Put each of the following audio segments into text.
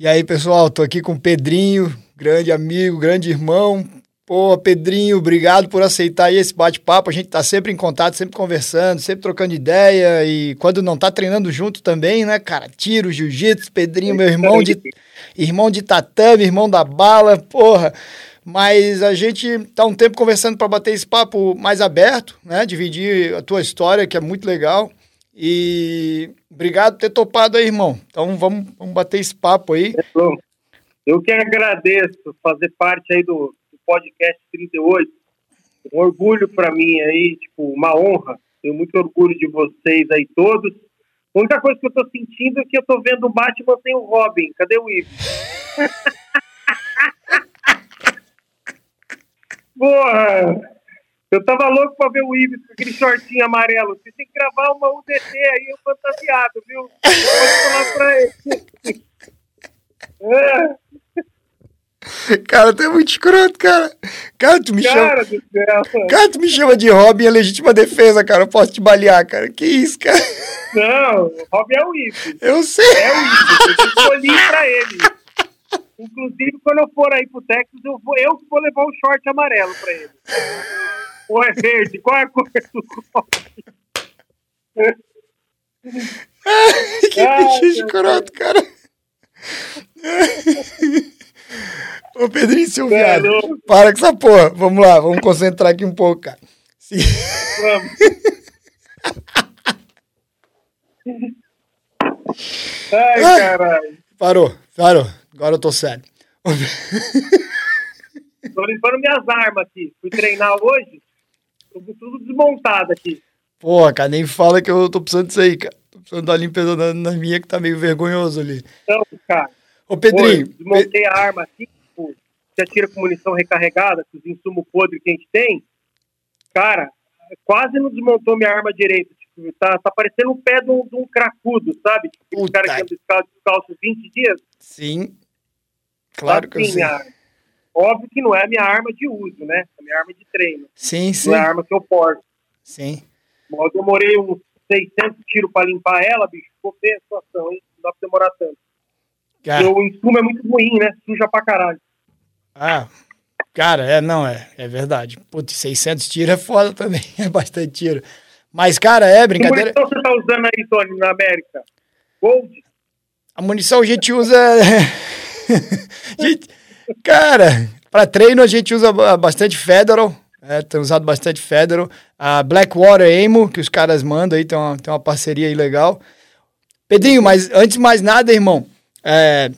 E aí, pessoal, tô aqui com o Pedrinho, grande amigo, grande irmão. Pô, Pedrinho, obrigado por aceitar aí esse bate-papo. A gente tá sempre em contato, sempre conversando, sempre trocando ideia. E quando não tá treinando junto também, né, cara? Tiro, jiu-jitsu, Pedrinho, meu irmão de, irmão de tatame, irmão da bala, porra. Mas a gente tá um tempo conversando para bater esse papo mais aberto, né? Dividir a tua história, que é muito legal. E obrigado por ter topado aí, irmão. Então vamos, vamos bater esse papo aí. Eu que agradeço fazer parte aí do, do podcast 38. Um orgulho para mim aí, tipo, uma honra. Tenho muito orgulho de vocês aí todos. A única coisa que eu tô sentindo é que eu tô vendo o Batman sem o Robin. Cadê o Ivo? Porra! Eu tava louco pra ver o Ives com aquele shortinho amarelo. Você tem que gravar uma UDT aí, um fantasiado, viu? Pode falar pra ele. É. Cara, tu é muito escroto, cara. Cara, tu me cara chama. Céu, cara, tu me chama de Robin é legítima defesa, cara. Eu posso te balear, cara. Que isso, cara? Não, Robin é o Ives. Eu sei. É o Ives. Eu escolhi pra ele. Inclusive, quando eu for aí pro Texas, eu vou, eu vou levar um short amarelo pra ele. Ou é verde? Qual é a cor do copo? que bicho escroto, cara. Ô, Pedrinho, seu é, viado, para com essa porra. Vamos lá, vamos concentrar aqui um pouco, cara. Sim. Vamos. Ai, caralho. Parou, parou. Agora eu tô sério. Tô limpando minhas armas aqui. Fui treinar hoje. Tô tudo desmontado aqui. Pô, cara, nem fala que eu tô precisando disso aí, cara. Tô precisando dar limpeza na, na minha que tá meio vergonhoso ali. Não, cara. Ô, Pedrinho. Pô, desmontei a arma aqui, tipo, você atira com munição recarregada, com os insumos podres que a gente tem. Cara, quase não desmontou minha arma direito. Tipo, tá, tá parecendo o pé de um, de um cracudo, sabe? Tipo, o cara que anda descalço 20 dias. Sim. Claro que assim, eu sei. Óbvio que não é a minha arma de uso, né? É a minha arma de treino. Sim, sim. Não é a arma que eu porto. Sim. Eu demorei uns 600 tiros para limpar ela, bicho. Ficou feia a situação, hein? Não dá pra demorar tanto. Cara. O insumo é muito ruim, né? Suja pra caralho. Ah, cara, é, não, é, é verdade. Putz, 600 tiros é foda também, é bastante tiro. Mas, cara, é brincadeira. Que munição você tá usando aí, Tony, na América? Gold? A munição a gente usa... gente, Cara, para treino a gente usa bastante Federal. É, tem usado bastante Federal. A Blackwater Amo, que os caras mandam aí, tem uma, tem uma parceria aí legal. Pedrinho, mas antes de mais nada, irmão, é...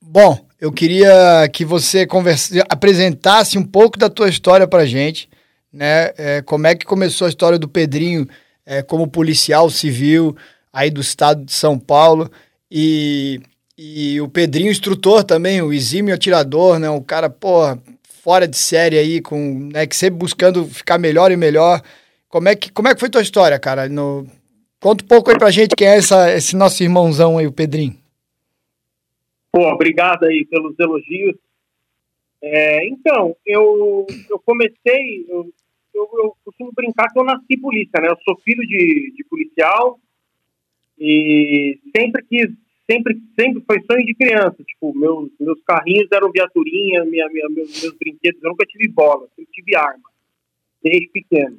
bom, eu queria que você conversa... apresentasse um pouco da tua história pra gente, né? É, como é que começou a história do Pedrinho é, como policial civil aí do estado de São Paulo e e o Pedrinho, instrutor também, o exímio atirador, né? Um cara, porra, fora de série aí, com, né, que sempre buscando ficar melhor e melhor. Como é que, como é que foi tua história, cara? No... Conta um pouco aí pra gente quem é essa, esse nosso irmãozão aí, o Pedrinho. Pô, obrigado aí pelos elogios. É, então, eu, eu comecei, eu, eu, eu, costumo brincar que eu nasci polícia, né? Eu sou filho de, de policial e sempre quis sempre, sempre foi sonho de criança. Tipo, meus, meus carrinhos eram viaturinha, minha, minha, meus, meus brinquedos. Eu nunca tive bola, sempre tive arma, desde pequeno.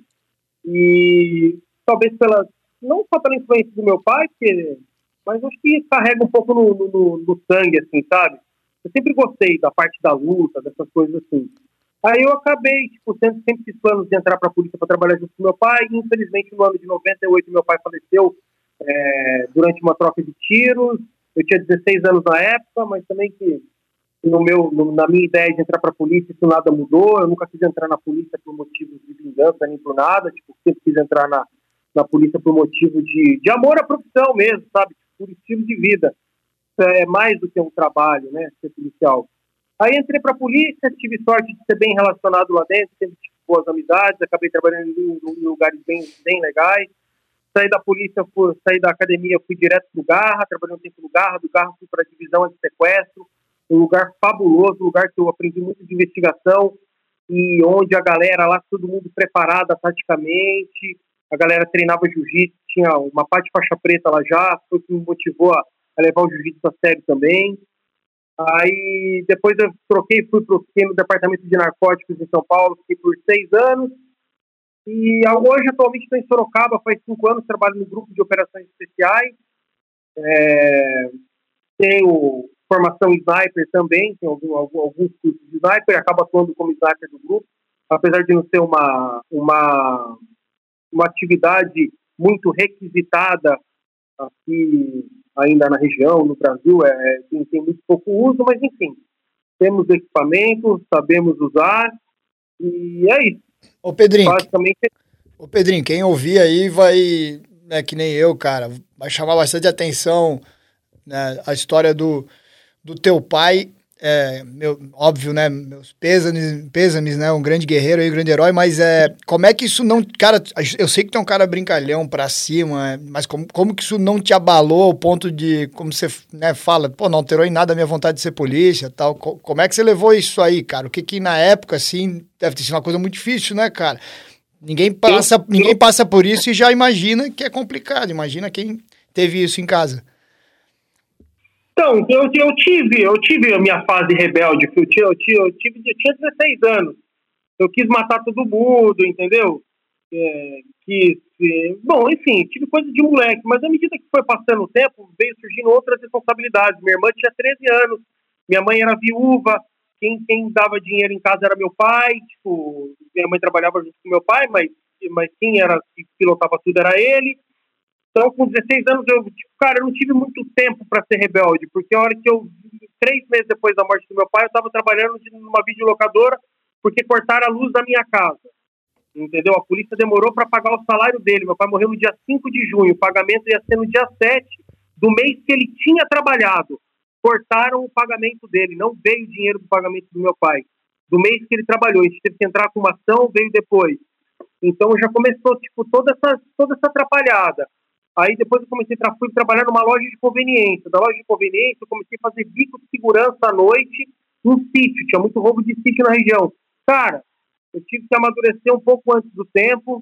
E talvez pela, não só pela influência do meu pai, porque, mas acho que carrega um pouco no, no, no sangue, assim, sabe? Eu sempre gostei da parte da luta, dessas coisas assim. Aí eu acabei, tipo, sempre, sempre fiz planos de entrar para a polícia para trabalhar junto com meu pai. E, infelizmente, no ano de 98, meu pai faleceu é, durante uma troca de tiros. Eu tinha 16 anos na época, mas também que no meu, no, na minha ideia de entrar para a polícia, isso nada mudou. Eu nunca quis entrar na polícia por motivos de vingança nem por nada. Tipo, sempre quis entrar na, na polícia por motivo de, de amor à profissão mesmo, sabe? Por estilo de vida. É mais do que um trabalho, né? Ser policial. Aí entrei para a polícia, tive sorte de ser bem relacionado lá dentro, sempre tive boas amizades, acabei trabalhando em, em lugares bem, bem legais saí da polícia, fui, saí da academia, fui direto pro Garra, trabalhei um tempo no Garra, do Garra fui para a divisão de sequestro, um lugar fabuloso, um lugar que eu aprendi muito de investigação e onde a galera lá, todo mundo preparada taticamente, a galera treinava jiu-jitsu, tinha uma parte faixa preta lá já, foi o que me motivou a, a levar o jiu-jitsu a sério também. Aí depois eu troquei, fui para o departamento de narcóticos em São Paulo, fiquei por seis anos. E hoje, atualmente, estou em Sorocaba, faz cinco anos, trabalho no grupo de operações especiais. É, tenho formação sniper também, tenho algum, algum, alguns cursos de sniper, acabo atuando como sniper do grupo, apesar de não ser uma, uma, uma atividade muito requisitada aqui ainda na região, no Brasil, é, é, tem, tem muito pouco uso, mas enfim, temos equipamentos, sabemos usar e é isso. Ô Pedrinho, Basicamente... ô Pedrinho, quem ouvir aí vai, né, que nem eu, cara, vai chamar bastante atenção né, a história do, do teu pai é, meu, óbvio, né? Meus pêsames, pêsames, né? Um grande guerreiro aí, um grande herói, mas é, como é que isso não. Cara, eu sei que tu é um cara brincalhão pra cima, mas como, como que isso não te abalou ao ponto de, como você né, fala, pô, não alterou em nada a minha vontade de ser polícia tal. Como é que você levou isso aí, cara? O que que na época, assim, deve ter sido uma coisa muito difícil, né, cara? Ninguém passa, ninguém passa por isso e já imagina que é complicado. Imagina quem teve isso em casa. Então, eu, eu tive, eu tive a minha fase rebelde, eu, tinha, eu, eu, tive, eu tinha 16 anos. Eu quis matar todo mundo, entendeu? É, quis, é, bom, enfim, tive coisa de moleque, mas à medida que foi passando o tempo, veio surgindo outras responsabilidades. Minha irmã tinha 13 anos, minha mãe era viúva, quem, quem dava dinheiro em casa era meu pai, tipo, minha mãe trabalhava junto com meu pai, mas, mas quem era que pilotava tudo era ele. Então, com 16 anos, eu, tipo, cara, eu não tive muito tempo para ser rebelde, porque a hora que eu, três meses depois da morte do meu pai, eu estava trabalhando numa videolocadora porque cortaram a luz da minha casa. Entendeu? A polícia demorou para pagar o salário dele. Meu pai morreu no dia 5 de junho, o pagamento ia ser no dia 7 do mês que ele tinha trabalhado. Cortaram o pagamento dele, não veio o dinheiro do pagamento do meu pai. Do mês que ele trabalhou, a gente teve que entrar com uma ação, veio depois. Então já começou tipo toda essa toda essa atrapalhada. Aí depois eu comecei a fui trabalhar numa loja de conveniência. Da loja de conveniência eu comecei a fazer bico de segurança à noite num sítio. Tinha muito roubo de sítio na região. Cara, eu tive que amadurecer um pouco antes do tempo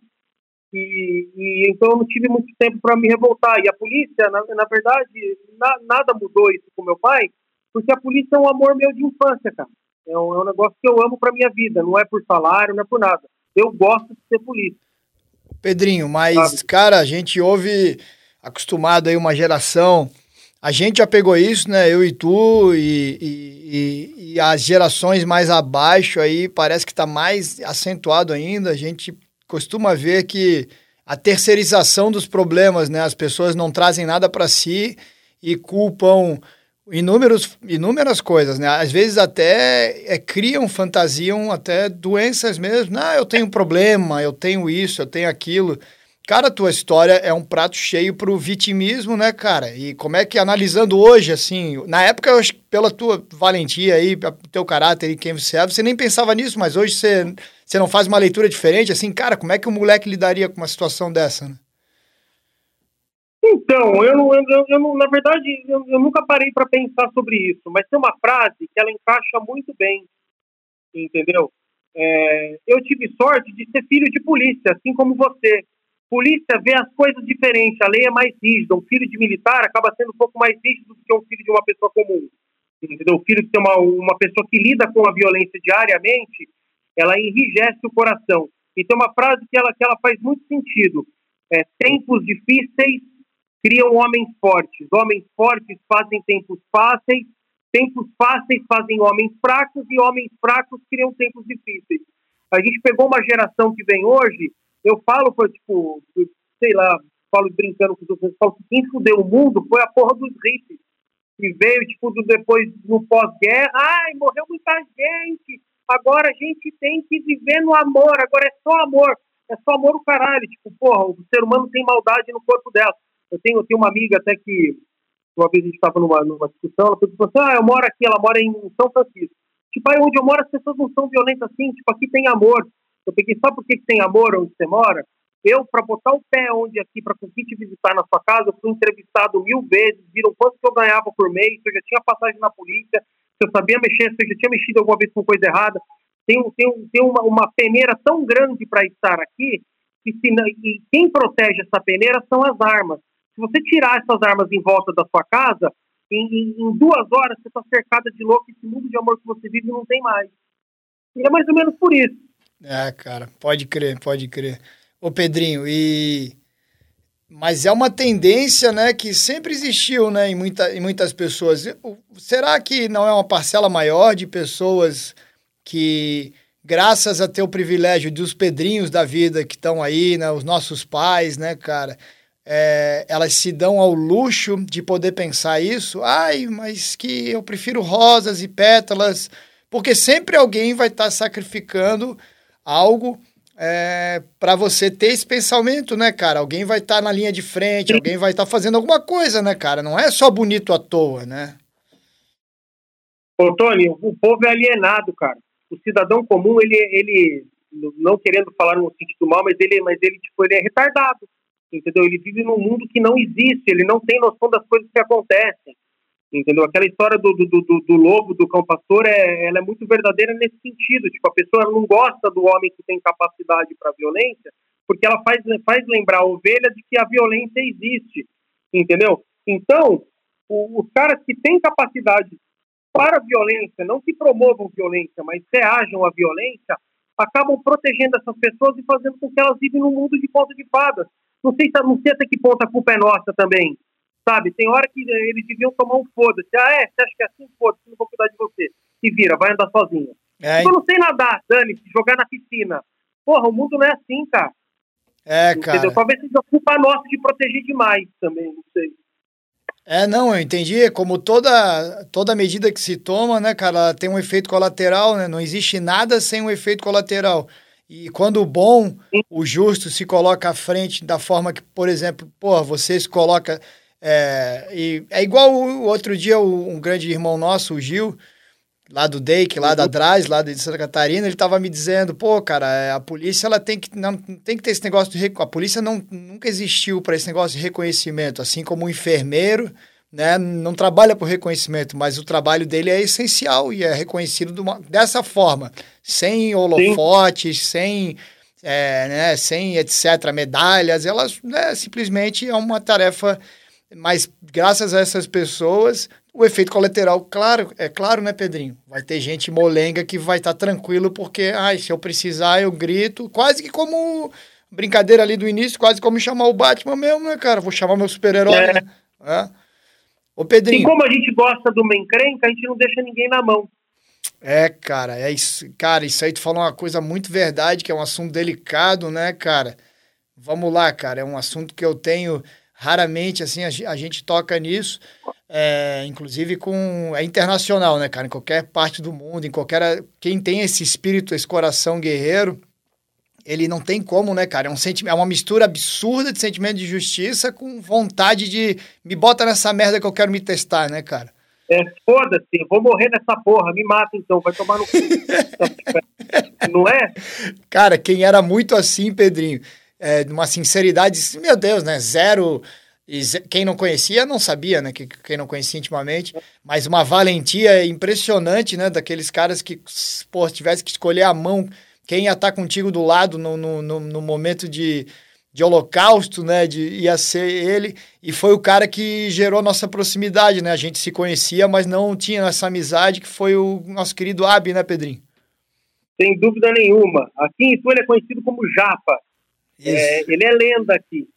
e, e então eu não tive muito tempo para me revoltar. E a polícia, na, na verdade, na, nada mudou isso com meu pai, porque a polícia é um amor meu de infância, cara. É um, é um negócio que eu amo para minha vida. Não é por salário, não é por nada. Eu gosto de ser polícia. Pedrinho, mas, cara, a gente ouve acostumado aí uma geração. A gente já pegou isso, né? Eu e tu, e, e, e as gerações mais abaixo aí parece que está mais acentuado ainda. A gente costuma ver que a terceirização dos problemas, né? As pessoas não trazem nada para si e culpam inúmeros, inúmeras coisas, né? Às vezes até é, criam, fantasiam até doenças mesmo. Ah, eu tenho um problema, eu tenho isso, eu tenho aquilo. Cara, tua história é um prato cheio pro vitimismo, né, cara? E como é que, analisando hoje, assim, na época, eu acho que pela tua valentia aí, teu caráter e quem você é, você nem pensava nisso, mas hoje você, você não faz uma leitura diferente, assim, cara, como é que o moleque lidaria com uma situação dessa, né? Então, eu, eu, eu, na verdade, eu, eu nunca parei para pensar sobre isso, mas tem uma frase que ela encaixa muito bem, entendeu? É, eu tive sorte de ser filho de polícia, assim como você. Polícia vê as coisas diferentes, a lei é mais rígida. Um filho de militar acaba sendo um pouco mais rígido do que um filho de uma pessoa comum. Entendeu? O filho tem uma, uma pessoa que lida com a violência diariamente, ela enrijece o coração. E tem uma frase que ela, que ela faz muito sentido. É, tempos difíceis criam homens fortes. Homens fortes fazem tempos fáceis, tempos fáceis fazem homens fracos e homens fracos criam tempos difíceis. A gente pegou uma geração que vem hoje, eu falo, foi, tipo, sei lá, falo brincando com os outros, falo que quem fudeu o mundo foi a porra dos hippies, que veio, tipo, do, depois, no pós-guerra, ai, morreu muita gente, agora a gente tem que viver no amor, agora é só amor, é só amor o caralho, tipo, porra, o ser humano tem maldade no corpo dela. Eu tenho, eu tenho uma amiga até que uma vez a gente estava numa, numa discussão, ela falou assim, ah, eu moro aqui, ela mora em São Francisco. Tipo, aí onde eu moro as pessoas não são violentas assim, tipo, aqui tem amor. Eu peguei, sabe por que tem amor onde você mora? Eu, para botar o pé onde aqui, para conseguir te visitar na sua casa, eu fui entrevistado mil vezes, viram quanto que eu ganhava por mês, se eu já tinha passagem na polícia, se eu sabia mexer, se eu já tinha mexido alguma vez com coisa errada. Tem, tem, tem uma, uma peneira tão grande para estar aqui, que se, e quem protege essa peneira são as armas. Se você tirar essas armas em volta da sua casa, em, em, duas horas você está cercada de louco, esse mundo de amor que você vive não tem mais. E é mais ou menos por isso. É, cara, pode crer, pode crer. Ô Pedrinho, e mas é uma tendência, né, que sempre existiu, né, em, muita, em muitas pessoas. Será que não é uma parcela maior de pessoas que, graças a ter o privilégio dos pedrinhos da vida que estão aí, né, os nossos pais, né, cara, é, elas se dão ao luxo de poder pensar isso? Ai, mas que eu prefiro rosas e pétalas, porque sempre alguém vai estar tá sacrificando algo é, para você ter esse pensamento, né, cara? Alguém vai estar tá na linha de frente, alguém vai estar tá fazendo alguma coisa, né, cara? Não é só bonito à toa, né? Ô, Tony, o povo é alienado, cara. O cidadão comum, ele, ele não querendo falar no sentido mal, mas ele, mas ele, tipo, ele é retardado, entendeu? Ele vive num mundo que não existe, ele não tem noção das coisas que acontecem entendeu? Aquela história do, do, do, do, lobo, do cão pastor, é, ela é muito verdadeira nesse sentido. Tipo, a pessoa não gosta do homem que tem capacidade para violência, porque ela faz, faz lembrar a ovelha de que a violência existe, entendeu? Então, o, os caras que têm capacidade para a violência, não que promovam violência, mas reajam à violência, acabam protegendo essas pessoas e fazendo com que elas vivem num mundo de conta de fadas. Não sei, não sei até que ponto a culpa é nossa também, Sabe, tem hora que eles deviam tomar um foda-se. Ah, é? Você acha que é assim? Foda-se, não vou cuidar de você. Se vira, vai andar sozinho. É, eu não sei nadar, dane-se, jogar na piscina. Porra, o mundo não é assim, cara. É, Entendeu? cara. Talvez seja culpa nossa de proteger demais também, não sei. É, não, eu entendi. Como toda, toda medida que se toma, né, cara, ela tem um efeito colateral, né? Não existe nada sem um efeito colateral. E quando o bom, o justo se coloca à frente da forma que, por exemplo, porra, você se coloca é, e é igual o outro dia um grande irmão nosso, o Gil, lá do Dake, lá da Draz, lá de Santa Catarina, ele estava me dizendo, pô, cara, é, a polícia ela tem que não tem que ter esse negócio de a polícia não nunca existiu para esse negócio de reconhecimento, assim como o enfermeiro, né, não trabalha por reconhecimento, mas o trabalho dele é essencial e é reconhecido uma, dessa forma, sem holofotes, Sim. sem é, né, sem etc, medalhas, elas né, simplesmente é uma tarefa mas graças a essas pessoas, o efeito colateral, claro, é claro, né, Pedrinho? Vai ter gente molenga que vai estar tá tranquilo porque, ai, se eu precisar, eu grito, quase que como brincadeira ali do início, quase como chamar o Batman mesmo, né, cara? Vou chamar meu super-herói, é. né? É. Ô, Pedrinho. E como a gente gosta do encrenca, a gente não deixa ninguém na mão. É, cara, é isso. Cara, isso aí tu falou uma coisa muito verdade, que é um assunto delicado, né, cara? Vamos lá, cara, é um assunto que eu tenho raramente assim a, a gente toca nisso, é, inclusive com é internacional, né, cara? Em qualquer parte do mundo, em qualquer quem tem esse espírito, esse coração guerreiro, ele não tem como, né, cara? É um sentimento, é uma mistura absurda de sentimento de justiça com vontade de me bota nessa merda que eu quero me testar, né, cara? É, foda-se, eu vou morrer nessa porra, me mata então, vai tomar no cu. não é? Cara, quem era muito assim, Pedrinho, é, uma sinceridade, meu Deus, né? Zero. E quem não conhecia não sabia, né? Que, quem não conhecia intimamente, mas uma valentia impressionante, né? Daqueles caras que, pô, tivesse que escolher a mão, quem ia estar contigo do lado no, no, no, no momento de, de holocausto, né? De, ia ser ele. E foi o cara que gerou nossa proximidade, né? A gente se conhecia, mas não tinha essa amizade, que foi o nosso querido Abi, né, Pedrinho? Sem dúvida nenhuma. Aqui em Itu ele é conhecido como Japa. É, ele é lenda aqui.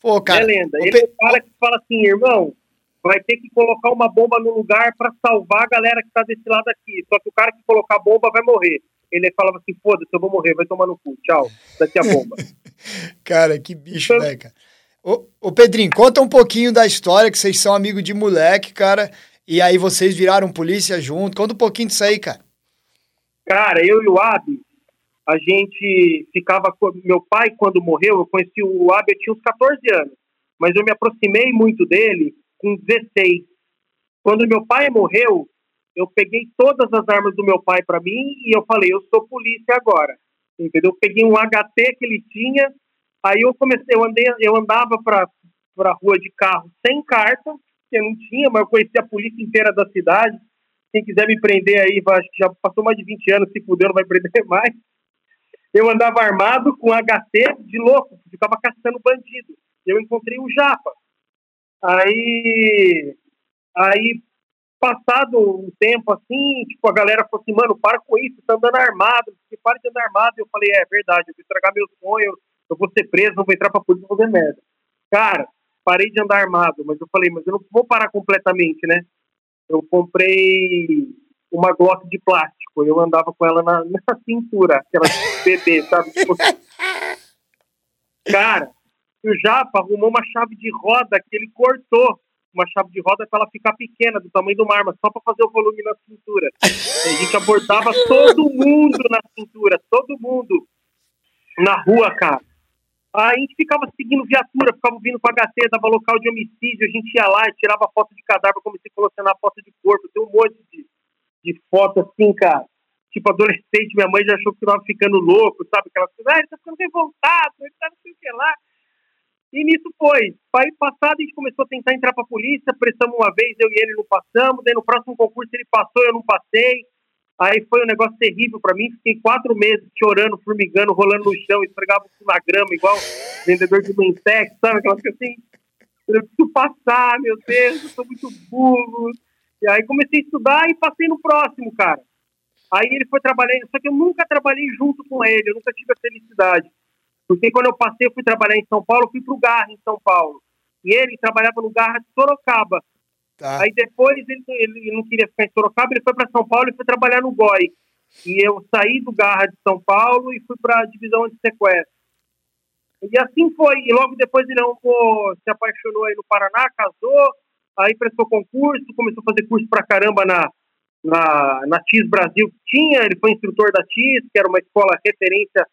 Pô, cara. Ele é lenda. Ele é o cara que fala assim, irmão, vai ter que colocar uma bomba no lugar para salvar a galera que tá desse lado aqui. Só que o cara que colocar a bomba vai morrer. Ele falava assim, foda-se, eu vou morrer, vai tomar no cu, tchau, daqui a bomba. cara, que bicho, então, né, cara? Ô, ô, Pedrinho, conta um pouquinho da história, que vocês são amigos de moleque, cara, e aí vocês viraram polícia junto. Conta um pouquinho disso aí, cara. Cara, eu e o Abi, a gente ficava. Meu pai, quando morreu, eu conheci o Abel, eu tinha uns 14 anos, mas eu me aproximei muito dele com 16. Quando meu pai morreu, eu peguei todas as armas do meu pai para mim e eu falei: eu sou polícia agora. Entendeu? Eu peguei um HT que ele tinha, aí eu comecei, eu, andei, eu andava para a rua de carro sem carta, que eu não tinha, mas eu conhecia a polícia inteira da cidade. Quem quiser me prender aí, acho que já passou mais de 20 anos, se puder, não vai prender mais eu andava armado com HT de louco, ficava caçando bandido. Eu encontrei o Japa. Aí Aí, passado um tempo assim, tipo, a galera falou assim, mano, para com isso, tá andando armado, para de andar armado. Eu falei, é, é verdade, eu vou estragar meu sonho, eu vou ser preso, não vou entrar pra polícia, vou fazer merda. Cara, parei de andar armado, mas eu falei, mas eu não vou parar completamente, né? Eu comprei uma Glock de plástico, eu andava com ela na, na cintura, aquela bebê, sabe? Tipo, cara, o Japa arrumou uma chave de roda que ele cortou uma chave de roda para ela ficar pequena, do tamanho de uma arma, só para fazer o volume na cintura. A gente abordava todo mundo na cintura, todo mundo na rua, cara. A gente ficava seguindo viatura, ficava vindo com HT, dava local de homicídio, a gente ia lá e tirava foto de cadáver, comecei a colecionar foto de corpo, tem um monte de, de foto assim, cara. Tipo, adolescente, minha mãe já achou que eu tava ficando louco, sabe? Aquelas coisas, ah, ele tá ficando revoltado, ele tá não sei o que lá. E nisso foi. Aí passado a gente começou a tentar entrar pra polícia, prestamos uma vez, eu e ele não passamos, daí no próximo concurso ele passou, eu não passei. Aí foi um negócio terrível para mim, fiquei quatro meses chorando, formigando, rolando no chão, esfregava na grama, igual vendedor de mentex, sabe? Aquela coisa assim, eu preciso passar, meu Deus, eu sou muito burro. E aí comecei a estudar e passei no próximo, cara. Aí ele foi trabalhar, só que eu nunca trabalhei junto com ele, eu nunca tive a felicidade. Porque quando eu passei, eu fui trabalhar em São Paulo, fui pro Garra em São Paulo. E ele trabalhava no Garra de Sorocaba. Tá. Aí depois ele, ele não queria ficar em Sorocaba, ele foi para São Paulo e foi trabalhar no GOI. E eu saí do Garra de São Paulo e fui para a divisão de sequestro. E assim foi. E logo depois ele não, pô, se apaixonou aí no Paraná, casou, aí prestou concurso, começou a fazer curso pra caramba na, na, na TIS Brasil que tinha. Ele foi instrutor da TIS, que era uma escola referência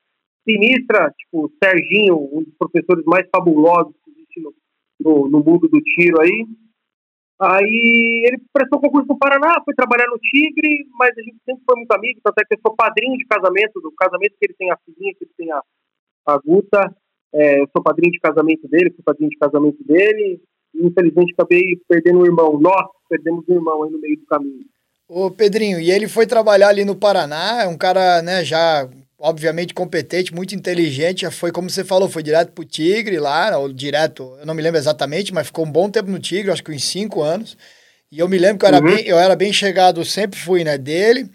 sinistra, tipo, Serginho, um dos professores mais fabulosos que existe no, no, no mundo do tiro aí. Aí ele prestou concurso no Paraná, foi trabalhar no Tigre, mas a gente sempre foi muito amigo, até que eu sou padrinho de casamento, do casamento que ele tem a filhinha, que ele tem a, a Guta. É, eu sou padrinho de casamento dele, fui padrinho de casamento dele. E, infelizmente acabei perdendo um irmão. Nós perdemos um irmão aí no meio do caminho. Ô Pedrinho, e ele foi trabalhar ali no Paraná, é um cara, né, já obviamente competente, muito inteligente, já foi, como você falou, foi direto pro Tigre lá, ou direto, eu não me lembro exatamente, mas ficou um bom tempo no Tigre, acho que uns cinco anos. E eu me lembro que eu era, uhum. bem, eu era bem chegado, sempre fui, né, dele,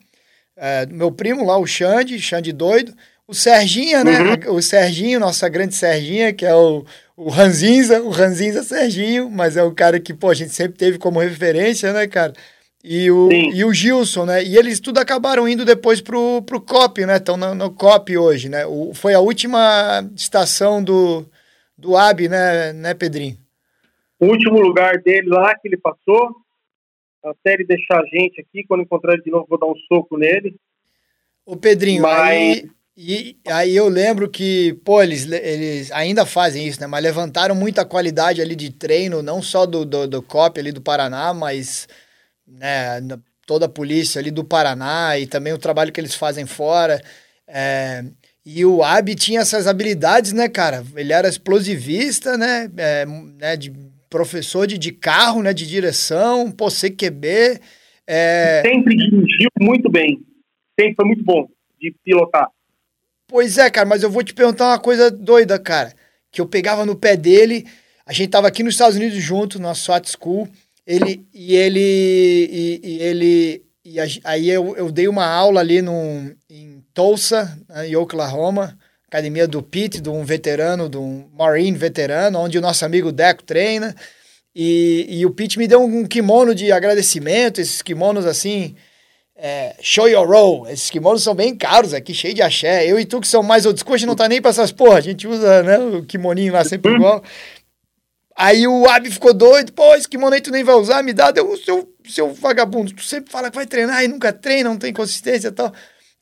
é, meu primo lá, o Xande, Xande doido, o Serginha, né, uhum. o Serginho, nossa grande Serginha, que é o, o Ranzinza, o Ranzinza Serginho, mas é o cara que, pô, a gente sempre teve como referência, né, cara? E o, e o Gilson, né? E eles tudo acabaram indo depois pro, pro COP, né? Estão no, no, COP hoje, né? O, foi a última estação do, do AB, né, né, Pedrinho? O último lugar dele lá que ele passou, até ele deixar a gente aqui, quando encontrar ele de novo, vou dar um soco nele. O Pedrinho, Mas... aí, e, aí eu lembro que, pô, eles, eles ainda fazem isso, né? Mas levantaram muita qualidade ali de treino, não só do, do, do COP ali do Paraná, mas né, toda a polícia ali do Paraná e também o trabalho que eles fazem fora. É, e o Abi tinha essas habilidades, né, cara? Ele era explosivista, né? É, né de professor de, de carro, né? De direção, pô, CQB. É... Sempre dirigiu muito bem. Sempre foi muito bom de pilotar. Pois é, cara, mas eu vou te perguntar uma coisa doida, cara. Que eu pegava no pé dele. A gente tava aqui nos Estados Unidos junto, na SWAT School. Ele, e ele, e, e ele, e aí eu, eu dei uma aula ali no, em Tulsa, né, em Oklahoma, academia do Pete, de um veterano, de um Marine veterano, onde o nosso amigo Deco treina. E, e o Pete me deu um kimono de agradecimento, esses kimonos assim, é, show your roll. Esses kimonos são bem caros aqui, cheio de axé. Eu e tu que são mais old school, a gente não tá nem pra essas porra. A gente usa né, o kimoninho lá sempre igual. Aí o Abi ficou doido, pô, esse kimono aí tu nem vai usar, me dá, deu, seu, seu vagabundo, tu sempre fala que vai treinar e nunca treina, não tem consistência e tal.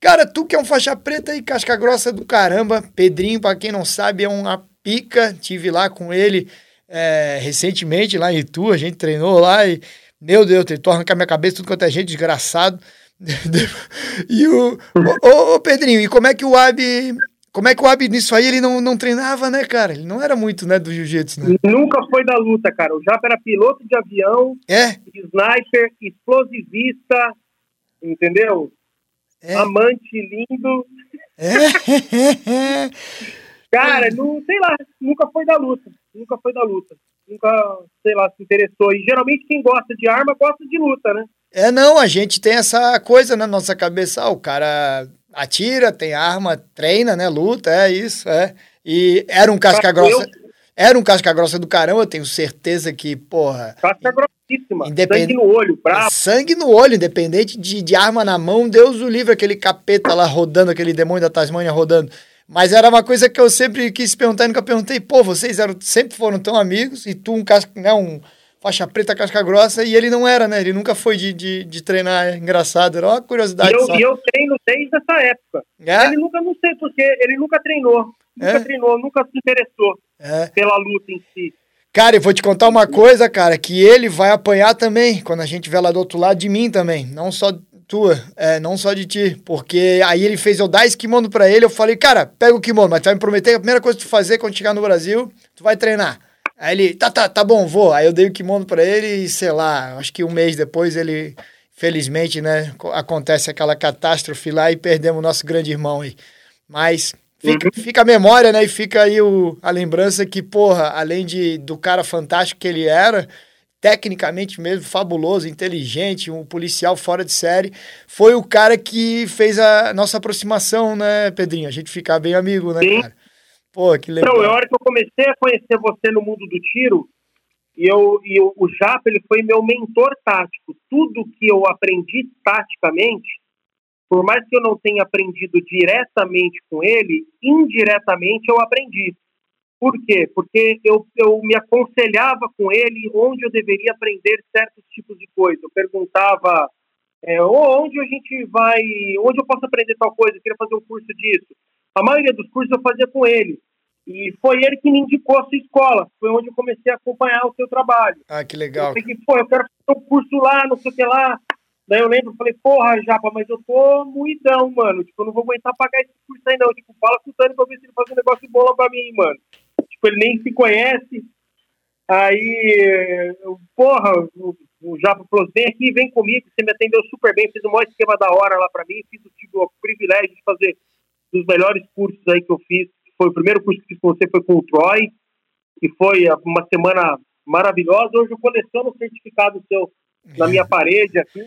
Cara, tu que é um faixa preta e casca grossa do caramba, Pedrinho, pra quem não sabe, é uma pica, tive lá com ele é, recentemente, lá em Itu, a gente treinou lá e, meu Deus, tentou arrancar minha cabeça, tudo quanto é gente, desgraçado. e o, ô, Pedrinho, e como é que o Abi como é que o Abi nisso aí ele não, não treinava, né, cara? Ele não era muito, né, do jiu-jitsu, né? Nunca foi da luta, cara. O Japa era piloto de avião, é? sniper, explosivista, entendeu? É? Amante lindo. É? cara, não, sei lá, nunca foi da luta. Nunca foi da luta. nunca, sei lá, se interessou. E geralmente quem gosta de arma gosta de luta, né? É, não, a gente tem essa coisa na nossa cabeça, ah, o cara atira, tem arma, treina, né, luta, é isso, é. E era um casca grossa, era um casca grossa do caramba, eu tenho certeza que, porra... Casca grossíssima, independ... sangue no olho, bravo. Sangue no olho, independente de, de arma na mão, Deus o livre, aquele capeta lá rodando, aquele demônio da Tasmânia rodando. Mas era uma coisa que eu sempre quis perguntar e nunca perguntei. Pô, vocês eram, sempre foram tão amigos e tu um casca, né, um faixa preta, casca grossa, e ele não era, né? Ele nunca foi de, de, de treinar. É engraçado, era uma curiosidade. E eu, e eu treino desde essa época. É? Ele nunca, não sei porque, ele nunca treinou. Nunca é? treinou, nunca se interessou é. pela luta em si. Cara, eu vou te contar uma coisa, cara, que ele vai apanhar também, quando a gente vê lá do outro lado de mim também. Não só tua, é, não só de ti. Porque aí ele fez eu dar esse kimono pra ele, eu falei, cara, pega o kimono, mas tu vai me prometer que a primeira coisa que tu fazer quando chegar no Brasil, tu vai treinar. Aí ele, tá, tá, tá bom, vou. Aí eu dei o kimono pra ele e, sei lá, acho que um mês depois ele, felizmente, né, acontece aquela catástrofe lá e perdemos o nosso grande irmão aí. Mas fica, uhum. fica a memória, né, e fica aí o, a lembrança que, porra, além de, do cara fantástico que ele era, tecnicamente mesmo fabuloso, inteligente, um policial fora de série, foi o cara que fez a nossa aproximação, né, Pedrinho? A gente ficar bem amigo, né, cara? Pô, que legal. Então, a hora que eu comecei a conhecer você no mundo do tiro, e, eu, e o, o Japa, ele foi meu mentor tático. Tudo que eu aprendi taticamente, por mais que eu não tenha aprendido diretamente com ele, indiretamente eu aprendi. Por quê? Porque eu, eu me aconselhava com ele onde eu deveria aprender certos tipos de coisa. Eu perguntava é, onde a gente vai, onde eu posso aprender tal coisa, eu queria fazer um curso disso. A maioria dos cursos eu fazia com ele. E foi ele que me indicou a sua escola. Foi onde eu comecei a acompanhar o seu trabalho. Ah, que legal. Eu pensei, pô, eu quero fazer um curso lá, não sei o que lá. Daí eu lembro, falei, porra, Japa, mas eu tô muidão, mano. Tipo, eu não vou aguentar pagar esse curso aí, não. Tipo, fala com o Tânia pra ver se ele faz um negócio bom lá pra mim, mano tipo, ele nem se conhece. Aí, eu, porra, o, o Japa falou, vem aqui, vem comigo, você me atendeu super bem, fez um maior esquema da hora lá para mim, fiz o, tipo, o privilégio de fazer dos melhores cursos aí que eu fiz. Foi o primeiro curso que fiz com você, foi com o Troy, que foi uma semana maravilhosa. Hoje eu coleciono o certificado seu na minha parede aqui.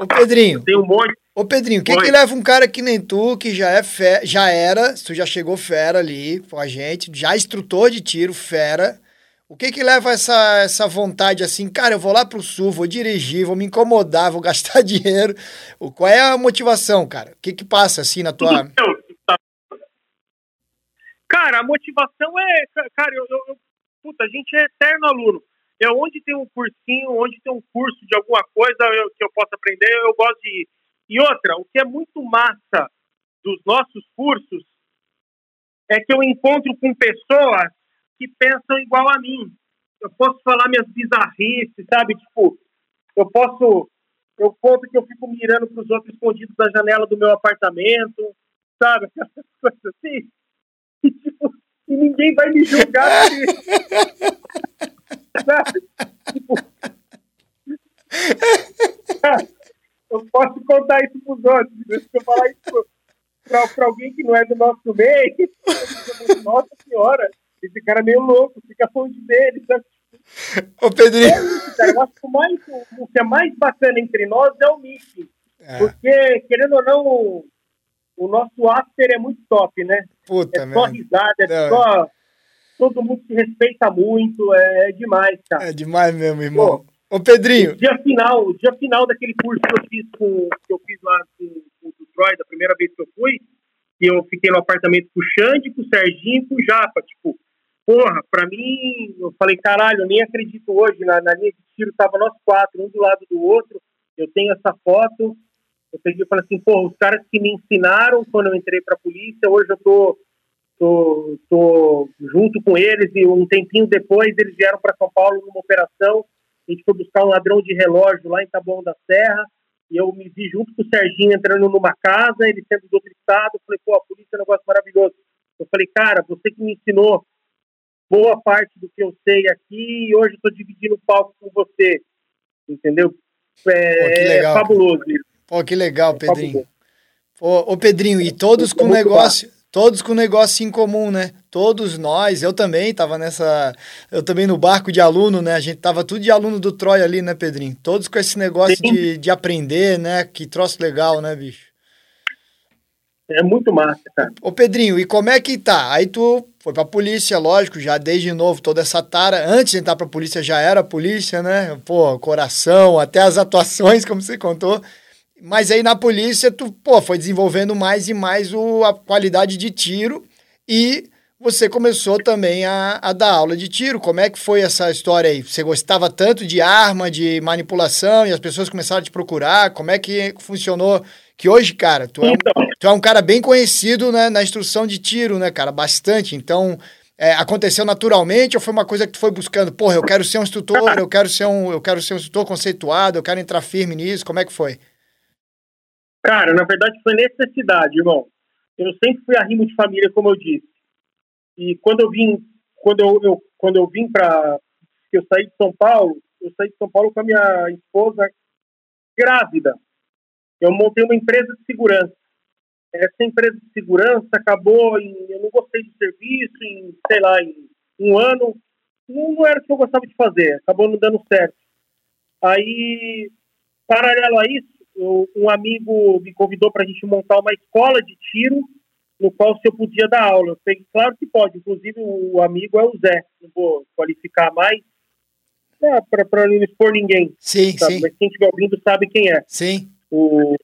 Ô Pedrinho. Tem um monte. Ô Pedrinho, o que, que leva um cara que nem tu, que já é fe... já era, tu já chegou fera ali com a gente, já instrutor de tiro, fera. O que que leva essa, essa vontade assim, cara, eu vou lá pro sul, vou dirigir, vou me incomodar, vou gastar dinheiro. Qual é a motivação, cara? O que que passa assim na tua... Cara, a motivação é, cara, eu, eu, puta, a gente é eterno aluno. É onde tem um cursinho, onde tem um curso de alguma coisa eu, que eu possa aprender, eu gosto de ir e outra, o que é muito massa dos nossos cursos é que eu encontro com pessoas que pensam igual a mim. Eu posso falar minhas bizarrices, sabe? Tipo, eu posso. Eu conto que eu fico mirando para os outros escondidos da janela do meu apartamento, sabe? Essas coisas assim. E, tipo, e ninguém vai me julgar sabe? Tipo. eu posso contar isso para os outros. Se eu falar isso para alguém que não é do nosso meio, nossa senhora, esse cara é meio louco, fica longe dele. Sabe? Ô, Pedrinho. É, eu acho que o, mais, o que é mais bacana entre nós é o meeting. É. Porque, querendo ou não, o, o nosso after é muito top, né? Puta, é só risada, é só. Todo mundo se respeita muito, é, é demais, cara. É demais mesmo, irmão. Pô, Ô, Pedrinho. O dia final, o dia final daquele curso que eu fiz com que eu fiz lá com, com o Troy, da primeira vez que eu fui, que eu fiquei no apartamento com o Xande, com o Serginho e com o Japa. Tipo, porra, pra mim, eu falei, caralho, eu nem acredito hoje. Na, na linha de tiro tava nós quatro, um do lado do outro. Eu tenho essa foto. Eu peguei e falei assim, porra, os caras que me ensinaram quando eu entrei pra polícia, hoje eu tô, tô, tô junto com eles e um tempinho depois eles vieram para São Paulo numa operação a gente foi buscar um ladrão de relógio lá em Taboão da Serra, e eu me vi junto com o Serginho entrando numa casa, ele sendo do outro estado, falei, pô, a polícia é um negócio maravilhoso. Eu falei, cara, você que me ensinou boa parte do que eu sei aqui, e hoje estou dividindo o palco com você, entendeu? É, é fabuloso isso. Pô, que legal, é Pedrinho. Ô, ô, Pedrinho, e todos com negócio... todos com negócio em comum, né? Todos nós, eu também tava nessa, eu também no barco de aluno, né? A gente tava tudo de aluno do Troy ali, né, Pedrinho? Todos com esse negócio de, de aprender, né? Que troço legal, né, bicho? É muito massa, cara. Ô, Pedrinho, e como é que tá? Aí tu foi pra polícia, lógico, já desde novo toda essa tara. Antes de entrar pra polícia já era polícia, né? Pô, coração, até as atuações, como você contou. Mas aí na polícia, tu, pô, foi desenvolvendo mais e mais o, a qualidade de tiro e você começou também a, a, dar aula de tiro. Como é que foi essa história aí? Você gostava tanto de arma, de manipulação e as pessoas começaram a te procurar? Como é que funcionou? Que hoje, cara, tu é um, então. tu é um cara bem conhecido né, na instrução de tiro, né, cara? Bastante. Então, é, aconteceu naturalmente ou foi uma coisa que tu foi buscando? Porra, eu quero ser um instrutor, eu quero ser um, eu quero ser um instrutor conceituado, eu quero entrar firme nisso. Como é que foi? Cara, na verdade foi necessidade, irmão. Eu sempre fui arrimo de família, como eu disse. E quando eu vim, quando eu, eu quando eu vim para eu saí de São Paulo, eu saí de São Paulo com a minha esposa grávida. Eu montei uma empresa de segurança. Essa empresa de segurança acabou em, eu não gostei do serviço, em, sei lá, em um ano, não, não era o que eu gostava de fazer, acabou não dando certo. Aí, paralelo a isso, eu, um amigo me convidou para a gente montar uma escola de tiro no qual se eu podia dar aula. Eu falei, claro que pode. Inclusive, o amigo é o Zé. Não vou qualificar mais é, para não expor ninguém. Sim, sabe? sim. Mas quem estiver ouvindo sabe quem é. Sim. O,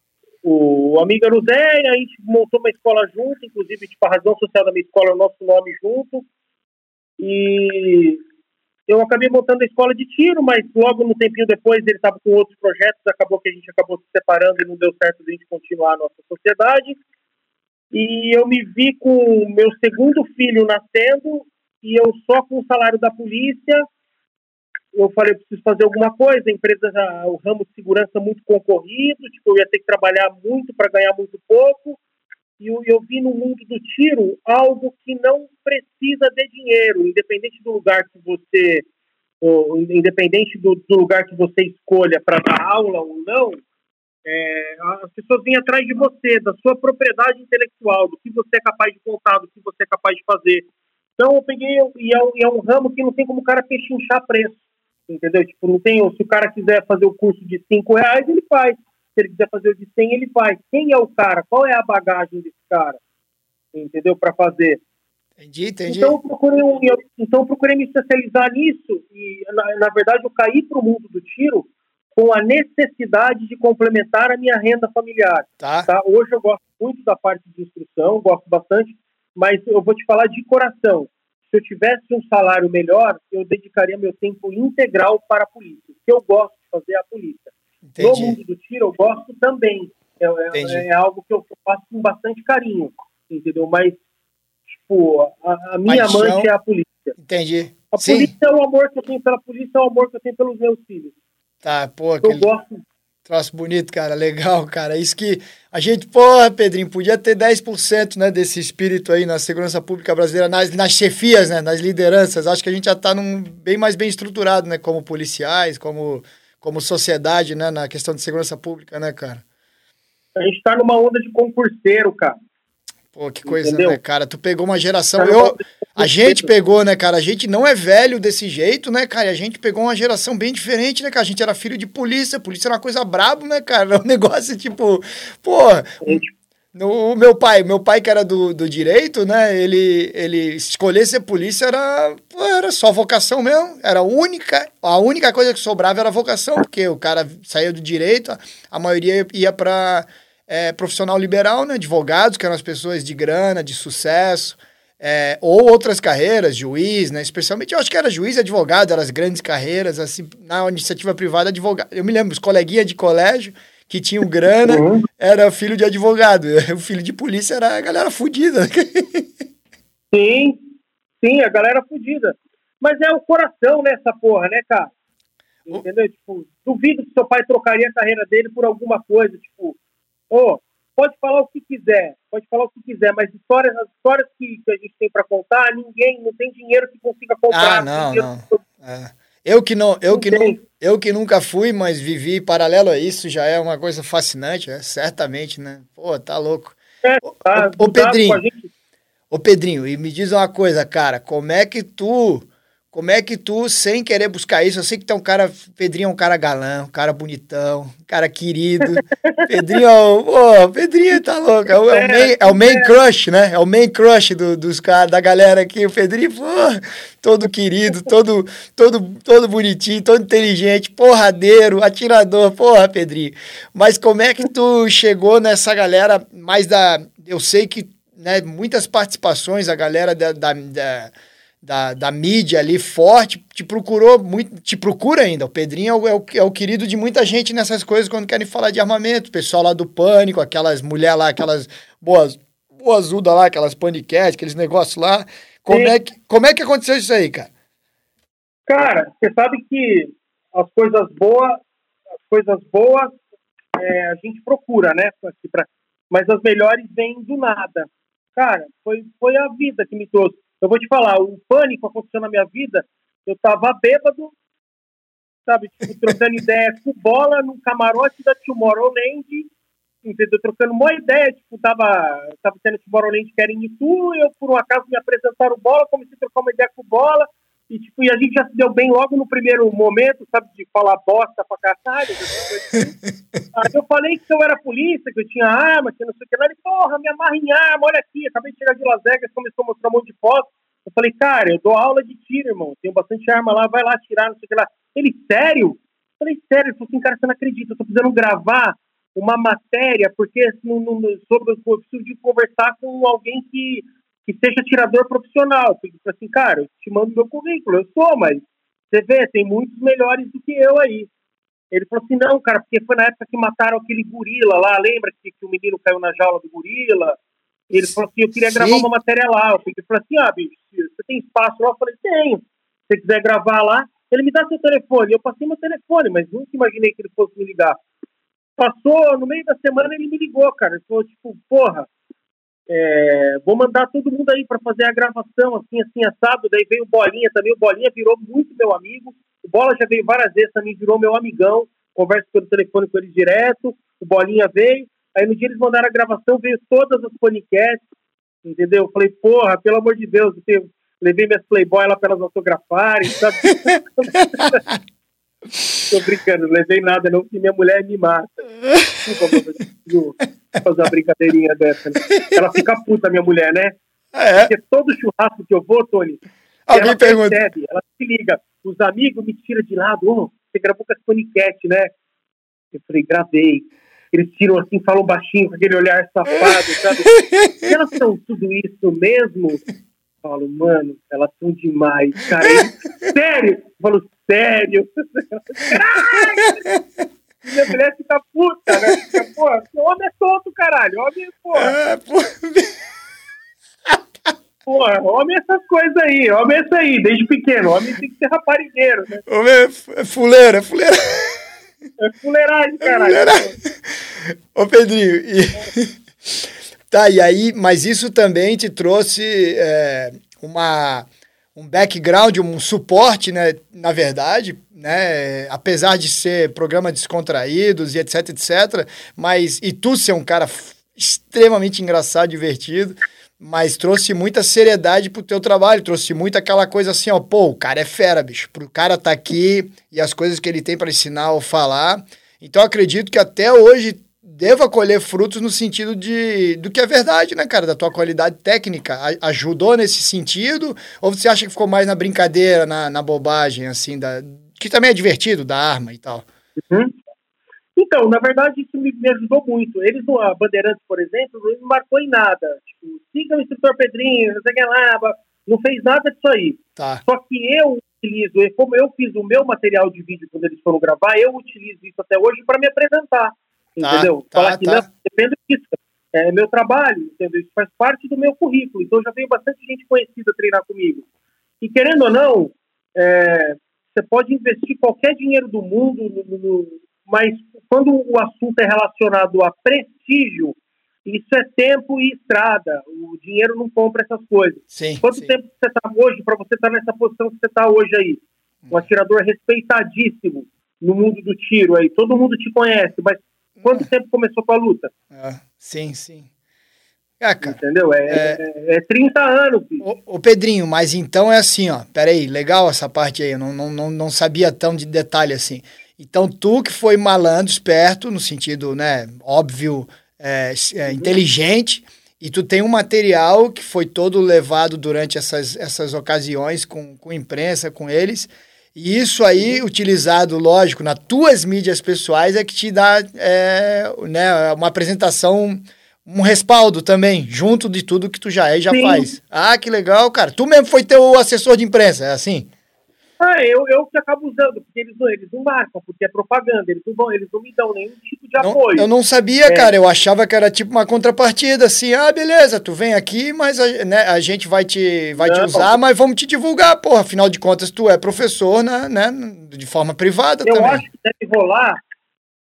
o amigo era o Zé, e a gente montou uma escola junto, inclusive, tipo, a razão social da minha escola é o nosso nome junto. E eu acabei montando a escola de tiro, mas logo no tempinho depois ele estava com outros projetos, acabou que a gente acabou se separando e não deu certo de a gente continuar a nossa sociedade. E eu me vi com meu segundo filho nascendo e eu só com o salário da polícia. Eu falei, eu preciso fazer alguma coisa. A empresa, o ramo de segurança muito concorrido, tipo, eu ia ter que trabalhar muito para ganhar muito pouco e eu, eu vi no mundo do tiro algo que não precisa de dinheiro, independente do lugar que você, ou, independente do, do, lugar que você escolha para dar aula ou não, é, as pessoas vêm atrás de você, da sua propriedade intelectual, do que você é capaz de contar, do que você é capaz de fazer. Então eu peguei, e é, e é um ramo que não tem como o cara pechinchar preço, entendeu? Tipo, não tem, se o cara quiser fazer o curso de cinco reais, ele faz se ele quiser fazer o de 100, ele faz. Quem é o cara? Qual é a bagagem desse cara? Entendeu? Para fazer. Entendi, entendi. Então eu, procurei, eu, então eu procurei me especializar nisso e, na, na verdade, eu caí para o mundo do tiro com a necessidade de complementar a minha renda familiar. Tá. tá. Hoje eu gosto muito da parte de instrução, gosto bastante, mas eu vou te falar de coração. Se eu tivesse um salário melhor, eu dedicaria meu tempo integral para a polícia. O que eu gosto de fazer é a polícia. Entendi. No mundo do tiro, eu gosto também. É, é, é, algo que eu faço com bastante carinho, entendeu? Mas, tipo, a, a minha Paixão. amante é a polícia. Entendi. A Sim. polícia é o amor que eu tenho pela polícia, é o amor que eu tenho pelos meus filhos. Tá, pô, aquele... Eu gosto. Troço bonito, cara, legal, cara. Isso que a gente, porra, Pedrinho, podia ter 10% né, desse espírito aí na segurança pública brasileira, nas, nas chefias, né, nas lideranças. Acho que a gente já está num, bem mais bem estruturado, né, como policiais, como como sociedade, né, na questão de segurança pública, né, cara? A gente tá numa onda de concurseiro, cara. Pô, que coisa, Entendeu? né, cara? Tu pegou uma geração. Tá eu, a gente pegou, né, cara? A gente não é velho desse jeito, né, cara? E a gente pegou uma geração bem diferente, né, cara? A gente era filho de polícia. Polícia era uma coisa brabo, né, cara? Era um negócio tipo, pô. O meu pai, meu pai que era do, do direito, né? Ele, ele escolher ser polícia era, era só vocação mesmo. Era a única, a única coisa que sobrava era vocação, porque o cara saía do direito, a maioria ia para é, profissional liberal, né? Advogados, que eram as pessoas de grana, de sucesso, é, ou outras carreiras, juiz, né? Especialmente, eu acho que era juiz e advogado, eram as grandes carreiras, assim, na iniciativa privada, advogado. Eu me lembro, os coleguinhas de colégio que tinham grana, uhum. era filho de advogado. O filho de polícia era a galera fodida. Sim, sim, a galera fodida. Mas é o coração nessa porra, né, cara? Entendeu? Tipo, duvido que seu pai trocaria a carreira dele por alguma coisa, tipo, oh, pode falar o que quiser, pode falar o que quiser, mas histórias, as histórias que, que a gente tem para contar, ninguém, não tem dinheiro que consiga comprar. Ah, não, não. É. Eu que não, eu que não, eu que nunca fui, mas vivi paralelo a isso, já é uma coisa fascinante, é, certamente, né? Pô, tá louco. É, tá, ô, ô Pedrinho, Ô Pedrinho, e me diz uma coisa, cara, como é que tu como é que tu, sem querer buscar isso, eu sei que tu é um cara, Pedrinho é um cara galã, um cara bonitão, um cara querido. Pedrinho, pô, Pedrinho tá louco, é o, é o, main, é o main crush, né? É o main crush do, dos caras, da galera aqui. O Pedrinho, pô, todo querido, todo, todo, todo bonitinho, todo inteligente, porradeiro, atirador, porra, Pedrinho. Mas como é que tu chegou nessa galera mais da... Eu sei que, né, muitas participações, a galera da, da, da da, da mídia ali forte, te procurou muito, te procura ainda. O Pedrinho é o, é o, é o querido de muita gente nessas coisas quando querem falar de armamento. O pessoal lá do Pânico, aquelas mulheres lá, aquelas boas, boazuda lá, aquelas paniquetes, aqueles negócios lá. Como é, que, como é que aconteceu isso aí, cara? Cara, você sabe que as coisas boas, as coisas boas é, a gente procura, né? Mas as melhores vêm do nada. Cara, foi, foi a vida que me trouxe. Eu vou te falar, o pânico aconteceu na minha vida, eu tava bêbado, sabe, tipo, trocando ideia com bola no camarote da Tomorrowland, entendeu? Trocando uma ideia, tipo, tava, tava tendo Tomorrowland que era em Itu, eu por um acaso me apresentaram bola, comecei a trocar uma ideia com bola, e, tipo, e a gente já se deu bem logo no primeiro momento, sabe, de falar bosta pra caralho. Assim. Aí eu falei que eu era polícia, que eu tinha arma, que não sei o que lá. Ele, porra, me amarra em arma, olha aqui. Acabei de chegar de Las Vegas, começou a mostrar um monte de fotos. Eu falei, cara, eu dou aula de tiro, irmão. Tenho bastante arma lá, vai lá atirar, não sei o que lá. Ele, sério? Eu falei, sério? Ele falou assim, cara, você não acredita, eu tô precisando gravar uma matéria, porque no, no, sobre, eu preciso de conversar com alguém que que seja tirador profissional. Porque, assim, cara, eu te mando meu currículo, eu sou, mas você vê, tem muitos melhores do que eu aí. Ele falou assim, não, cara, porque foi na época que mataram aquele gorila lá, lembra que, que o menino caiu na jaula do gorila? Ele falou assim, eu queria gravar Sim. uma matéria lá. Eu falei assim, ah, bicho, você tem espaço lá? Eu falei, tenho. Se você quiser gravar lá, ele me dá seu telefone. Eu passei meu telefone, mas nunca imaginei que ele fosse me ligar. Passou, no meio da semana ele me ligou, cara. Ele falou, tipo, porra, é, vou mandar todo mundo aí para fazer a gravação, assim, assim, assado. Daí veio o Bolinha também. O Bolinha virou muito meu amigo. O Bola já veio várias vezes também, virou meu amigão. Converso pelo telefone com ele direto. O Bolinha veio. Aí no dia eles mandaram a gravação, veio todas as podcasts, entendeu? Eu falei, porra, pelo amor de Deus, eu levei minhas Playboy lá para elas autografarem, sabe? Tô brincando, não levei nada não, porque minha mulher me mata. Desculpa, fazer uma brincadeirinha dessa. Né? Ela fica puta, minha mulher, né? É? Porque todo churrasco que eu vou, Tony, Alguém ela pergunta. percebe, ela se liga. Os amigos me tiram de lado. Oh, você gravou com as paniquete, né? Eu falei, gravei. Eles tiram assim, falam baixinho, com aquele olhar safado, sabe? elas são tudo isso mesmo? Eu falo, mano, elas são demais, cara. sério? Eu falo, sério? Minha mulher fica puta, né? Fica, porra, homem é tonto, caralho. Homem, é, porra. É, porra. Porra, homem é essas coisas aí. Homem é isso aí, desde pequeno. Homem tem que ser raparigueiro, né? Homem é, é fuleira, é fuleira. É fuleiragem, é caralho. É fuleiragem. Ô, Pedrinho, e... tá, e aí, mas isso também te trouxe é, uma um background, um suporte, né, na verdade, né, apesar de ser programa descontraídos e etc, etc, mas e tu ser um cara extremamente engraçado, divertido, mas trouxe muita seriedade pro teu trabalho, trouxe muito aquela coisa assim, ó, pô, o cara é fera, bicho, pro cara tá aqui e as coisas que ele tem para ensinar ou falar. Então acredito que até hoje deva colher frutos no sentido de do que é verdade, né, cara? Da tua qualidade técnica. A, ajudou nesse sentido? Ou você acha que ficou mais na brincadeira, na, na bobagem, assim, da, que também é divertido, da arma e tal? Uhum. Então, na verdade, isso me, me, ajudou muito. Eles, a Bandeirantes, por exemplo, não me marcou em nada. Tipo, siga o instrutor Pedrinho, não sei o que lá, não fez nada disso aí. Tá. Só que eu utilizo, como eu fiz o meu material de vídeo quando eles foram gravar, eu utilizo isso até hoje para me apresentar. Tá, entendeu? Tá, Falar que tá. não, depende disso. É meu trabalho, entendeu? Isso faz parte do meu currículo. Então já veio bastante gente conhecida treinar comigo. E querendo ou não, é, você pode investir qualquer dinheiro do mundo, no, no, mas quando o assunto é relacionado a prestígio, isso é tempo e estrada. O dinheiro não compra essas coisas. Sim, Quanto sim. tempo você está hoje para você estar tá nessa posição que você está hoje aí? Um hum. atirador respeitadíssimo no mundo do tiro aí. Todo mundo te conhece, mas Quanto tempo começou com a luta? Ah, sim, sim. É, cara, Entendeu? É, é, é 30 anos. Ô, ô, Pedrinho, mas então é assim, ó. Peraí, legal essa parte aí. Eu não, não, não, não sabia tão de detalhe assim. Então, tu que foi malandro, esperto, no sentido, né, óbvio, é, é, inteligente, e tu tem um material que foi todo levado durante essas, essas ocasiões com, com imprensa, com eles, e isso aí, utilizado, lógico, nas tuas mídias pessoais, é que te dá é, né, uma apresentação, um respaldo também, junto de tudo que tu já é e já Sim. faz. Ah, que legal, cara. Tu mesmo foi teu assessor de imprensa, é assim? Ah, eu, eu que acabo usando, porque eles, eles não marcam, porque é propaganda, eles não, vão, eles não me dão nenhum tipo de não, apoio. Eu não sabia, é. cara, eu achava que era tipo uma contrapartida, assim, ah, beleza, tu vem aqui, mas a, né, a gente vai te, vai te usar, mas vamos te divulgar, porra, afinal de contas tu é professor, né, né de forma privada eu também. Eu acho que deve rolar,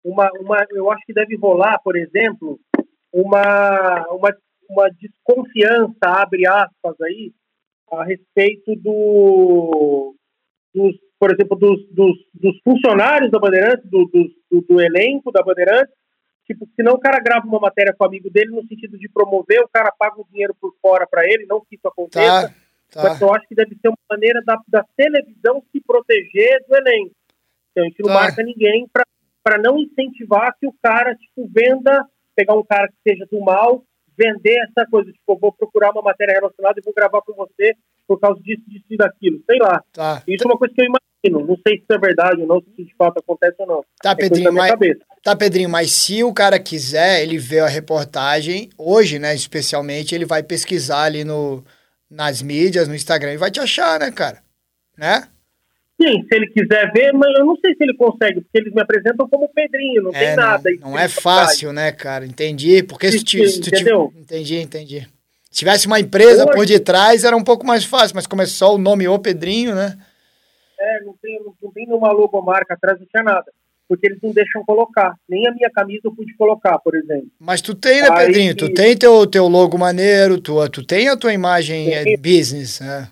uma, uma, eu acho que deve rolar, por exemplo, uma, uma, uma desconfiança, abre aspas aí, a respeito do dos, por exemplo, dos, dos, dos funcionários da Bandeirantes, do, do, do, elenco da Bandeirantes, tipo, senão o cara grava uma matéria com o amigo dele no sentido de promover, o cara paga o dinheiro por fora para ele, não que isso aconteça, tá, tá. mas eu acho que deve ser uma maneira da, da televisão se proteger do elenco. Então a gente não tá. marca ninguém para não incentivar que o cara, tipo, venda, pegar um cara que seja do mal, vender essa coisa, tipo, eu vou procurar uma matéria relacionada e vou gravar com você por causa disso, disso e daquilo, sei lá. Tá. Isso é uma coisa que eu imagino, não sei se é verdade ou não, se de fato acontece ou não. Tá, é Pedrinho, mas, tá, Pedrinho, mas se o cara quiser, ele vê a reportagem, hoje, né, especialmente, ele vai pesquisar ali no, nas mídias, no Instagram, e vai te achar, né, cara? Né? Sim, se ele quiser ver, mas eu não sei se ele consegue, porque eles me apresentam como Pedrinho, não é, tem nada. Não, não é fácil, né, cara? Entendi. Porque se tu entendeu? Entendi, entendi. Se tivesse uma empresa Hoje, por detrás, era um pouco mais fácil, mas como é só o nome O Pedrinho, né? É, não tem, não, não tem nenhuma logomarca atrás, não tinha nada. Porque eles não deixam colocar. Nem a minha camisa eu pude colocar, por exemplo. Mas tu tem, né, Aí, Pedrinho? Tu tem teu, teu logo maneiro, tu, tu tem a tua imagem é, business, né?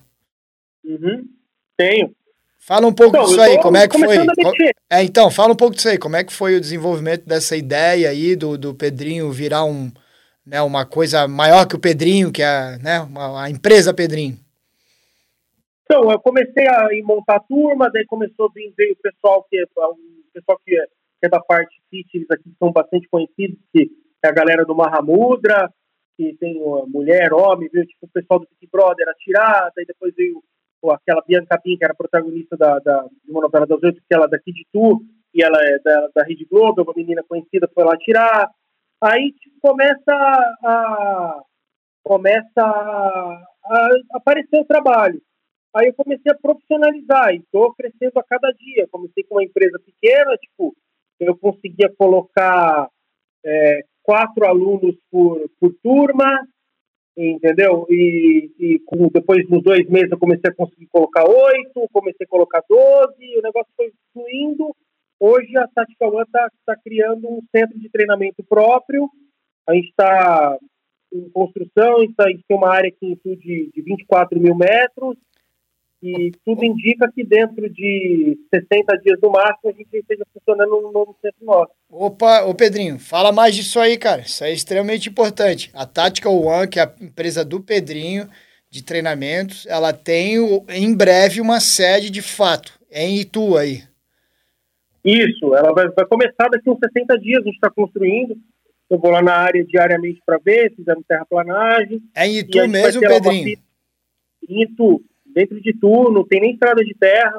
Uhum, tenho. Fala um pouco então, disso aí, como é que foi? É, então, fala um pouco disso aí, como é que foi o desenvolvimento dessa ideia aí do, do Pedrinho virar um, né, uma coisa maior que o Pedrinho, que é né, uma, a empresa Pedrinho? Então, eu comecei a montar a turma, daí começou a vir veio o pessoal que é, o pessoal que é, que é da parte fitness aqui, que são bastante conhecidos, que é a galera do Mahamudra, que tem mulher, homem, viu? Tipo o pessoal do Big Brother, a tirada, e depois veio aquela Bianca Pin, que era protagonista da, da, de uma novela das oito, que ela é daqui de Tu, e ela é da, da Rede Globo, é uma menina conhecida, foi lá tirar. Aí tipo, começa a, começa a, a aparecer o trabalho. Aí eu comecei a profissionalizar e estou crescendo a cada dia. Comecei com uma empresa pequena, tipo, eu conseguia colocar é, quatro alunos por, por turma, entendeu? E, e com, depois dos dois meses eu comecei a conseguir colocar oito, comecei a colocar doze, o negócio foi fluindo. Hoje a Tática One está tá criando um centro de treinamento próprio, a gente está em construção, tá, a gente, tem uma área aqui em de, de 24 mil metros, e tudo indica que dentro de 60 dias no máximo a gente esteja funcionando no novo centro nosso. Opa, ô Pedrinho, fala mais disso aí, cara. Isso é extremamente importante. A Tática One, que é a empresa do Pedrinho de treinamentos, ela tem em breve uma sede de fato. É em Itu aí. Isso, ela vai, vai começar daqui uns 60 dias, a gente está construindo. Eu vou lá na área diariamente para ver, fizemos terraplanagem. É em Itu mesmo, Pedrinho? Em Itu dentro de tudo, não tem nem estrada de terra.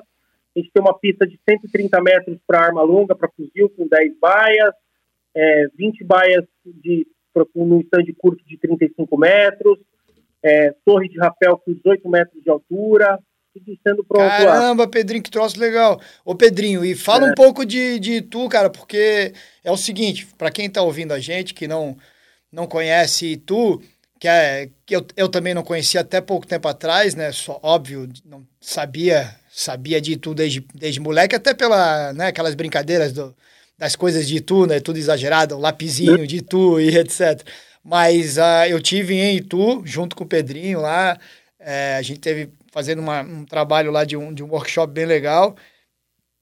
A gente tem uma pista de 130 metros para arma longa, para fuzil, com 10 baias, é, 20 baias de, no stand curto de 35 metros, é, torre de rapel com 18 metros de altura, tudo sendo pronto Caramba, lá. Pedrinho, que troço legal. Ô, Pedrinho, e fala é. um pouco de, de tu, cara, porque é o seguinte, para quem está ouvindo a gente, que não, não conhece tu, que, é, que eu, eu também não conhecia até pouco tempo atrás, né? Só, óbvio, não sabia sabia de tudo desde, desde moleque, até pela, né, aquelas brincadeiras do, das coisas de Itu, né? Tudo exagerado, o lapizinho de Itu e etc. Mas uh, eu tive em Itu, junto com o Pedrinho lá, é, a gente teve fazendo uma, um trabalho lá de um, de um workshop bem legal.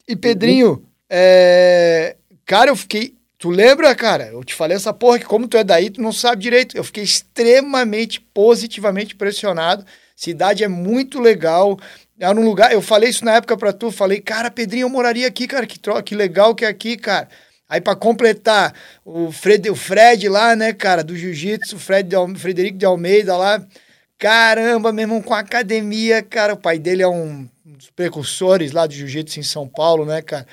E Pedrinho, uhum. é, cara, eu fiquei Tu lembra, cara? Eu te falei essa porra que como tu é daí, tu não sabe direito. Eu fiquei extremamente positivamente impressionado. Cidade é muito legal. É um lugar, eu falei isso na época pra tu, falei, cara, Pedrinho, eu moraria aqui, cara, que troca, que legal que é aqui, cara. Aí para completar, o Fred, o Fred lá, né, cara, do jiu-jitsu, Fred de, Frederico de Almeida lá, caramba, meu irmão, com a academia, cara, o pai dele é um dos precursores lá do jiu-jitsu em São Paulo, né, cara?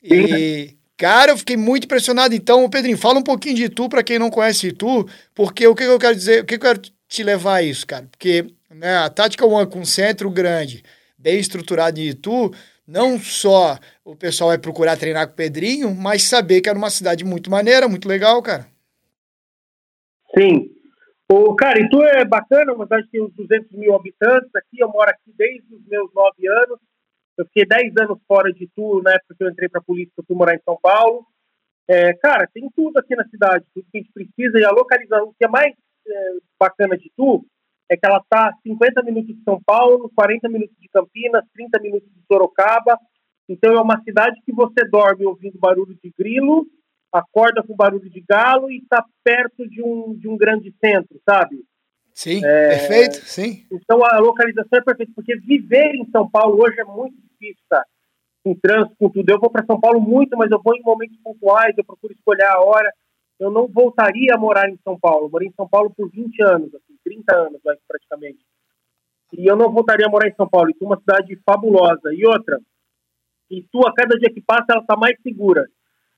E, cara, eu fiquei muito impressionado. Então, Pedrinho, fala um pouquinho de tu para quem não conhece tu, porque o que eu quero dizer, o que eu quero te levar a isso, cara? Porque né, a Tática One com centro grande, bem estruturado em Itu, não só o pessoal vai procurar treinar com o Pedrinho, mas saber que era uma cidade muito maneira, muito legal, cara. Sim. O, cara, Itu é bacana, uma cidade que tem uns 200 mil habitantes aqui, eu moro aqui desde os meus nove anos, eu fiquei 10 anos fora de Itu, na época que eu entrei para a polícia, eu fui morar em São Paulo. É, cara, tem tudo aqui na cidade, tudo que a gente precisa, e a localização, o que é mais é, bacana de Itu é que ela está 50 minutos de São Paulo, 40 minutos de Campinas, 30 minutos de Sorocaba. Então é uma cidade que você dorme ouvindo barulho de grilo, acorda com barulho de galo e está perto de um, de um grande centro, sabe? Sim, é... perfeito, sim. Então a localização é perfeita, porque viver em São Paulo hoje é muito difícil, tá? Com trânsito, com tudo. Eu vou para São Paulo muito, mas eu vou em momentos pontuais, eu procuro escolher a hora eu não voltaria a morar em São Paulo. Eu morei em São Paulo por 20 anos, assim, 30 anos praticamente. E eu não voltaria a morar em São Paulo. Itu é uma cidade fabulosa. E outra, Itu, a cada dia que passa, ela está mais segura.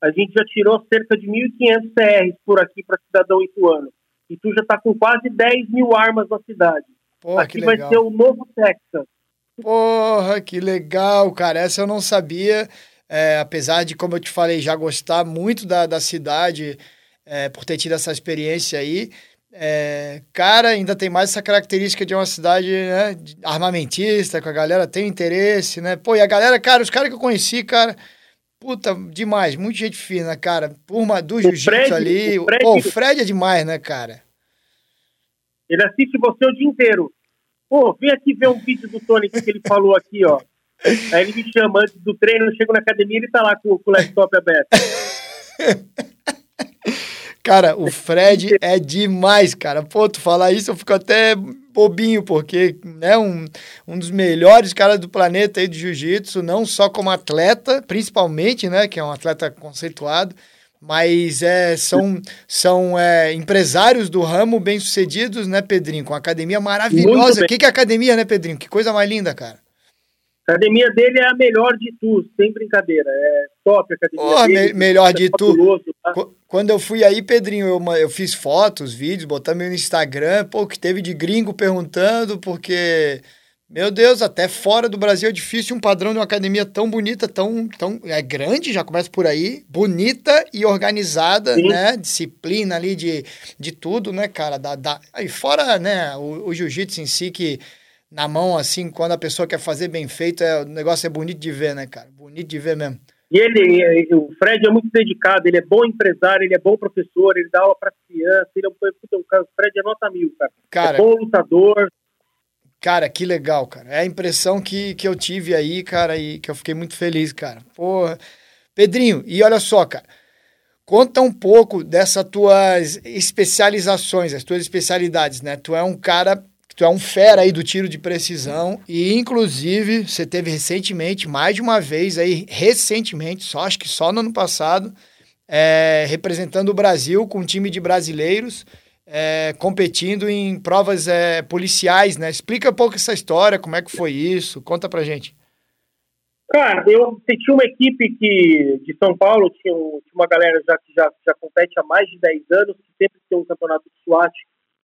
A gente já tirou cerca de 1.500 CRs por aqui para cidadão ituano. Itu já está com quase 10 mil armas na cidade. Porra, aqui vai ser o novo Texas. Porra, que legal, cara. Essa eu não sabia. É, apesar de, como eu te falei, já gostar muito da, da cidade, é, por ter tido essa experiência aí. É, cara, ainda tem mais essa característica de uma cidade né, armamentista, que a galera tem interesse, né? Pô, e a galera, cara, os caras que eu conheci, cara, puta, demais, muita gente fina, cara. Turma do jiu-jitsu ali. O Fred, Pô, o Fred é demais, né, cara? Ele assiste você o dia inteiro. Pô, vem aqui ver um vídeo do Tony que ele falou aqui, ó. Aí ele me chama antes do treino, eu chego na academia e ele tá lá com, com o laptop aberto. Cara, o Fred é demais, cara. Pô, tu falar isso, eu fico até bobinho, porque é né, um, um dos melhores caras do planeta aí do jiu-jitsu, não só como atleta, principalmente, né, que é um atleta conceituado, mas é, são, são é, empresários do ramo bem-sucedidos, né, Pedrinho? Com academia maravilhosa. O que, que é academia, né, Pedrinho? Que coisa mais linda, cara. A academia dele é a melhor de tudo, sem brincadeira. É top a academia Porra, dele. Me melhor de tudo. Tá? Quando eu fui aí, Pedrinho, eu, eu fiz fotos, vídeos, botamos no Instagram, pô, que teve de gringo perguntando, porque, meu Deus, até fora do Brasil é difícil um padrão de uma academia tão bonita, tão, tão é grande, já começa por aí, bonita e organizada, Sim. né? Disciplina ali de, de tudo, né, cara? Da, da... E fora, né, o, o jiu-jitsu em si, que na mão, assim, quando a pessoa quer fazer bem feito, é, o negócio é bonito de ver, né, cara? Bonito de ver mesmo. E ele, o Fred é muito dedicado, ele é bom empresário, ele é bom professor, ele dá aula para criança, ele é um, o Fred é nota mil, cara. cara. É bom lutador. Cara, que legal, cara. É a impressão que, que eu tive aí, cara, e que eu fiquei muito feliz, cara. Porra. Pedrinho, e olha só, cara. Conta um pouco dessas tuas especializações, as tuas especialidades, né? Tu é um cara tu é um fera aí do tiro de precisão e inclusive você teve recentemente, mais de uma vez aí, recentemente, só acho que só no ano passado, é, representando o Brasil com um time de brasileiros é, competindo em provas é, policiais, né? Explica um pouco essa história, como é que foi isso, conta pra gente. Cara, eu tinha uma equipe que de São Paulo, tinha, tinha uma galera já que já, já compete há mais de 10 anos, que sempre tem um campeonato de SWAT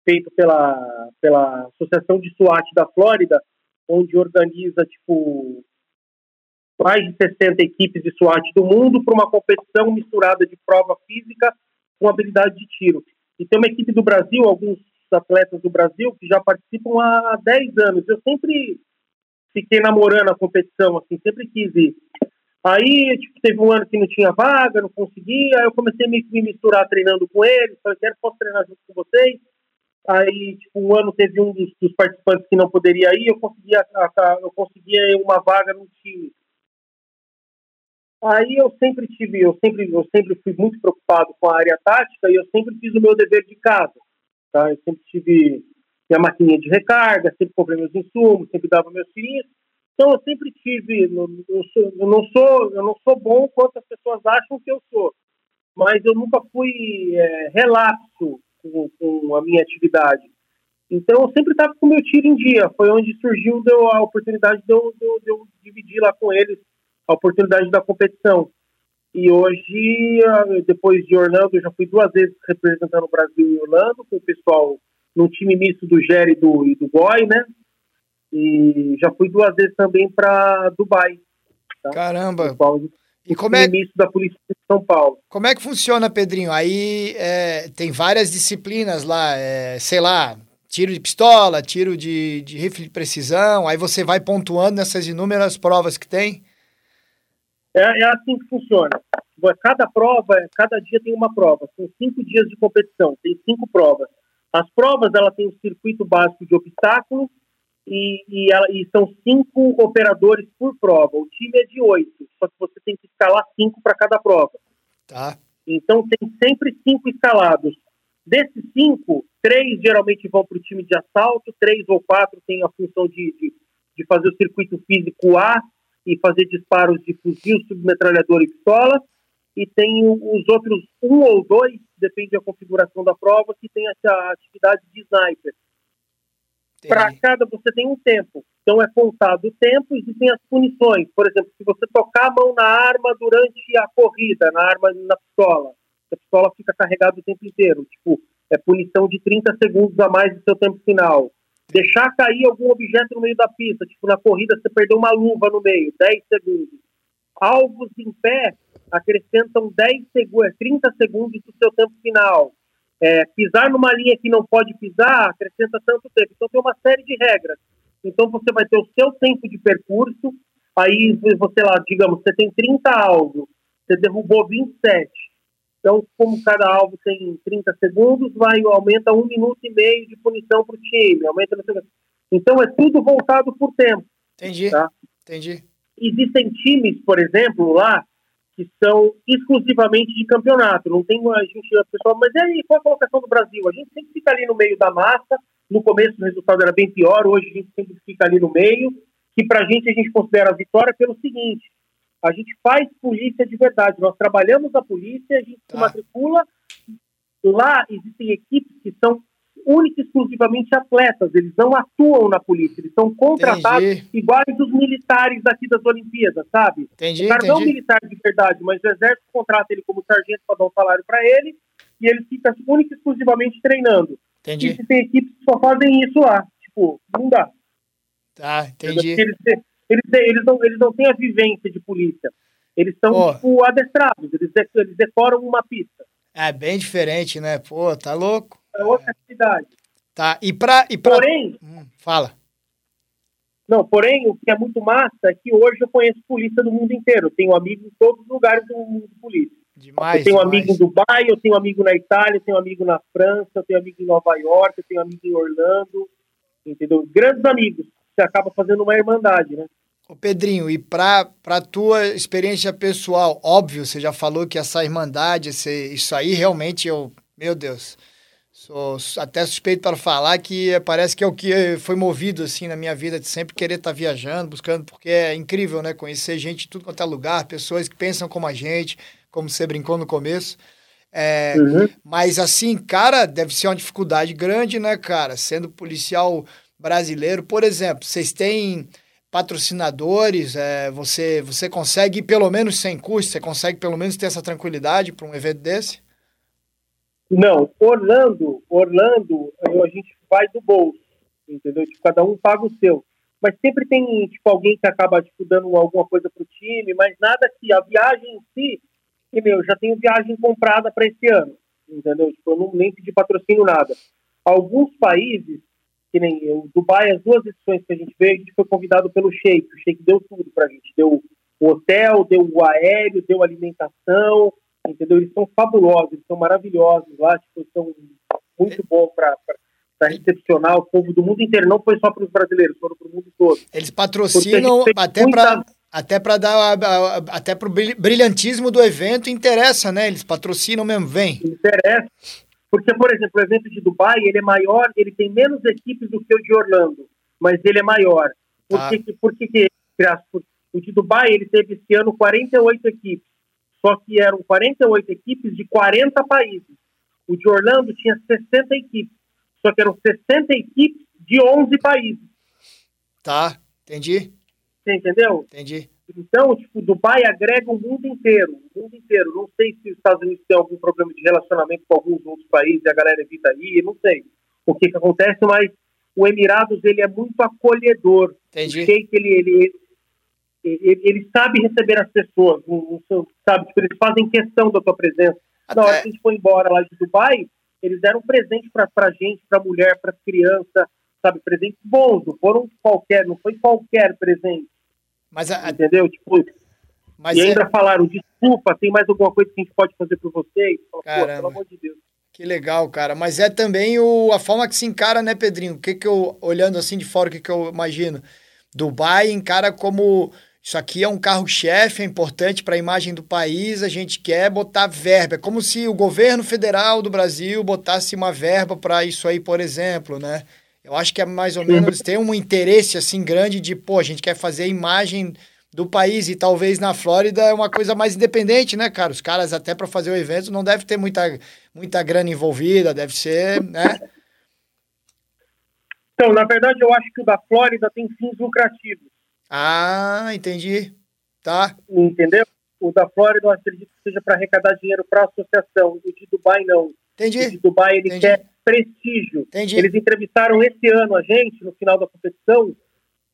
feito pela, pela Associação de SWAT da Flórida, onde organiza, tipo, mais de 60 equipes de SWAT do mundo para uma competição misturada de prova física com habilidade de tiro. E tem uma equipe do Brasil, alguns atletas do Brasil, que já participam há 10 anos. Eu sempre fiquei namorando a competição, assim, sempre quis ir. Aí, tipo, teve um ano que não tinha vaga, não conseguia, aí eu comecei a me, me misturar treinando com eles, falei, quero, posso treinar junto com vocês? Aí, tipo, um ano teve um dos, dos participantes que não poderia ir, eu conseguia, eu conseguia uma vaga no time. Aí eu sempre tive, eu sempre, eu sempre fui muito preocupado com a área tática e eu sempre fiz o meu dever de casa. Tá? Eu sempre tive minha maquininha de recarga, sempre comprei meus insumos, sempre dava meus tirinhos. Então eu sempre tive, eu, sou, eu, não sou, eu não sou bom quanto as pessoas acham que eu sou, mas eu nunca fui é, relapso com, com, a minha atividade. Então eu sempre estava com o meu tiro em dia. Foi onde surgiu deu a oportunidade de eu, de, de eu dividir lá com eles a oportunidade da competição. E hoje, depois de Orlando, eu já fui duas vezes representando o Brasil em Orlando, com o pessoal no time misto do Jerry e do, e do Boy, né? E já fui duas vezes também para Dubai. Tá? Caramba! E como é misto da Polícia de São Paulo. Como é que funciona, Pedrinho? Aí é, tem várias disciplinas lá, é, sei lá, tiro de pistola, tiro de, de rifle de precisão, aí você vai pontuando nessas inúmeras provas que tem? É, é assim que funciona. Cada prova, cada dia tem uma prova. São cinco dias de competição, tem cinco provas. As provas, ela tem um circuito básico de obstáculos e, e, ela, e são cinco operadores por prova. O time é de oito, só que você tem que escalar cinco para cada prova. Tá. Então tem sempre cinco escalados. Desses cinco, três geralmente vão para o time de assalto, três ou quatro têm a função de, de, de fazer o circuito físico A, e fazer disparos de fuzil, submetralhador e pistola. E tem os outros um ou dois, depende da configuração da prova, que tem essa atividade de sniper. Para cada você tem um tempo. Então é contado o tempo e tem as punições. Por exemplo, se você tocar a mão na arma durante a corrida, na arma na pistola, a pistola fica carregada o tempo inteiro. Tipo, é punição de 30 segundos a mais do seu tempo final deixar cair algum objeto no meio da pista, tipo na corrida você perdeu uma luva no meio, 10 segundos. Alvos em pé acrescentam 10 segundos, 30 segundos do seu tempo final. É, pisar numa linha que não pode pisar acrescenta tanto tempo. Então tem uma série de regras. Então você vai ter o seu tempo de percurso, aí você lá, digamos, você tem 30 alvos, você derrubou 27 então, como cada alvo tem 30 segundos, vai aumenta um minuto e meio de punição para o time. Aumenta Então, é tudo voltado por tempo. Entendi. Tá? Entendi. Existem times, por exemplo, lá, que são exclusivamente de campeonato. Não tem a gente, a pessoa, mas e aí, qual a colocação do Brasil? A gente sempre fica ali no meio da massa. No começo o resultado era bem pior, hoje a gente sempre fica ali no meio. Que para a gente a gente considera a vitória pelo seguinte: a gente faz polícia de verdade. Nós trabalhamos a polícia, a gente tá. se matricula. Lá existem equipes que são única e exclusivamente atletas, eles não atuam na polícia, eles são contratados entendi. iguais dos militares daqui das Olimpíadas, sabe? Entendi, o cara não é um militar de verdade, mas o exército contrata ele como sargento para dar um salário para ele e ele fica única e exclusivamente treinando. Entendi. E tem equipes que só fazem isso lá, tipo, não dá. Tá, entendi. Eles, eles, eles, não, eles não têm a vivência de polícia. Eles são, oh. tipo, adestrados. Eles, eles decoram uma pista. É bem diferente, né? Pô, tá louco. É outra atividade. Tá, e pra... E pra... Porém... Hum, fala. Não, porém, o que é muito massa é que hoje eu conheço polícia do mundo inteiro. Eu tenho amigos em todos os lugares do mundo de polícia. Demais, eu tenho demais. amigo em Dubai, eu tenho amigo na Itália, eu tenho amigo na França, eu tenho amigo em Nova York, eu tenho amigo em Orlando, entendeu? Grandes amigos. Você acaba fazendo uma irmandade, né? Ô Pedrinho, e para a tua experiência pessoal, óbvio, você já falou que essa irmandade, esse, isso aí realmente eu, meu Deus, sou até suspeito para falar que parece que é o que foi movido assim na minha vida de sempre querer estar tá viajando, buscando, porque é incrível, né? Conhecer gente de tudo quanto é lugar, pessoas que pensam como a gente, como você brincou no começo. É, uhum. Mas assim, cara, deve ser uma dificuldade grande, né, cara? Sendo policial brasileiro, por exemplo, vocês têm patrocinadores, é, você, você consegue, pelo menos sem custo, você consegue pelo menos ter essa tranquilidade para um evento desse? Não, Orlando, Orlando, a gente vai do bolso, entendeu? Tipo, cada um paga o seu. Mas sempre tem, tipo, alguém que acaba, tipo, dando alguma coisa pro time, mas nada que a viagem em si, que, meu, já tenho viagem comprada para esse ano, entendeu? Tipo, eu não nem pedi patrocínio, nada. Alguns países que nem o Dubai, as duas edições que a gente veio, a gente foi convidado pelo Sheik. O Sheik deu tudo pra gente. Deu o hotel, deu o aéreo, deu alimentação, entendeu? Eles são fabulosos, eles são maravilhosos lá, tipo, são muito bons para recepcionar o povo do mundo inteiro. Não foi só para os brasileiros, foram para o mundo todo. Eles patrocinam até muita... para Até para dar até para o brilhantismo do evento interessa, né? Eles patrocinam mesmo, vem. Interessa. Porque, por exemplo, o evento de Dubai, ele é maior, ele tem menos equipes do que o de Orlando, mas ele é maior. Por tá. que, por que, que o de Dubai, ele teve esse ano 48 equipes, só que eram 48 equipes de 40 países. O de Orlando tinha 60 equipes, só que eram 60 equipes de 11 países. Tá, entendi. Você entendeu? Entendi. Então, tipo, Dubai agrega o mundo inteiro, o mundo inteiro. Não sei se os Estados Unidos têm algum problema de relacionamento com alguns outros países e a galera evita ir, não sei o que, que acontece, mas o Emirados ele é muito acolhedor. Entendi. O que ele, ele, ele, ele, sabe receber as pessoas, sabe? Tipo, eles fazem questão da tua presença. Até... Na hora que a gente foi embora lá de Dubai, eles deram um presente para a gente, para a mulher, para as crianças, sabe? Presentes bons, não foram qualquer, não foi qualquer presente. Mas a... Entendeu? Tipo, Mas e ainda é... falaram, desculpa, tem mais alguma coisa que a gente pode fazer por vocês? Fala, pelo amor de Deus. Que legal, cara. Mas é também o, a forma que se encara, né, Pedrinho? O que que eu, olhando assim de fora, o que que eu imagino? Dubai encara como isso aqui é um carro-chefe, é importante para a imagem do país, a gente quer botar verba. É como se o governo federal do Brasil botasse uma verba para isso aí, por exemplo, né? Eu acho que é mais ou menos, tem um interesse assim grande de, pô, a gente quer fazer a imagem do país e talvez na Flórida é uma coisa mais independente, né, cara? Os caras até para fazer o evento não deve ter muita, muita grana envolvida, deve ser, né? Então, na verdade, eu acho que o da Flórida tem fins lucrativos. Ah, entendi. Tá. Entendeu? O da Flórida eu acredito que seja para arrecadar dinheiro para a associação. O de Dubai não. Entendi. O de Dubai ele entendi. quer prestígio. Entendi. Eles entrevistaram esse ano a gente, no final da competição,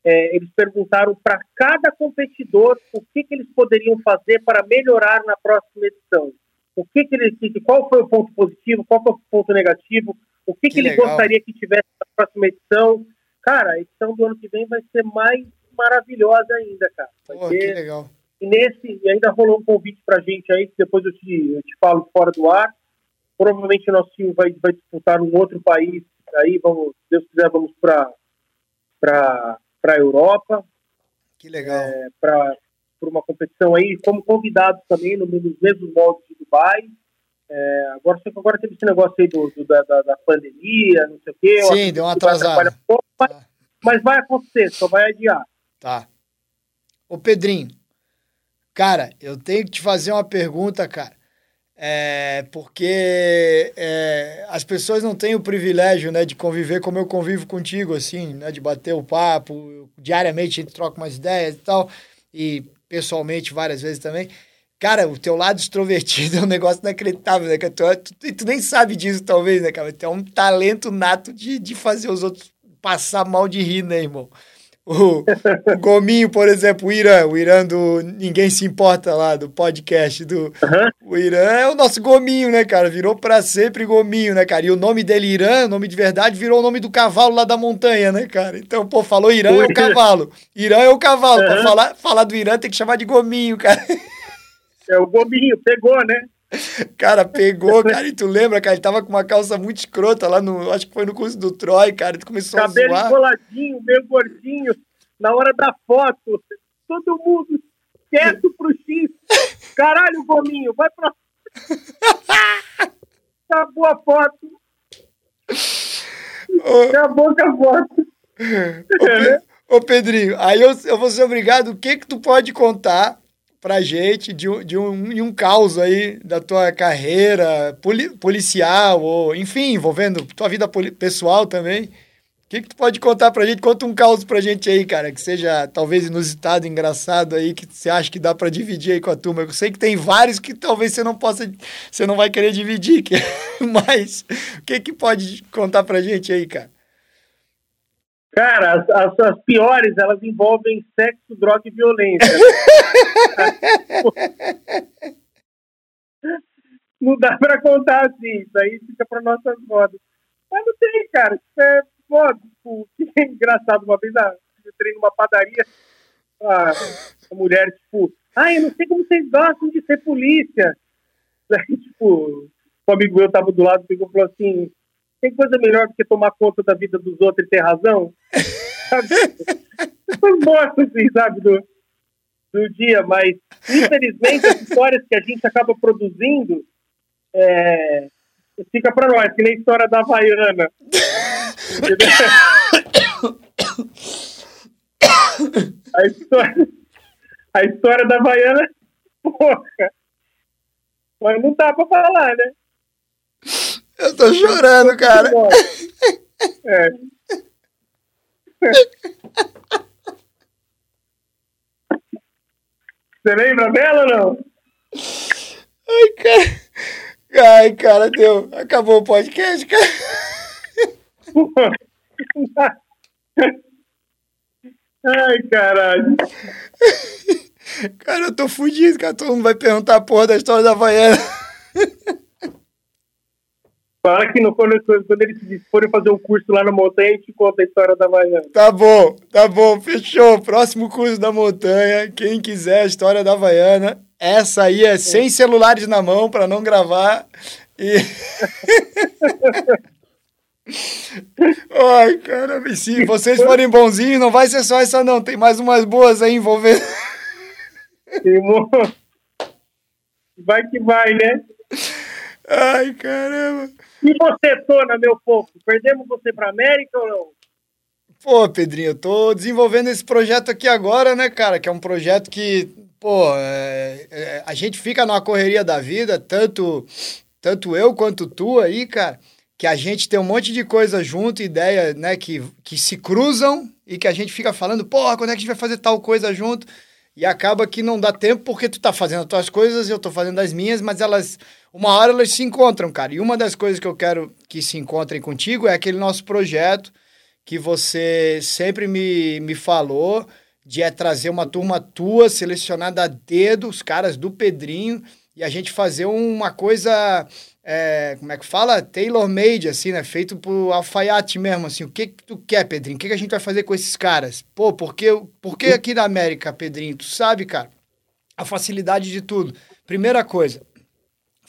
é, eles perguntaram para cada competidor o que, que eles poderiam fazer para melhorar na próxima edição. O que, que eles, qual foi o ponto positivo, qual foi o ponto negativo, o que, que, que ele legal. gostaria que tivesse na próxima edição. Cara, a edição do ano que vem vai ser mais maravilhosa ainda, cara. Vai Pô, ter... que legal. E nesse, e ainda rolou um convite pra gente aí, que depois eu te, eu te falo fora do ar, Provavelmente o nosso time vai, vai disputar um outro país. Aí, vamos, se Deus quiser, vamos para a Europa. Que legal. É, para uma competição aí, como convidados também, no, nos mesmos moldes de Dubai. É, agora, só que agora teve esse negócio aí do, do da, da, pandemia, não sei o quê. Sim, deu uma atrasada. Um pouco, mas, tá. mas vai acontecer, só vai adiar. Tá. Ô, Pedrinho, cara, eu tenho que te fazer uma pergunta, cara. É, porque é, as pessoas não têm o privilégio né, de conviver como eu convivo contigo, assim, né, de bater o papo, diariamente a gente troca umas ideias e tal, e pessoalmente várias vezes também. Cara, o teu lado extrovertido é um negócio inacreditável, né? Tu, tu, tu nem sabe disso, talvez, né, cara? Tu é um talento nato de, de fazer os outros passar mal de rir, né, irmão? O, o Gominho, por exemplo, o Irã, o Irã do Ninguém Se Importa lá, do podcast do... Uhum. O Irã é o nosso Gominho, né, cara? Virou pra sempre Gominho, né, cara? E o nome dele, Irã, nome de verdade, virou o nome do cavalo lá da montanha, né, cara? Então, pô, falou Irã é o cavalo. Irã é o cavalo. Uhum. Pra falar, falar do Irã tem que chamar de Gominho, cara. É o Gominho, pegou, né? Cara, pegou, cara, e tu lembra, cara, ele tava com uma calça muito escrota lá no, acho que foi no curso do Troy, cara, tu começou Cabelo a zoar. enroladinho, meio gordinho, na hora da foto, todo mundo quieto pro X. Caralho, Gominho, vai pra... Acabou a foto. Acabou com a foto. Ô, Pe... Ô, Pedrinho, aí eu, eu vou ser obrigado, o que que tu pode contar pra gente de, de, um, de um caos aí da tua carreira poli, policial, ou enfim, envolvendo tua vida pessoal também. O que, que tu pode contar pra gente? Conta um caos pra gente aí, cara, que seja talvez inusitado, engraçado aí, que você acha que dá pra dividir aí com a turma. Eu sei que tem vários que talvez você não possa, você não vai querer dividir, que, mas o que, que pode contar pra gente aí, cara? Cara, as, as, as, piores, elas envolvem sexo, droga e violência. não dá pra contar assim, isso aí fica pra nossas modas. Mas não tem, cara. Isso é, pô, tipo, que é engraçado. Uma vez ah, eu entrei numa padaria, a, a mulher, tipo, ai, eu não sei como vocês gostam de ser polícia. Aí, tipo, um amigo meu tava do lado e falou assim, tem coisa melhor do que tomar conta da vida dos outros e ter razão? sabe? Essas bostas, assim, sabe? Do... do dia, mas infelizmente as histórias que a gente acaba produzindo é, fica para nós, que nem a história da Havaiana. a, história, a história da Havaiana, porra. Mas não dá para falar, né? Eu tô chorando, cara. É. Você lembra dela ou não? Ai, cara. Ai, cara, deu. Acabou o podcast, cara. Ai, caralho. Cara, eu tô fudido, cara. Todo mundo vai perguntar a porra da história da Havaiana. Fala que no, quando, quando eles forem fazer um curso lá na montanha, a gente conta a história da Havaiana. Tá bom, tá bom, fechou. Próximo curso da montanha. Quem quiser a história da Havaiana, essa aí é sem celulares na mão para não gravar. E. Ai, cara, se vocês forem bonzinhos, não vai ser só essa, não. Tem mais umas boas aí envolvendo. Vai que vai, né? Ai, caramba. E você, Tona, meu povo? Perdemos você para América ou não? Pô, Pedrinho, eu tô desenvolvendo esse projeto aqui agora, né, cara? Que é um projeto que, pô, é, é, a gente fica numa correria da vida, tanto, tanto eu quanto tu aí, cara, que a gente tem um monte de coisa junto, ideia, né, que, que se cruzam e que a gente fica falando, porra, quando é que a gente vai fazer tal coisa junto? E acaba que não dá tempo porque tu tá fazendo as tuas coisas eu tô fazendo as minhas, mas elas, uma hora elas se encontram, cara. E uma das coisas que eu quero que se encontrem contigo é aquele nosso projeto que você sempre me, me falou de é trazer uma turma tua selecionada a dedo, os caras do Pedrinho, e a gente fazer uma coisa é, como é que fala? Tailor-made, assim, né? Feito por alfaiate mesmo, assim. O que que tu quer, Pedrinho? O que, que a gente vai fazer com esses caras? Pô, por que, por que aqui na América, Pedrinho? Tu sabe, cara, a facilidade de tudo. Primeira coisa,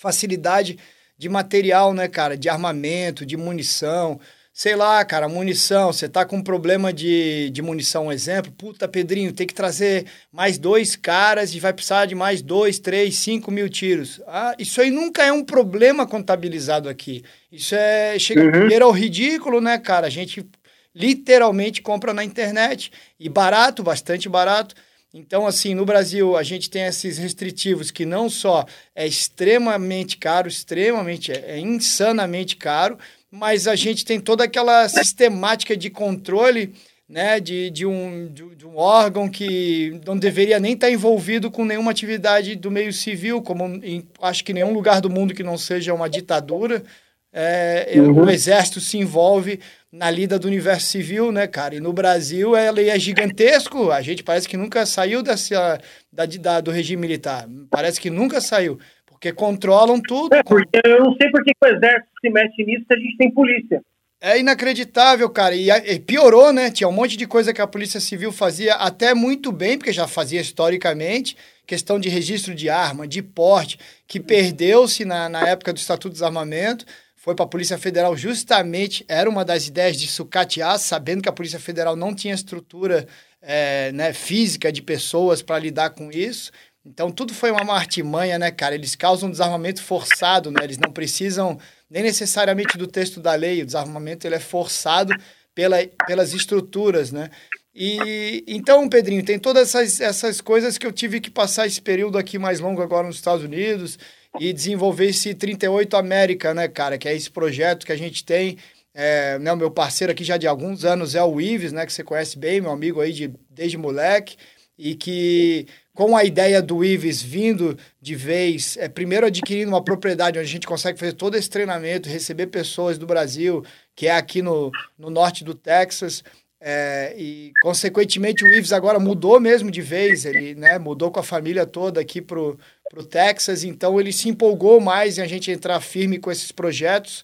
facilidade de material, né, cara? De armamento, de munição sei lá, cara, munição, você tá com um problema de, de munição, um exemplo, puta, Pedrinho, tem que trazer mais dois caras e vai precisar de mais dois, três, cinco mil tiros. Ah, isso aí nunca é um problema contabilizado aqui. Isso é, chega uhum. ao ridículo, né, cara? A gente literalmente compra na internet e barato, bastante barato. Então, assim, no Brasil, a gente tem esses restritivos que não só é extremamente caro, extremamente, é, é insanamente caro, mas a gente tem toda aquela sistemática de controle né, de, de, um, de, de, um órgão que não deveria nem estar envolvido com nenhuma atividade do meio civil, como em, acho que nenhum lugar do mundo que não seja uma ditadura. É, é, uhum. O exército se envolve na lida do universo civil, né, cara? E no Brasil ele é gigantesco. A gente parece que nunca saiu dessa, da, da, do regime militar. Parece que nunca saiu. Porque controlam tudo. É, porque eu não sei por que o exército se mete nisso se a gente tem polícia. É inacreditável, cara. E, e, piorou, né? Tinha um monte de coisa que a Polícia Civil fazia até muito bem, porque já fazia historicamente. Questão de registro de arma, de porte, que perdeu-se na, na época do Estatuto do Desarmamento. Foi para a Polícia Federal justamente, era uma das ideias de sucatear, sabendo que a Polícia Federal não tinha estrutura é, né, física de pessoas para lidar com isso. Então, tudo foi uma artimanha, né, cara? Eles causam desarmamento forçado, né? Eles não precisam nem necessariamente do texto da lei. O desarmamento ele é forçado pela, pelas estruturas, né? E então, Pedrinho, tem todas essas, essas coisas que eu tive que passar esse período aqui mais longo agora nos Estados Unidos e desenvolver esse 38 América, né, cara? Que é esse projeto que a gente tem. É, né, o meu parceiro aqui já de alguns anos é o Ives, né? Que você conhece bem, meu amigo aí de, desde moleque. E que com a ideia do Ives vindo de vez, é, primeiro adquirindo uma propriedade onde a gente consegue fazer todo esse treinamento, receber pessoas do Brasil, que é aqui no, no norte do Texas, é, e consequentemente o Ives agora mudou mesmo de vez, ele né, mudou com a família toda aqui pro, pro Texas, então ele se empolgou mais em a gente entrar firme com esses projetos,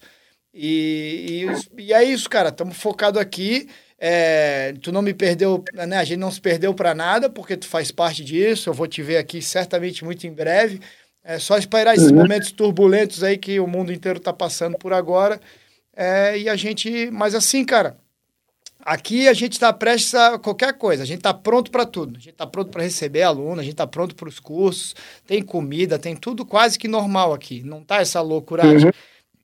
e, e, e é isso, cara, estamos focados aqui, é, tu não me perdeu, né? A gente não se perdeu para nada, porque tu faz parte disso. Eu vou te ver aqui certamente muito em breve. É só esperar esses uhum. momentos turbulentos aí que o mundo inteiro está passando por agora. É, e a gente. Mas assim, cara, Aqui a gente está prestes a qualquer coisa, a gente está pronto para tudo. A gente está pronto para receber aluno, a gente está pronto para os cursos, tem comida, tem tudo quase que normal aqui. Não tá essa loucuragem uhum.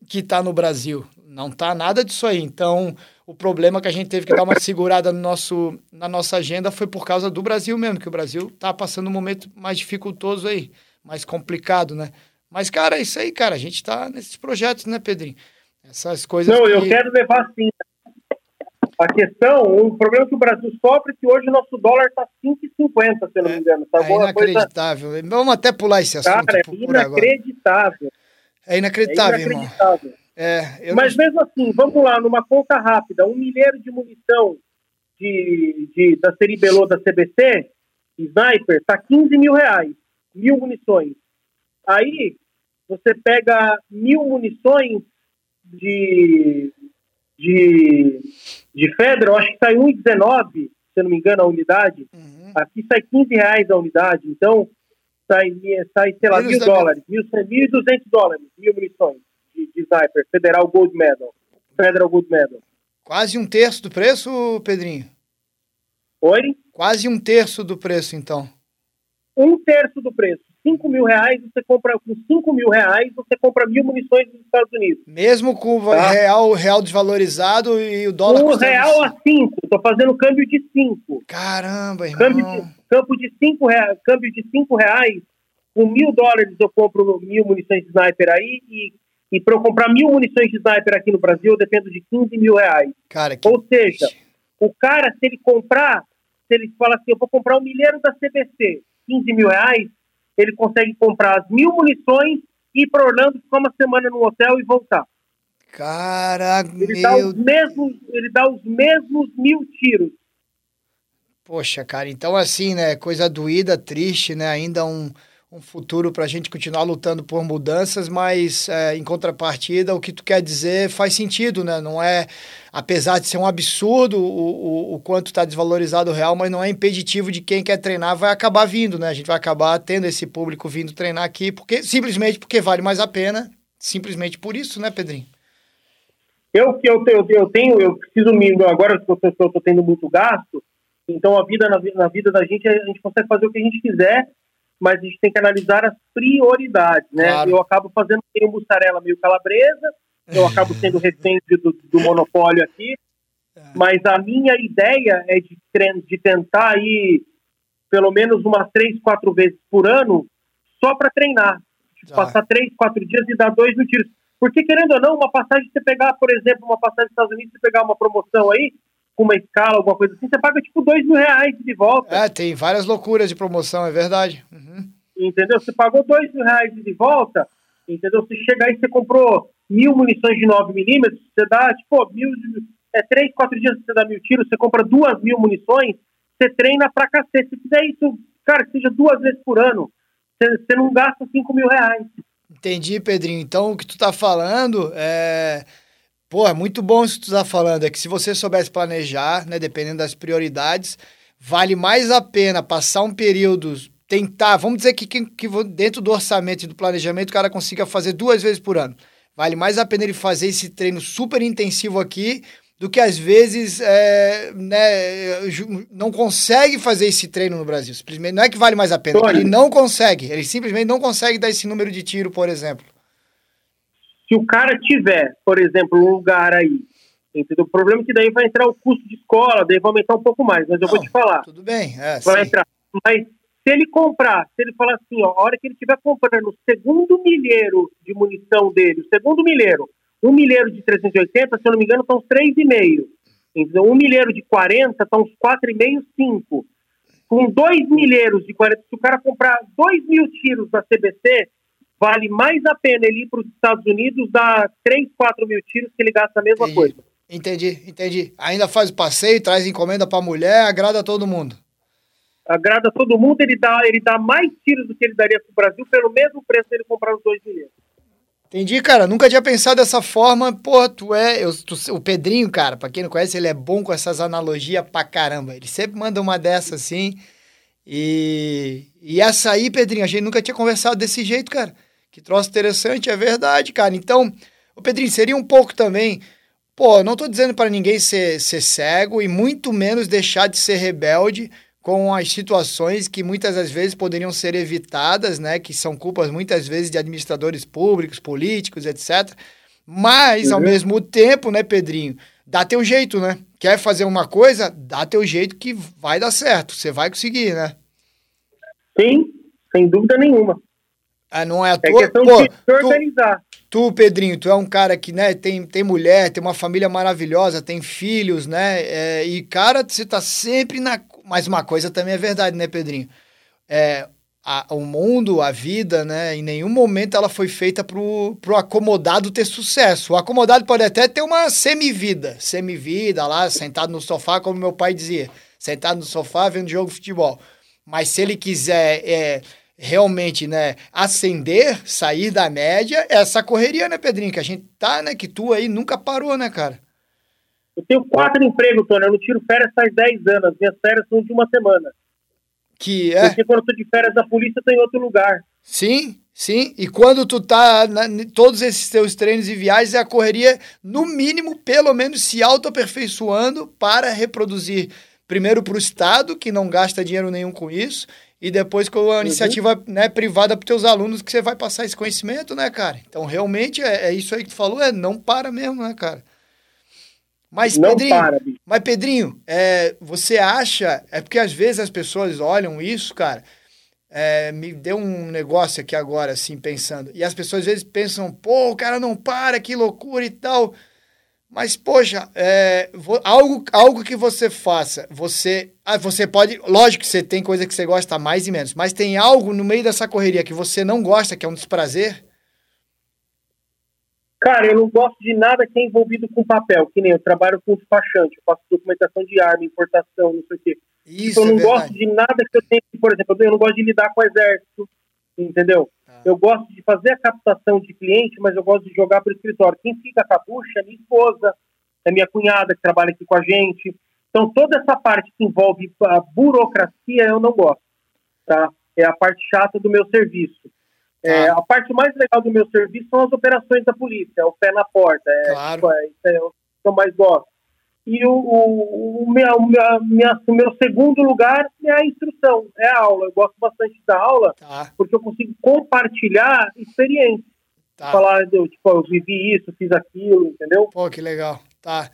que está no Brasil. Não tá nada disso aí. Então, o problema que a gente teve que dar uma segurada no nosso, na nossa agenda foi por causa do Brasil mesmo, que o Brasil está passando um momento mais dificultoso aí, mais complicado, né? Mas, cara, é isso aí, cara. A gente está nesses projetos, né, Pedrinho? Essas coisas. Não, que... eu quero levar sim. A questão, o problema que o Brasil sofre é que hoje o nosso dólar está 5,50, se não me engano. Tá é inacreditável. Coisa... Vamos até pular esse assunto. Cara, é inacreditável. É inacreditável, é inacreditável. irmão. É, Mas não... mesmo assim, vamos lá, numa conta rápida, um milheiro de munição de, de, da série Belô da CBC, sniper, tá 15 mil reais, mil munições. Aí você pega mil munições de, de, de Federal, acho que sai 1,19, se eu não me engano, a unidade. Uhum. Aqui sai 15 reais a unidade, então sai, sai sei lá, mil dólares, mil, mil duzentos dólares, mil munições de, de sniper, Federal Gold Medal. Federal Gold Medal. Quase um terço do preço, Pedrinho? Oi? Quase um terço do preço, então. Um terço do preço. 5 mil reais, você compra com 5 mil reais, você compra mil munições dos Estados Unidos. Mesmo com o tá? real, real desvalorizado e o dólar. O real a 5, estou fazendo câmbio de 5. Caramba, irmão. Câmbio de, câmbio de 5 reais, câmbio de 5 reais, com mil dólares eu compro mil munições de sniper aí e, e para eu comprar mil munições de sniper aqui no Brasil eu dependo de 15 mil reais. Cara, que... Ou seja, o cara, se ele comprar, se ele fala assim, eu vou comprar um milheiro da CBC, 15 mil reais, ele consegue comprar as mil munições, ir para Orlando, ficar uma semana no hotel e voltar. Cara, ele dá os mesmos, ele dá os mesmos mil tiros. Poxa, cara, então assim, né? Coisa doída, triste, né? Ainda um, um futuro para a gente continuar lutando por mudanças, mas é, em contrapartida, o que tu quer dizer faz sentido, né? Não é, apesar de ser um absurdo o, o, o quanto está desvalorizado o real, mas não é impeditivo de quem quer treinar vai acabar vindo, né? A gente vai acabar tendo esse público vindo treinar aqui, porque simplesmente porque vale mais a pena, simplesmente por isso, né, Pedrinho? Eu que eu, eu, eu tenho, eu preciso me agora que eu estou tendo muito gasto, então a vida na, na vida da gente a gente consegue fazer o que a gente quiser mas a gente tem que analisar as prioridades, né? Claro. Eu acabo fazendo meio mussarela, meio calabresa, eu acabo sendo refém do, do monopólio aqui, é. mas a minha ideia é de, de tentar ir pelo menos umas três, quatro vezes por ano só para treinar. Passar três, quatro dias e dar dois mil tiros. Porque, querendo ou não, uma passagem, você pegar, por exemplo, uma passagem dos Estados Unidos, você pegar uma promoção aí, com uma escala, alguma coisa assim, você paga tipo dois mil reais de volta. É, tem várias loucuras de promoção, é verdade. Uhum. Entendeu? Você pagou dois mil reais de volta, entendeu? Você chega aí, você comprou mil munições de 9 milímetros, você dá, tipo, mil, é três, quatro dias você dá mil tiros, você compra duas mil munições, você treina pra cacete. Se fizer isso, cara, que seja duas vezes por ano, você, você não gasta cinco mil reais. Entendi, Pedrinho. Então, o que tu tá falando é Pô, é muito bom isso que tu tá falando. É que se você soubesse planejar, né, dependendo das prioridades, vale mais a pena passar um período, tentar, vamos dizer que, que, que dentro do orçamento e do planejamento o cara consiga fazer duas vezes por ano. Vale mais a pena ele fazer esse treino super intensivo aqui do que às vezes é, né, não consegue fazer esse treino no Brasil. Simplesmente não é que vale mais a pena, ele não consegue. Ele simplesmente não consegue dar esse número de tiro, por exemplo. Se o cara tiver, por exemplo, um lugar aí, entendeu? O problema é que daí vai entrar o custo de escola, daí vai aumentar um pouco mais, mas eu Não, vou te falar. Tudo bem, é, vai sim. entrar. Mas se ele comprar, se ele falar assim, ó, a hora que ele estiver comprando o segundo milheiro de munição dele, o segundo milheiro, um milheiro de 380, se eu não me engano, estão uns 3,5. Então, um milheiro de 40 estão uns 4,5, 5. Com dois milheiros de 40, se o cara comprar 2 mil tiros da CBC, vale mais a pena ele ir para os Estados Unidos dar 3, 4 mil tiros que ele gasta a mesma entendi. coisa. Entendi, entendi. Ainda faz o passeio, traz encomenda para a mulher, agrada todo mundo. Agrada todo mundo, ele dá, ele dá mais tiros do que ele daria para o Brasil pelo mesmo preço dele comprar os dois milhões. Entendi, cara. Nunca tinha pensado dessa forma. Pô, tu é. Eu, tu, o Pedrinho, cara, pra quem não conhece, ele é bom com essas analogias pra caramba. Ele sempre manda uma dessa assim. E, e essa aí, Pedrinho, a gente nunca tinha conversado desse jeito, cara. Que troço interessante, é verdade, cara. Então, o Pedrinho, seria um pouco também pô, não tô dizendo para ninguém ser, ser cego e muito menos deixar de ser rebelde com as situações que muitas das vezes poderiam ser evitadas, né? Que são culpas muitas vezes de administradores públicos, políticos, etc. Mas, uhum. ao mesmo tempo, né, Pedrinho, dá teu jeito, né? Quer fazer uma coisa, dá teu jeito que vai dar certo, você vai conseguir, né? Sim, sem dúvida nenhuma. Ah, não é a é tua... questão Pô, de se organizar. Tu, tu, Pedrinho, tu é um cara que, né, tem, tem mulher, tem uma família maravilhosa, tem filhos, né? É, e, cara, você tá sempre na. Mas uma coisa também é verdade, né, Pedrinho? É, a, o mundo, a vida, né? Em nenhum momento ela foi feita pro, pro acomodado ter sucesso. O acomodado pode até ter uma semivida, semivida lá, sentado no sofá, como meu pai dizia, sentado no sofá vendo jogo de futebol. Mas se ele quiser é, realmente, né, ascender, sair da média, essa correria, né, Pedrinho? Que a gente tá, né? Que tu aí nunca parou, né, cara? Eu tenho quatro empregos, Tony. Eu não tiro férias faz 10 anos. Minhas férias são de uma semana. Que é? Porque quando eu tô de férias da polícia, eu tô em outro lugar. Sim, sim. E quando tu tá na, todos esses teus treinos e viagens, é a correria, no mínimo, pelo menos, se auto-aperfeiçoando para reproduzir primeiro para o Estado, que não gasta dinheiro nenhum com isso, e depois com a uhum. iniciativa né, privada para teus alunos que você vai passar esse conhecimento, né, cara? Então, realmente, é, é, isso aí que tu falou, é não para mesmo, né, cara? Mas, não Pedrinho, para, mas, Pedrinho, é, você acha... É porque, às vezes, as pessoas olham isso, cara... É, me deu um negócio aqui agora, assim, pensando. E as pessoas, às vezes, pensam, pô, o cara não para, que loucura e tal... Mas, poxa, é, algo, algo que você faça, você. Ah, você pode. Lógico que você tem coisa que você gosta mais e menos, mas tem algo no meio dessa correria que você não gosta, que é um desprazer? Cara, eu não gosto de nada que é envolvido com papel, que nem eu trabalho com despachante, eu faço documentação de arma, importação, não sei o quê. Isso, então, eu não é gosto de nada que eu tenho, por exemplo, eu não gosto de lidar com o exército, entendeu? Eu gosto de fazer a captação de cliente, mas eu gosto de jogar para o escritório. Quem fica com a bucha é minha esposa, é minha cunhada que trabalha aqui com a gente. Então, toda essa parte que envolve a burocracia, eu não gosto. Tá? É a parte chata do meu serviço. É, ah. a parte mais legal do meu serviço são as operações da polícia, é o pé na porta. É, claro. Tipo, é, isso é o que eu mais gosto. E o, o, o, meu, minha, o meu segundo lugar é a instrução, é a aula. Eu gosto bastante da aula, tá. porque eu consigo compartilhar experiência. Tá. Falar, eu, tipo, eu vivi isso, fiz aquilo, entendeu? Pô, que legal. Tá.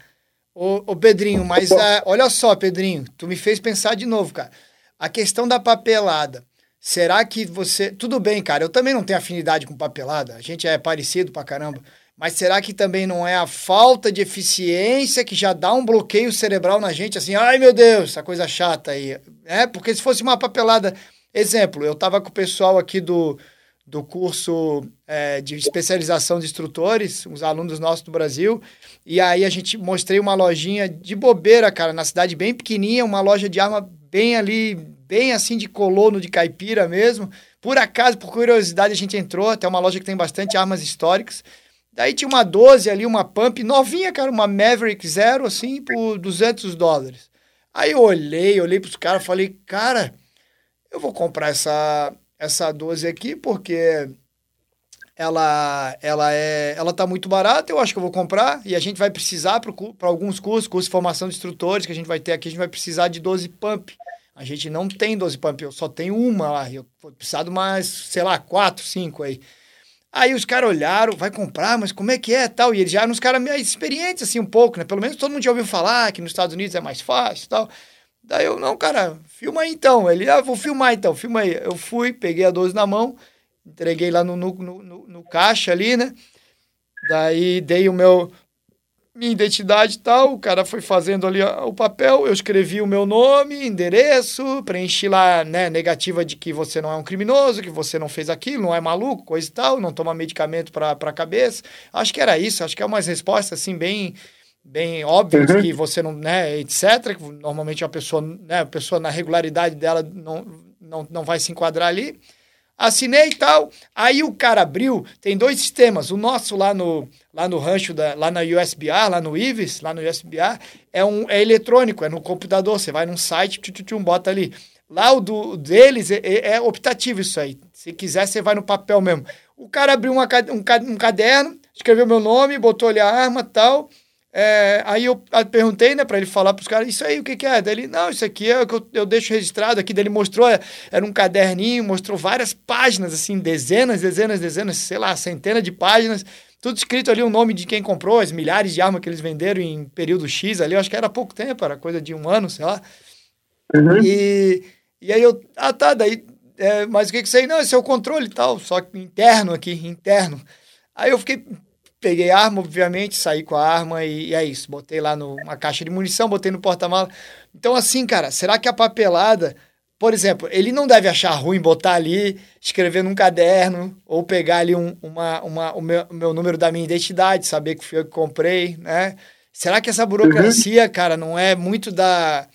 Ô, ô Pedrinho, mas uh, olha só, Pedrinho, tu me fez pensar de novo, cara. A questão da papelada. Será que você. Tudo bem, cara, eu também não tenho afinidade com papelada. A gente é parecido pra caramba. Mas será que também não é a falta de eficiência que já dá um bloqueio cerebral na gente, assim, ai meu Deus, essa coisa chata aí. É, porque se fosse uma papelada. Exemplo, eu estava com o pessoal aqui do, do curso é, de especialização de instrutores, uns alunos nossos do Brasil, e aí a gente mostrei uma lojinha de bobeira, cara, na cidade bem pequenininha, uma loja de arma bem ali, bem assim de colono de caipira mesmo. Por acaso, por curiosidade, a gente entrou até uma loja que tem bastante armas históricas. Daí tinha uma 12 ali, uma pump novinha, cara, uma Maverick Zero, assim, por 200 dólares. Aí eu olhei, olhei pros caras, falei, cara, eu vou comprar essa, essa 12 aqui porque ela ela é ela tá muito barata, eu acho que eu vou comprar e a gente vai precisar para alguns cursos, curso de formação de instrutores que a gente vai ter aqui, a gente vai precisar de 12 pump. A gente não tem 12 pump, eu só tenho uma lá, eu vou precisar de mais, sei lá, quatro, cinco aí. Aí os caras olharam, vai comprar, mas como é que é tal? E eles já eram uns caras meio experientes, assim, um pouco, né? Pelo menos todo mundo já ouviu falar que nos Estados Unidos é mais fácil tal. Daí eu, não, cara, filma aí então. Ele, ah, vou filmar então, filma aí. Eu fui, peguei a 12 na mão, entreguei lá no, no, no, no caixa ali, né? Daí dei o meu, minha identidade e tal. O cara foi fazendo ali o papel, eu escrevi o meu nome, endereço, preenchi lá, né, negativa de que você não é um criminoso, que você não fez aquilo, não é maluco, coisa e tal, não toma medicamento para a cabeça. Acho que era isso, acho que é umas respostas assim bem bem óbvias uhum. que você não, né, etc, que normalmente uma pessoa, né, a pessoa na regularidade dela não, não, não vai se enquadrar ali assinei e tal. Aí o cara abriu, tem dois sistemas. O nosso lá no, lá no rancho, da, lá na USBR, lá no IVES, lá no USBR, é, um, é eletrônico, é no computador. Você vai num site, tchum, tchum, bota ali. Lá o do, deles é, é, é, optativo isso aí. Se quiser, você vai no papel mesmo. O cara abriu uma, um, um caderno, escreveu meu nome, botou ali a arma tal. É, aí eu perguntei, né, para ele falar para os caras, isso aí, o que, que é? Daí ele, não, isso aqui é o que eu, eu deixo registrado aqui. Daí ele mostrou, é, era um caderninho, mostrou várias páginas, assim, dezenas, dezenas, dezenas, sei lá, centenas de páginas, tudo escrito ali o nome de quem comprou, as milhares de armas que eles venderam em período X ali, eu acho que era pouco tempo, era coisa de um ano, sei lá. Uhum. E, e aí eu, ah tá, daí, é, mas o que que sei? Não, esse é o controle e tal, só interno aqui, interno. Aí eu fiquei peguei arma, obviamente, saí com a arma e, e é isso. Botei lá numa caixa de munição, botei no porta-mala. Então, assim, cara, será que a papelada, por exemplo, ele não deve achar ruim botar ali, escrever num caderno, ou pegar ali um, uma, uma, o, meu, o meu número da minha identidade, saber que fui eu que comprei, né? Será que essa burocracia, uhum. cara, não é muito da,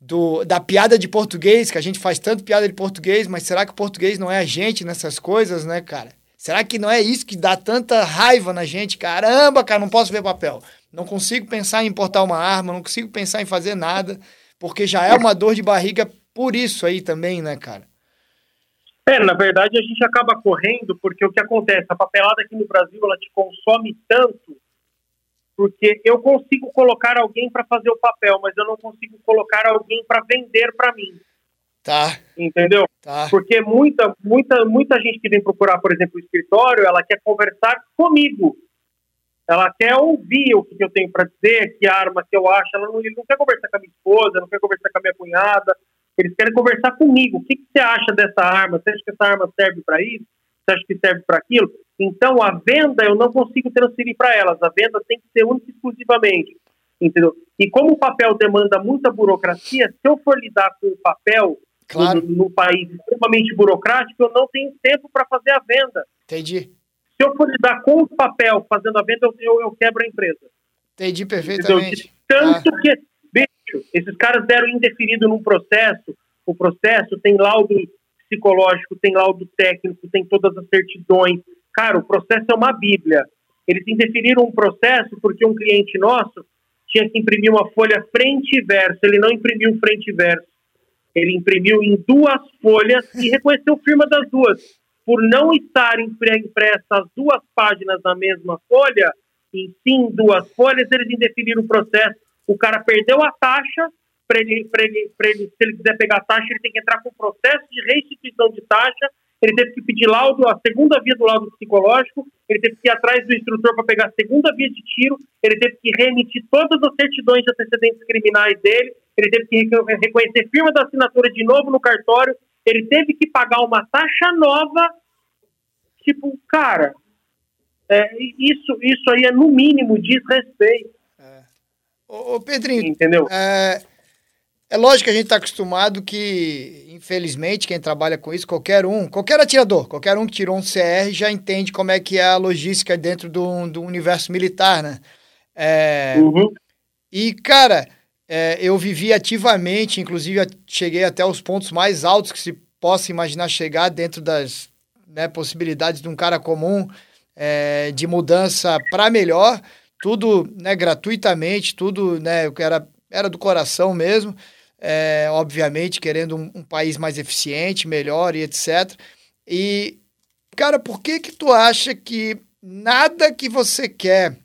do, da piada de português, que a gente faz tanto piada de português, mas será que o português não é a gente nessas coisas, né, cara? Será que não é isso que dá tanta raiva na gente? Caramba, cara, não posso ver papel. Não consigo pensar em importar uma arma, não consigo pensar em fazer nada, porque já é uma dor de barriga por isso aí também, né, cara? É, na verdade a gente acaba correndo porque o que acontece, a papelada aqui no Brasil, ela te consome tanto porque eu consigo colocar alguém para fazer o papel, mas eu não consigo colocar alguém para vender para mim. Tá. Entendeu? Tá. Porque muita, muita, muita gente que vem procurar, por exemplo, o escritório, ela quer conversar comigo. Ela quer ouvir o que eu tenho para dizer, que arma que eu acho. Ela não, não quer conversar com a minha esposa, não quer conversar com a minha cunhada. Eles querem conversar comigo. O que, que você acha dessa arma? Você acha que essa arma serve para isso? Você acha que serve para aquilo? Então, a venda eu não consigo transferir para elas. A venda tem que ser única e exclusivamente. Entendeu? E como o papel demanda muita burocracia, se eu for lidar com o papel claro. no, no, país extremamente burocrático, eu não tenho tempo para fazer a venda. Entendi. Se eu for lidar com o papel fazendo a venda, eu, eu, eu quebro a empresa. Entendi perfeitamente. Tanto ah. que, bicho, esses caras deram indefinido num processo, o processo tem laudo psicológico, tem laudo técnico, tem todas as certidões. Cara, o processo é uma bíblia. Eles indefiniram um processo porque um cliente nosso tinha que imprimir uma folha frente e verso. Ele não imprimiu frente e verso. Ele imprimiu em duas folhas e reconheceu firma das duas. Por não estar impressas as duas páginas na mesma folha, em sim duas folhas, eles indefiniram o processo. O cara perdeu a taxa, para ele, ele, ele, se ele quiser pegar a taxa, ele tem que entrar com o processo de restituição de taxa ele teve que pedir laudo, a segunda via do laudo psicológico, ele teve que ir atrás do instrutor para pegar a segunda via de tiro, ele teve que remitir todas as certidões de antecedentes criminais dele, ele teve que reconhecer firma da assinatura de novo no cartório, ele teve que pagar uma taxa nova. Tipo, cara, é, isso, isso aí é no mínimo desrespeito. É. Ô, ô Pedrinho, entendeu? É, é lógico que a gente está acostumado que, infelizmente, quem trabalha com isso, qualquer um, qualquer atirador, qualquer um que tirou um CR já entende como é que é a logística dentro do, do universo militar, né? É, uhum. E, cara, é, eu vivi ativamente, inclusive cheguei até os pontos mais altos que se possa imaginar chegar dentro das né, possibilidades de um cara comum é, de mudança para melhor, tudo né, gratuitamente, tudo né, era, era do coração mesmo é, obviamente, querendo um, um, país mais eficiente, melhor e etc. E, cara, por que que tu acha que nada que você quer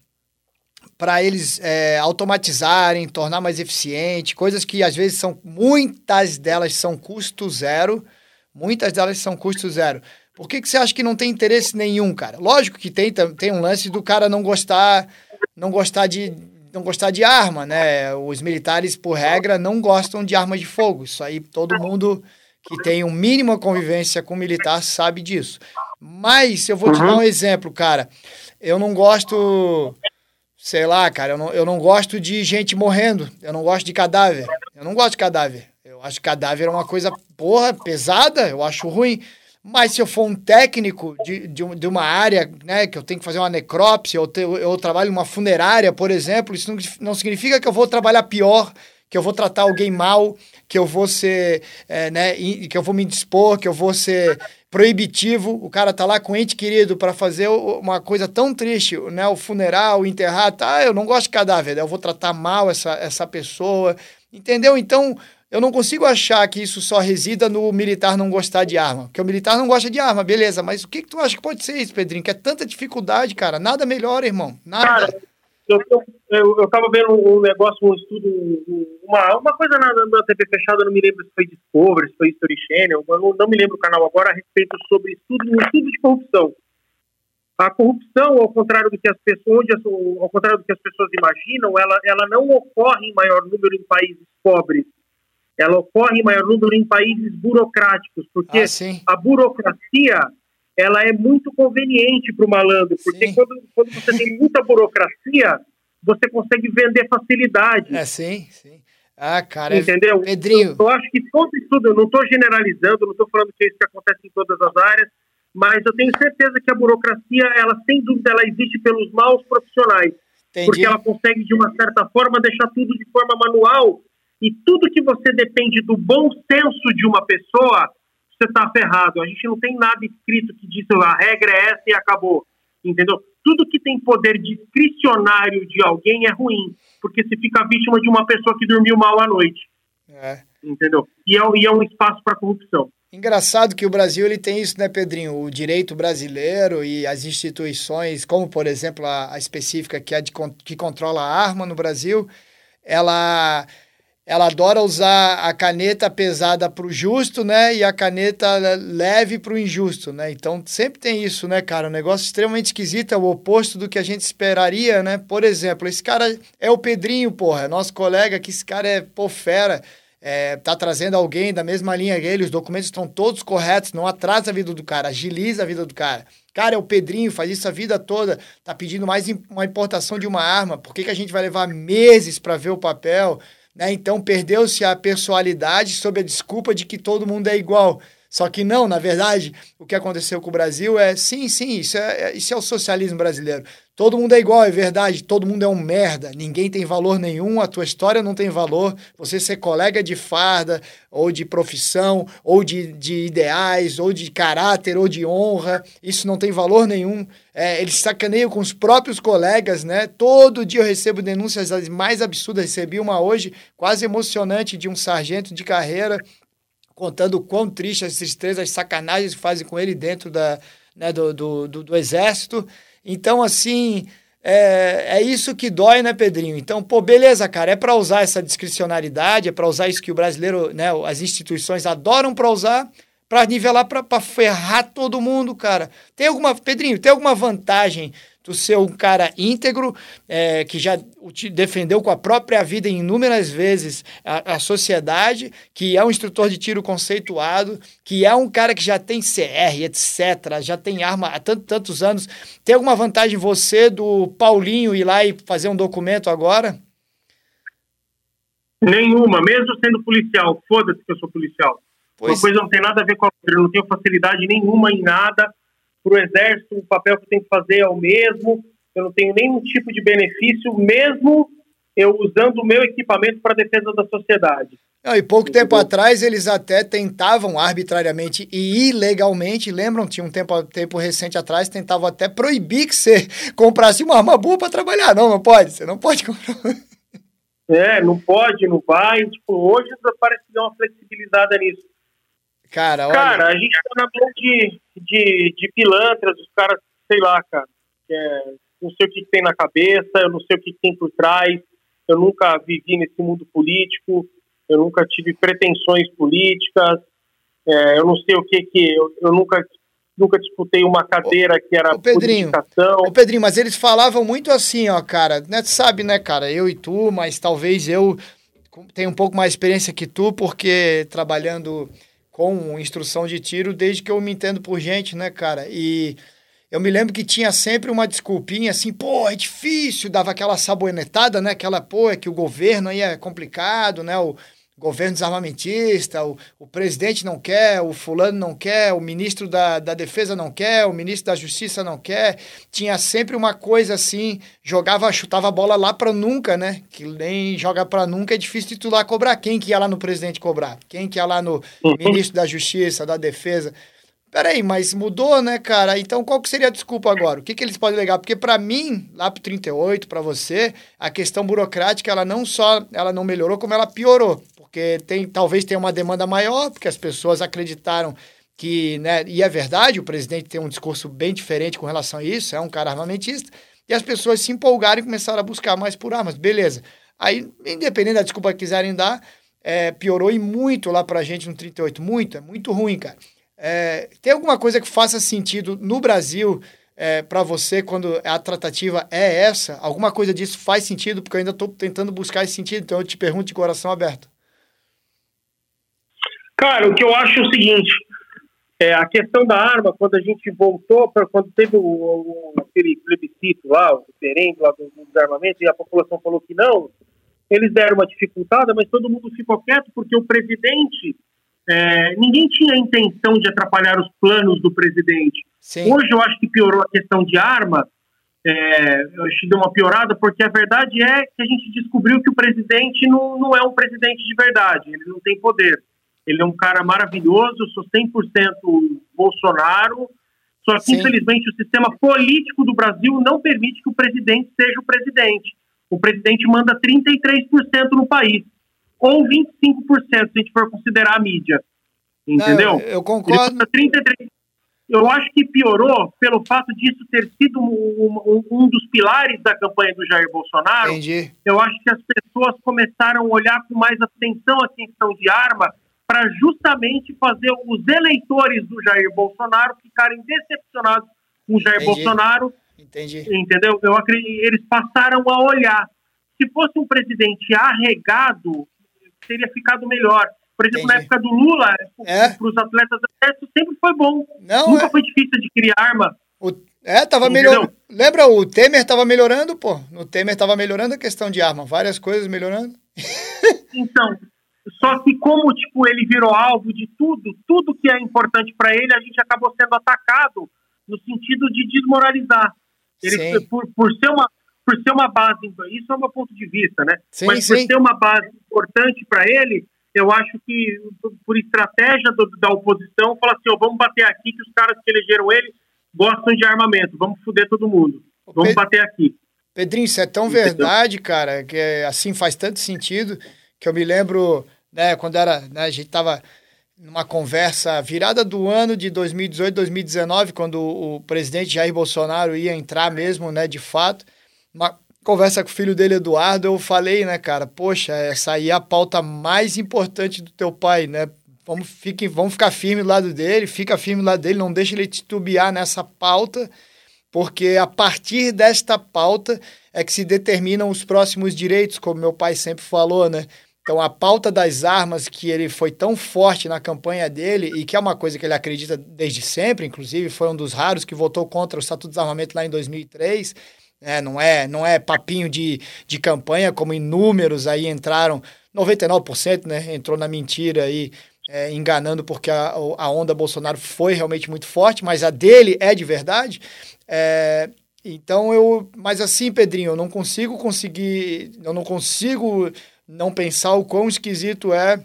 para eles é, automatizarem, tornar mais eficiente, coisas que às vezes são, muitas delas são custo zero, muitas delas são custo zero. Por que, que você acha que não tem interesse nenhum, cara? Lógico que tem, tem um lance do cara não gostar, não gostar de, não gostar de arma, né? Os militares, por regra, não gostam de armas de fogo. Isso aí todo mundo que tem um mínimo convivência com militar sabe disso. Mas eu vou te dar um uhum. exemplo, cara. Eu não gosto, sei lá, cara, eu não, eu não gosto de gente morrendo. Eu não gosto de cadáver. Eu não gosto de cadáver. Eu acho que cadáver é uma coisa, porra, pesada. Eu acho ruim. Mas se eu for um técnico de, de, de, uma área, né, que eu tenho que fazer uma necrópsia, ou te, eu trabalho em uma funerária, por exemplo, isso não, não significa que eu vou trabalhar pior, que eu vou tratar alguém mal, que eu vou ser, é, né, que eu vou me dispor, que eu vou ser proibitivo. O cara tá lá com ente querido para fazer uma coisa tão triste, né, o funeral, o enterrar, tá? Eu não gosto de cadáver, eu vou tratar mal essa, essa pessoa, entendeu? Então, eu não consigo achar que isso só resida no militar não gostar de arma. Porque o militar não gosta de arma, beleza. Mas o que, que tu acha que pode ser isso, Pedrinho? Que é tanta dificuldade, cara. Nada melhor, irmão. Nada. Cara, eu estava vendo um negócio, um estudo, uma, uma coisa na, na TV fechada, não me lembro se foi Discovery, se foi History Channel, não, não me lembro o canal agora, a respeito sobre estudo, um estudo de corrupção. A corrupção, ao contrário do que as pessoas, ao contrário do que as pessoas imaginam, ela, ela não ocorre em maior número em países pobres. Ela ocorre em maior número em países burocráticos, porque ah, a burocracia ela é muito conveniente para o malandro, porque quando, quando você tem muita burocracia, você consegue vender facilidade. É, sim, sim. Ah, cara, é Entendeu? Pedrinho. Eu, eu acho que todo estudo, eu não estou generalizando, não estou falando que é isso que acontece em todas as áreas, mas eu tenho certeza que a burocracia, ela sem dúvida, ela existe pelos maus profissionais. Entendi. Porque ela consegue, de uma certa forma, deixar tudo de forma manual. E tudo que você depende do bom senso de uma pessoa, você está ferrado. A gente não tem nada escrito que diz a regra é essa e acabou. Entendeu? tudo que tem poder discricionário de alguém é ruim, porque você fica vítima de uma pessoa que dormiu mal à noite. É. Entendeu? E é, e é um espaço para corrupção. Engraçado que o Brasil ele tem isso, né, Pedrinho? O direito brasileiro e as instituições, como por exemplo a, a específica que é de que controla a arma no Brasil, ela ela adora usar a caneta pesada para o justo, né? E a caneta leve para o injusto, né? Então sempre tem isso, né, cara? Um negócio extremamente esquisito, é o oposto do que a gente esperaria, né? Por exemplo, esse cara é o Pedrinho, porra, é nosso colega, que esse cara é, pô, fera. É, tá trazendo alguém da mesma linha que ele, os documentos estão todos corretos, não atrasa a vida do cara, agiliza a vida do cara. Cara, é o Pedrinho, faz isso a vida toda, tá pedindo mais uma importação de uma arma, por que, que a gente vai levar meses para ver o papel? Né? Então perdeu-se a personalidade sob a desculpa de que todo mundo é igual. Só que não, na verdade, o que aconteceu com o Brasil é sim, sim, isso é, é, isso é o socialismo brasileiro. Todo mundo é igual, é verdade, todo mundo é um merda, ninguém tem valor nenhum, a tua história não tem valor. Você ser colega de farda, ou de profissão, ou de, de ideais, ou de caráter, ou de honra, isso não tem valor nenhum. É, eles sacaneiam com os próprios colegas, né? Todo dia eu recebo denúncias das mais absurdas. Recebi uma hoje, quase emocionante, de um sargento de carreira contando o quão triste esses três, as sacanagens que fazem com ele dentro da, né, do, do, do, do exército. Então, assim, é, é isso que dói, né, Pedrinho? Então, pô, beleza, cara, é para usar essa discricionariedade, é para usar isso que o brasileiro, né, as instituições adoram para usar, para nivelar, para ferrar todo mundo, cara. Tem alguma, Pedrinho, tem alguma vantagem tu ser um cara íntegro, é, que já te defendeu com a própria vida inúmeras vezes a, a, sociedade, que é um instrutor de tiro conceituado, que é um cara que já tem CR, etc., já tem arma há tanto, tantos anos. Tem alguma vantagem você do Paulinho ir lá e fazer um documento agora? Nenhuma, mesmo sendo policial. Foda-se que eu sou policial. Pois... Uma coisa não tem nada a ver com a outra. Eu não tenho facilidade nenhuma em nada para o Exército, o papel que eu tenho que fazer é o mesmo, eu não tenho nenhum tipo de benefício, mesmo eu usando o meu equipamento para defesa da sociedade. Não, e pouco tempo atrás eles até tentavam arbitrariamente e ilegalmente, lembram? Tinha um tempo, tempo recente atrás, tentavam até proibir que você comprasse uma arma boa para trabalhar. Não, não pode, você não pode comprar. É, não pode, não vai. Tipo, hoje parece que deu uma flexibilizada nisso. Cara, olha... cara, a gente tá na mão de, de, de pilantras, os caras, sei lá, cara. É, não sei o que, que, tem na cabeça, eu não sei o que, que tem por trás. Eu nunca vivi nesse mundo político, eu nunca tive pretensões políticas, é, eu não sei o que que. Eu, eu nunca nunca disputei uma cadeira que era o Pedrinho, o Pedrinho, mas eles falavam muito assim, ó, cara, né, sabe, né, cara, eu e tu, mas talvez eu tenha um pouco mais experiência que tu, porque trabalhando com instrução de tiro desde que eu me entendo por gente, né, cara? E eu me lembro que tinha sempre uma desculpinha assim, pô, é difícil, dava aquela sabonetada, né? Aquela, pô, é que o governo aí é complicado, né? O, governo desarmamentista, o, o presidente não quer, o fulano não quer, o ministro da, da defesa não quer, o ministro da justiça não quer. Tinha sempre uma coisa assim, jogava, chutava a bola lá para nunca, né? Que nem joga para nunca é difícil lá cobrar. Quem que ia lá no presidente cobrar? Quem que ia lá no uhum. ministro da justiça, da defesa? Peraí, mas mudou, né, cara? Então qual que seria a desculpa agora? O que, que eles podem alegar? Porque para mim, lá pro 38, para você, a questão burocrática, ela não só ela não melhorou, como ela piorou porque tem, talvez tenha uma demanda maior, porque as pessoas acreditaram que, né, e é verdade, o presidente tem um discurso bem diferente com relação a isso, é um cara armamentista, e as pessoas se empolgaram e começaram a buscar mais por armas. Beleza. Aí, independente da desculpa que quiserem dar, é, piorou e muito lá pra gente no 38. Muito, é muito ruim, cara. É, tem alguma coisa que faça sentido no Brasil é, para você quando a tratativa é essa? Alguma coisa disso faz sentido? Porque eu ainda estou tentando buscar esse sentido, então eu te pergunto de coração aberto. Cara, o que eu acho é o seguinte: é, a questão da arma, quando a gente voltou, para quando teve o, o, aquele plebiscito lá, o referendo lá do, do armamento, e a população falou que não, eles deram uma dificultada, mas todo mundo ficou quieto porque o presidente, é, ninguém tinha a intenção de atrapalhar os planos do presidente. Sim. Hoje eu acho que piorou a questão de arma, é, eu acho que deu uma piorada, porque a verdade é que a gente descobriu que o presidente não, não é um presidente de verdade, ele não tem poder. Ele é um cara maravilhoso, eu sou 100% Bolsonaro, só que, Sim. infelizmente, o sistema político do Brasil não permite que o presidente seja o presidente. O presidente manda 33% no país, ou 25% se a gente for considerar a mídia. Entendeu? Não, eu concordo. 33... Eu acho que piorou pelo fato disso ter sido um, um, um, dos pilares da campanha do Jair Bolsonaro. Entendi. Eu acho que as pessoas começaram a olhar com mais atenção a questão de arma para justamente fazer os eleitores do Jair Bolsonaro ficarem decepcionados com o Jair Entendi. Bolsonaro. Entendi. Entendeu? Eu acredito, eles passaram a olhar. Se fosse um presidente arregado, teria ficado melhor. Por exemplo, Entendi. na época do Lula, é? para os atletas sempre foi bom. Não, Nunca é. foi difícil adquirir arma. O, é, tava melhorando. Lembra, o Temer tava melhorando, pô. O Temer tava melhorando a questão de arma. Várias coisas melhorando. Então, só que como tipo ele virou alvo de tudo, tudo que é importante para ele, a gente acabou sendo atacado no sentido de desmoralizar. Ele por, por ser uma por ser uma base, isso é meu ponto de vista, né? Sim, Mas por sim. ser uma base importante para ele, eu acho que por estratégia do, da oposição, fala assim, oh, vamos bater aqui que os caras que elegeram ele gostam de armamento, vamos foder todo mundo. Vamos bater aqui. Pedrinho, isso é tão verdade, cara, que é, assim faz tanto sentido que eu me lembro né, quando era, né, a gente estava numa conversa virada do ano de 2018, 2019, quando o, presidente Jair Bolsonaro ia entrar mesmo, né, de fato, uma conversa com o filho dele, Eduardo, eu falei, né, cara, poxa, essa aí é a pauta mais importante do teu pai, né, vamos, fique, vamos ficar firme do lado dele, fica firme do lado dele, não deixa ele titubear nessa pauta, porque a partir desta pauta é que se determinam os próximos direitos, como meu pai sempre falou, né, então, a pauta das armas, que ele foi tão forte na campanha dele, e que é uma coisa que ele acredita desde sempre, inclusive, foi um dos raros que votou contra o Estatuto de Desarmamento lá em 2003. É, não é não é papinho de, de campanha, como inúmeros aí entraram, 99%, né? Entrou na mentira aí, é, enganando porque a, a onda Bolsonaro foi realmente muito forte, mas a dele é de verdade. É, então eu, mas assim, Pedrinho, eu não consigo conseguir, eu não consigo não pensar o quão esquisito é,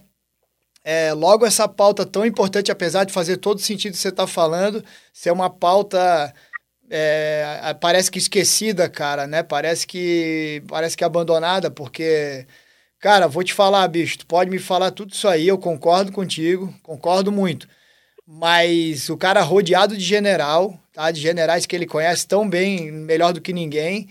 é logo essa pauta tão importante, apesar de fazer todo sentido que você está falando, ser uma pauta é, parece que esquecida, cara, né? Parece que parece que abandonada, porque cara, vou te falar, bicho, tu pode me falar tudo isso aí, eu concordo contigo, concordo muito. Mas o cara rodeado de general, tá? De generais que ele conhece tão bem, melhor do que ninguém,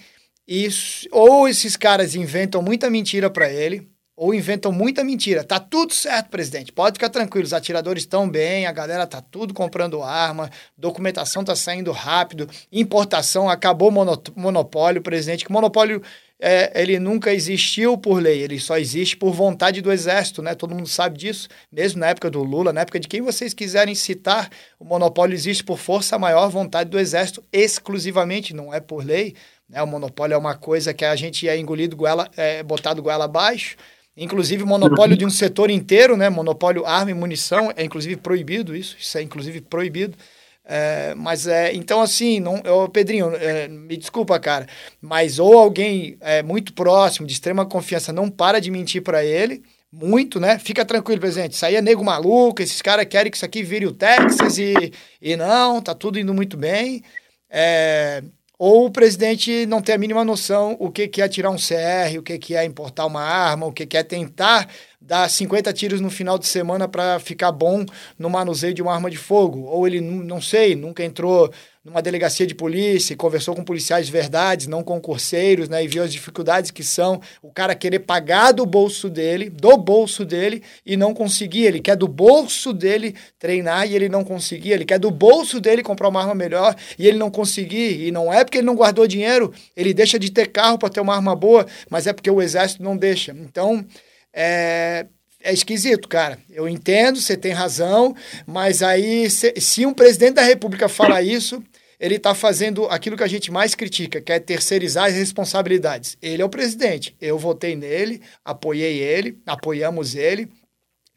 isso, ou esses caras inventam muita mentira para ele, ou inventam muita mentira. Tá tudo certo, presidente. Pode ficar tranquilo, os atiradores estão bem, a galera tá tudo comprando arma, documentação tá saindo rápido, importação acabou monopólio, presidente. Que monopólio é, ele nunca existiu por lei, ele só existe por vontade do exército, né? Todo mundo sabe disso, mesmo na época do Lula, na época de quem vocês quiserem citar, o monopólio existe por força maior vontade do exército exclusivamente, não é por lei. Né? O monopólio é uma coisa que a gente é engolido goela, é botado goela abaixo. Inclusive, monopólio de um setor inteiro, né? Monopólio arma e munição, é inclusive proibido isso, isso é inclusive proibido. É, mas é, então assim, não, eu, Pedrinho, é, me desculpa, cara, mas ou alguém é, muito próximo, de extrema confiança, não para de mentir para ele, muito, né? Fica tranquilo, presidente. Isso aí é nego maluco, esses caras querem que isso aqui vire o Texas e, e não, tá tudo indo muito bem. É, ou o presidente não tem a mínima noção o que, é tirar um CR, o que, que é importar uma arma, o que, que é tentar dar 50 tiros no final de semana para ficar bom no manuseio de uma arma de fogo. Ou ele, não sei, nunca entrou numa delegacia de polícia e conversou com policiais de verdade, não concurseiros, né, e viu as dificuldades que são o cara querer pagar do bolso dele, do bolso dele, e não conseguir. Ele quer do bolso dele treinar e ele não conseguir. Ele quer do bolso dele comprar uma arma melhor e ele não conseguir. E não é porque ele não guardou dinheiro, ele deixa de ter carro para ter uma arma boa, mas é porque o exército não deixa. Então, é, é esquisito, cara. Eu entendo, você tem razão, mas aí, se, se, um presidente da República fala isso, ele está fazendo aquilo que a gente mais critica, que é terceirizar as responsabilidades. Ele é o presidente. Eu votei nele, apoiei ele, apoiamos ele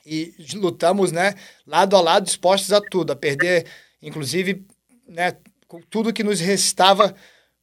e lutamos, né, lado a lado, dispostos a tudo, a perder, inclusive, né, tudo que nos restava,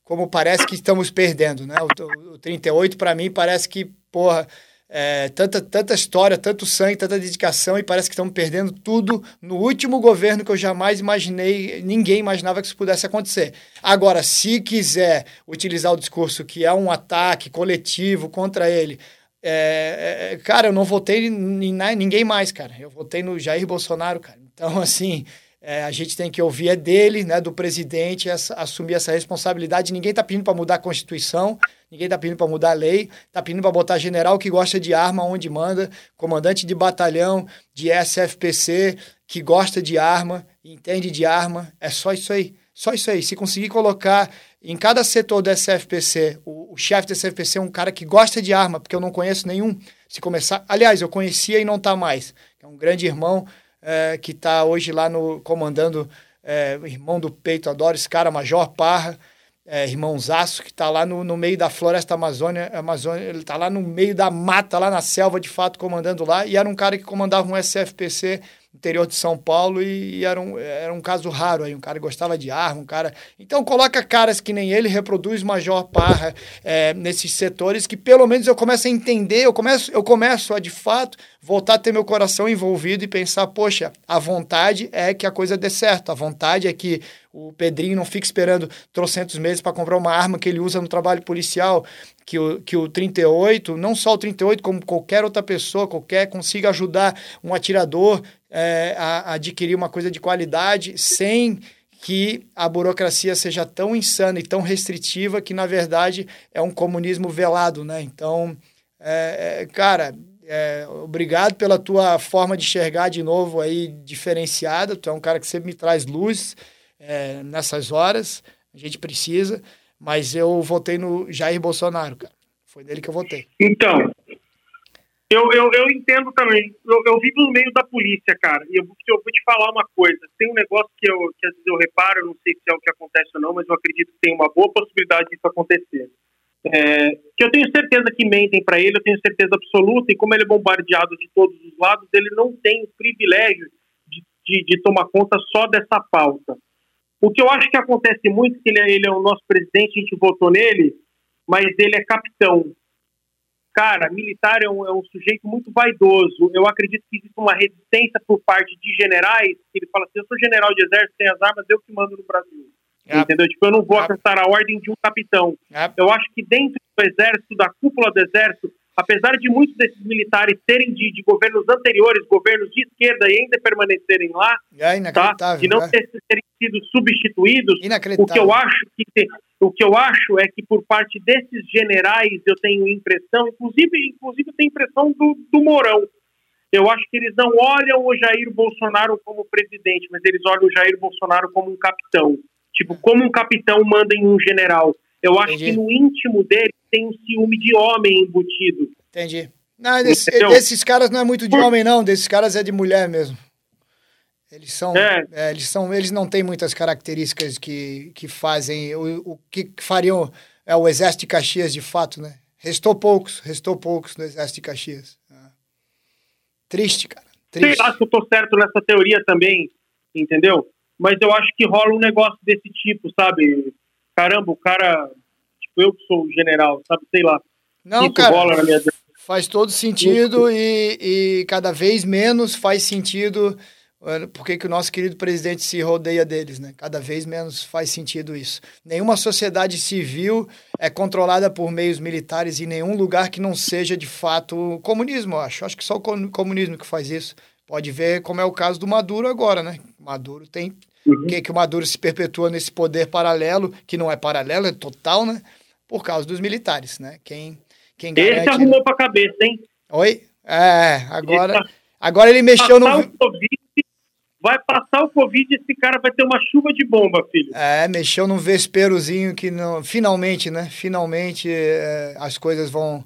como parece que estamos perdendo, né? O, o 38 para mim parece que, porra, é, tanta, tanta história, tanto sangue, tanta dedicação e parece que estamos perdendo tudo no último governo que eu jamais imaginei, ninguém imaginava que isso pudesse acontecer. Agora, se quiser utilizar o discurso que é um ataque coletivo contra ele, é, é, cara, eu não votei em ninguém mais, cara. Eu votei no Jair Bolsonaro, cara. Então, assim, é, a gente tem que ouvir é dele, né, do presidente, essa, assumir essa responsabilidade. Ninguém está pedindo para mudar a Constituição. Ninguém está pedindo para mudar a lei, está pedindo para botar general que gosta de arma onde manda, comandante de batalhão de SFPC que gosta de arma, entende de arma. É só isso aí. Só isso aí. Se conseguir colocar em cada setor do SFPC, o, o chefe do SFPC é um cara que gosta de arma, porque eu não conheço nenhum. Se começar. Aliás, eu conhecia e não está mais. É um grande irmão é, que está hoje lá no comandando, é, irmão do peito, adoro esse cara, Major Parra é, irmãozaço, que está lá no, no meio da floresta amazônia, Amazônia ele está lá no meio da mata, lá na selva, de fato, comandando lá, e era um cara que comandava um SFPC interior de São Paulo e, e, era, um, era um caso raro aí, um cara gostava de arma, um cara... Então coloca caras que nem ele, reproduz Major Parra é, nesses setores que pelo menos eu começo a entender, eu começo, eu começo a de fato voltar a ter meu coração envolvido e pensar, poxa, a vontade é que a coisa dê certo, a vontade é que o Pedrinho não fique esperando trocentos meses para comprar uma arma que ele usa no trabalho policial, que o, que o 38, não só o 38, como qualquer outra pessoa, qualquer, consiga ajudar um atirador é, a, adquirir uma coisa de qualidade sem que a burocracia seja tão insana e tão restritiva que, na verdade, é um comunismo velado, né? Então, é, é, cara, é, obrigado pela tua forma de enxergar de novo aí, diferenciada. Tu é um cara que sempre me traz luz é, nessas horas. A gente precisa. Mas eu votei no Jair Bolsonaro, cara. Foi nele que eu votei. Então, eu, eu, eu entendo também. Eu, eu vivo no meio da polícia, cara. E eu, eu vou te falar uma coisa. Tem um negócio que, eu, que às vezes eu reparo, eu não sei se é o que acontece ou não, mas eu acredito que tem uma boa possibilidade disso acontecer. É, que eu tenho certeza que mentem para ele, eu tenho certeza absoluta, e como ele é bombardeado de todos os lados, ele não tem o privilégio de, de, de tomar conta só dessa pauta. O que eu acho que acontece muito, que ele é, ele é o nosso presidente, a gente votou nele, mas ele é capitão cara, militar é um, é um, sujeito muito vaidoso. Eu acredito que existe uma resistência por parte de generais, que ele fala assim, eu sou general de exército, tenho as armas, eu que mando no Brasil. Yep. Entendeu? Tipo, eu não vou yep. a ordem de um capitão. Yep. Eu acho que dentro do exército, da cúpula do exército, apesar de muitos desses militares serem de, de governos anteriores, governos de esquerda e ainda permanecerem lá, é tá? e não é. terem sido substituídos, o que eu acho que o que eu acho é que por parte desses generais eu tenho impressão, inclusive, inclusive eu tenho impressão do, do Mourão. Eu acho que eles não olham o Jair Bolsonaro como presidente, mas eles olham o Jair Bolsonaro como um capitão. Tipo, como um capitão manda em um general. Eu acho Entendi. que no íntimo dele tem um ciúme de homem embutido. Entendi. Não, desse, desses caras não é muito de homem, não. Desses caras é de mulher mesmo. Eles são, é. É, eles são, eles não têm muitas características que, que fazem o, o que fariam é o exército de Caxias de fato, né? Restou poucos, restou poucos no exército de Caxias. Ah. Triste, cara. Triste. Sei lá se eu tô certo nessa teoria também, entendeu? Mas eu acho que rola um negócio desse tipo, sabe? Caramba, o cara, tipo eu que sou o general, sabe? Sei lá. Não, cara. Rola na minha... Faz todo sentido e, e cada vez menos faz sentido por que, que o nosso querido presidente se rodeia deles, né? Cada vez menos faz sentido isso. Nenhuma sociedade civil é controlada por meios militares em nenhum lugar que não seja de fato comunismo, eu acho. Acho que só o comunismo que faz isso. Pode ver como é o caso do Maduro agora, né? Maduro tem. Uhum. Que, que o Maduro se perpetua nesse poder paralelo, que não é paralelo, é total, né? Por causa dos militares, né? Quem, quem garante... Esse arrumou pra cabeça, hein? Oi? É, agora. Tá agora ele mexeu no. COVID, vai passar o Covid e esse cara vai ter uma chuva de bomba, filho. É, mexeu num vesperozinho que não. Finalmente, né? Finalmente é, as coisas vão.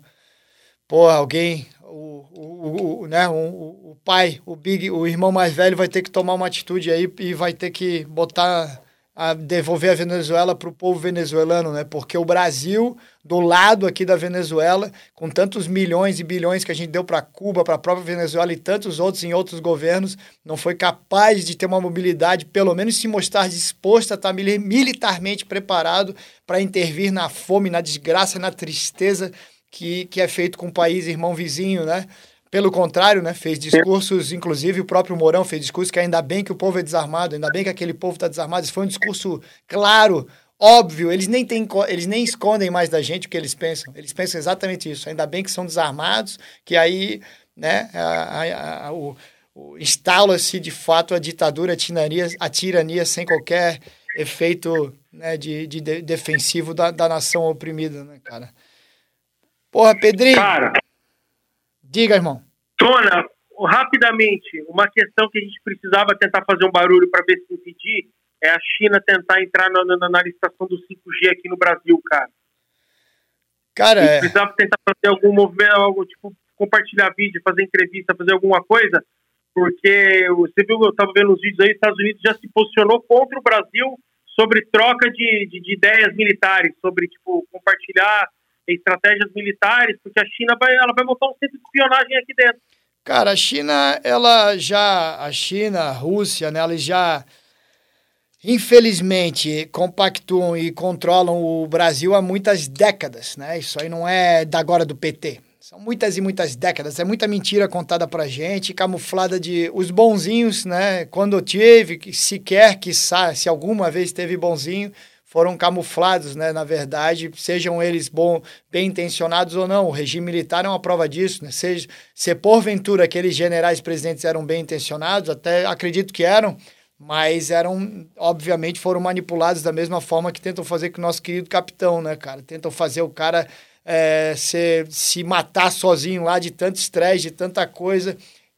Pô, alguém. O, o, o, né, o, o pai, o Big, o irmão mais velho vai ter que tomar uma atitude aí e vai ter que botar a devolver a Venezuela para o povo venezuelano, né? Porque o Brasil, do lado aqui da Venezuela, com tantos milhões e bilhões que a gente deu para Cuba, para a própria Venezuela e tantos outros em outros governos, não foi capaz de ter uma mobilidade, pelo menos se mostrar disposto a estar militarmente preparado para intervir na fome, na desgraça, na tristeza que, que é feito com o país irmão vizinho, né? Pelo contrário, né, fez discursos, inclusive o próprio Mourão fez discurso que ainda bem que o povo é desarmado, ainda bem que aquele povo está desarmado. Isso foi um discurso claro, óbvio. Eles nem, têm, eles nem escondem mais da gente o que eles pensam. Eles pensam exatamente isso. Ainda bem que são desarmados, que aí né, a, a, a, o, instala-se de fato a ditadura, a tirania, a tirania sem qualquer efeito né, de, de, de defensivo da, da nação oprimida, né, cara? Porra, Pedrinho. Cara. Diga, irmão. Tona, rapidamente, uma questão que a gente precisava tentar fazer um barulho para ver se impedir é a China tentar entrar na, na, na, licitação do 5G aqui no Brasil, cara. Cara, é... precisava tentar fazer algum movimento, algo tipo compartilhar vídeo, fazer entrevista, fazer alguma coisa, porque você viu, eu estava vendo os vídeos aí, os Estados Unidos já se posicionou contra o Brasil sobre troca de, de, de ideias militares, sobre tipo compartilhar estratégias militares, porque a China vai, ela vai montar um centro de espionagem aqui dentro. Cara, a China, ela já, a China, a Rússia, né, elas já, infelizmente, compactuam e controlam o Brasil há muitas décadas, né? Isso aí não é da agora do PT. São muitas e muitas décadas. É muita mentira contada pra gente, camuflada de os bonzinhos, né? Quando tive, sequer que se alguma vez teve bonzinho, foram camuflados, né, na verdade, sejam eles bom, bem intencionados ou não. O regime militar é uma prova disso, né? Seja, se porventura aqueles generais presidentes eram bem intencionados, até acredito que eram, mas eram, obviamente, foram manipulados da mesma forma que tentam fazer com o nosso querido capitão, né, cara? Tentam fazer o cara é, se, se matar sozinho lá de tanto estresse, de tanta coisa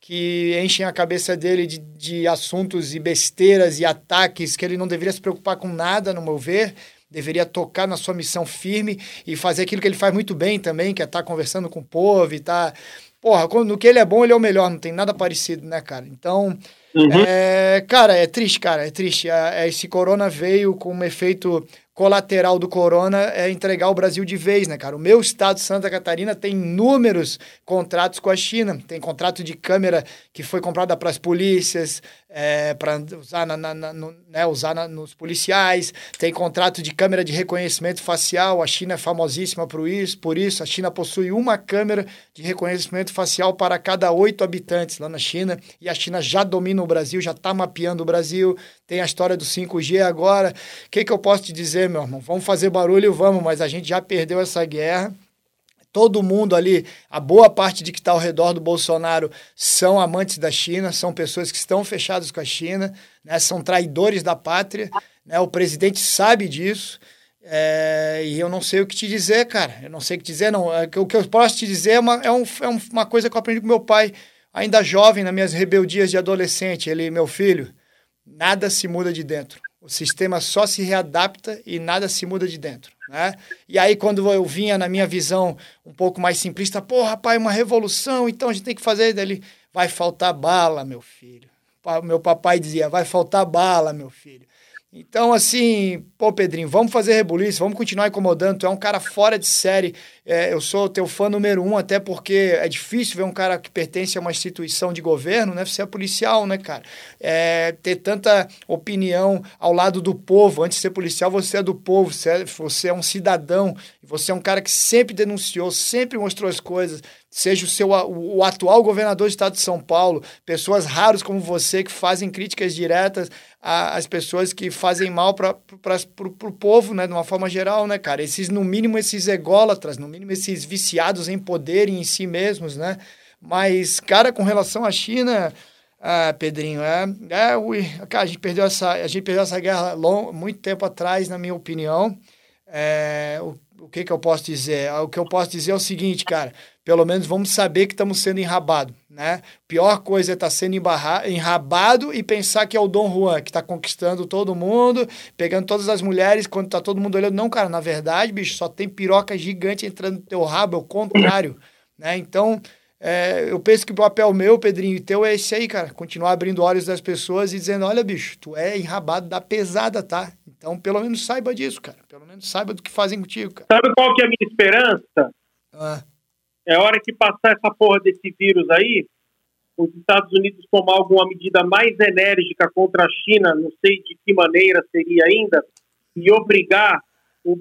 que enchem a cabeça dele de, de assuntos e besteiras e ataques que ele não deveria se preocupar com nada, no meu ver. Deveria tocar na sua missão firme e fazer aquilo que ele faz muito bem também, que é estar tá conversando com o povo e tá. Porra, no que ele é bom, ele é o melhor, não tem nada parecido, né, cara? Então, uhum. é, cara, é triste, cara, é triste. É, esse corona veio com um efeito colateral do corona é entregar o Brasil de vez, né, cara? O meu estado, Santa Catarina, tem inúmeros contratos com a China. Tem contrato de câmera que foi comprada para as polícias, é, para usar, na, na, no, né, usar na, nos policiais. Tem contrato de câmera de reconhecimento facial. A China é famosíssima por isso. Por isso, a China possui uma câmera de reconhecimento facial para cada oito habitantes lá na China. E a China já domina o Brasil, já está mapeando o Brasil. Tem a história do 5G agora. O que, que eu posso te dizer, meu irmão? Vamos fazer barulho, vamos, mas a gente já perdeu essa guerra. Todo mundo ali, a boa parte de que está ao redor do Bolsonaro são amantes da China, são pessoas que estão fechadas com a China, né? são traidores da pátria. Né? O presidente sabe disso. É, e eu não sei o que te dizer, cara. Eu não sei o que dizer, não. É, o que eu posso te dizer é uma, é, um, é uma coisa que eu aprendi com meu pai, ainda jovem, nas minhas rebeldias de adolescente. Ele, meu filho, nada se muda de dentro. O sistema só se readapta e nada se muda de dentro. Né? E aí, quando eu vinha na minha visão um pouco mais simplista, pô, rapaz, uma revolução, então a gente tem que fazer dele. Vai faltar bala, meu filho. Meu papai dizia, vai faltar bala, meu filho. Então, assim, pô, Pedrinho, vamos fazer rebuliço, vamos continuar incomodando. Tu é um cara fora de série. É, eu sou teu fã número um, até porque é difícil ver um cara que pertence a uma instituição de governo, né? Você é policial, né, cara? É, ter tanta opinião ao lado do povo. Antes de ser policial, você é do povo, você é, você é um cidadão. Você é um cara que sempre denunciou, sempre mostrou as coisas, seja o seu o, atual governador do estado de São Paulo, pessoas raras como você que fazem críticas diretas às pessoas que fazem mal para o povo, né, de uma forma geral, né, cara? Esses, no mínimo, esses ególatras, no mínimo, esses viciados em poder e em si mesmos, né? Mas, cara, com relação à China, ah, Pedrinho, é, é ui, cara, a gente perdeu essa, a gente perdeu essa guerra long, muito tempo atrás, na minha opinião. É, o, o que que eu posso dizer? O que eu posso dizer é o seguinte, cara, pelo menos vamos saber que estamos sendo enrabados, né? Pior coisa é estar tá sendo enrabado e pensar que é o Dom Juan, que está conquistando todo mundo, pegando todas as mulheres, quando está todo mundo olhando. Não, cara, na verdade, bicho, só tem piroca gigante entrando no teu rabo, é o contrário, né? Então, é, eu penso que o papel meu, Pedrinho, e teu é esse aí, cara. Continuar abrindo olhos das pessoas e dizendo: olha, bicho, tu é enrabado da pesada, tá? Então, pelo menos saiba disso, cara. Pelo menos saiba do que fazem contigo, cara. Sabe qual que é a minha esperança? Ah. É hora que passar essa porra desse vírus aí, os Estados Unidos tomar alguma medida mais enérgica contra a China, não sei de que maneira seria ainda, e obrigar o,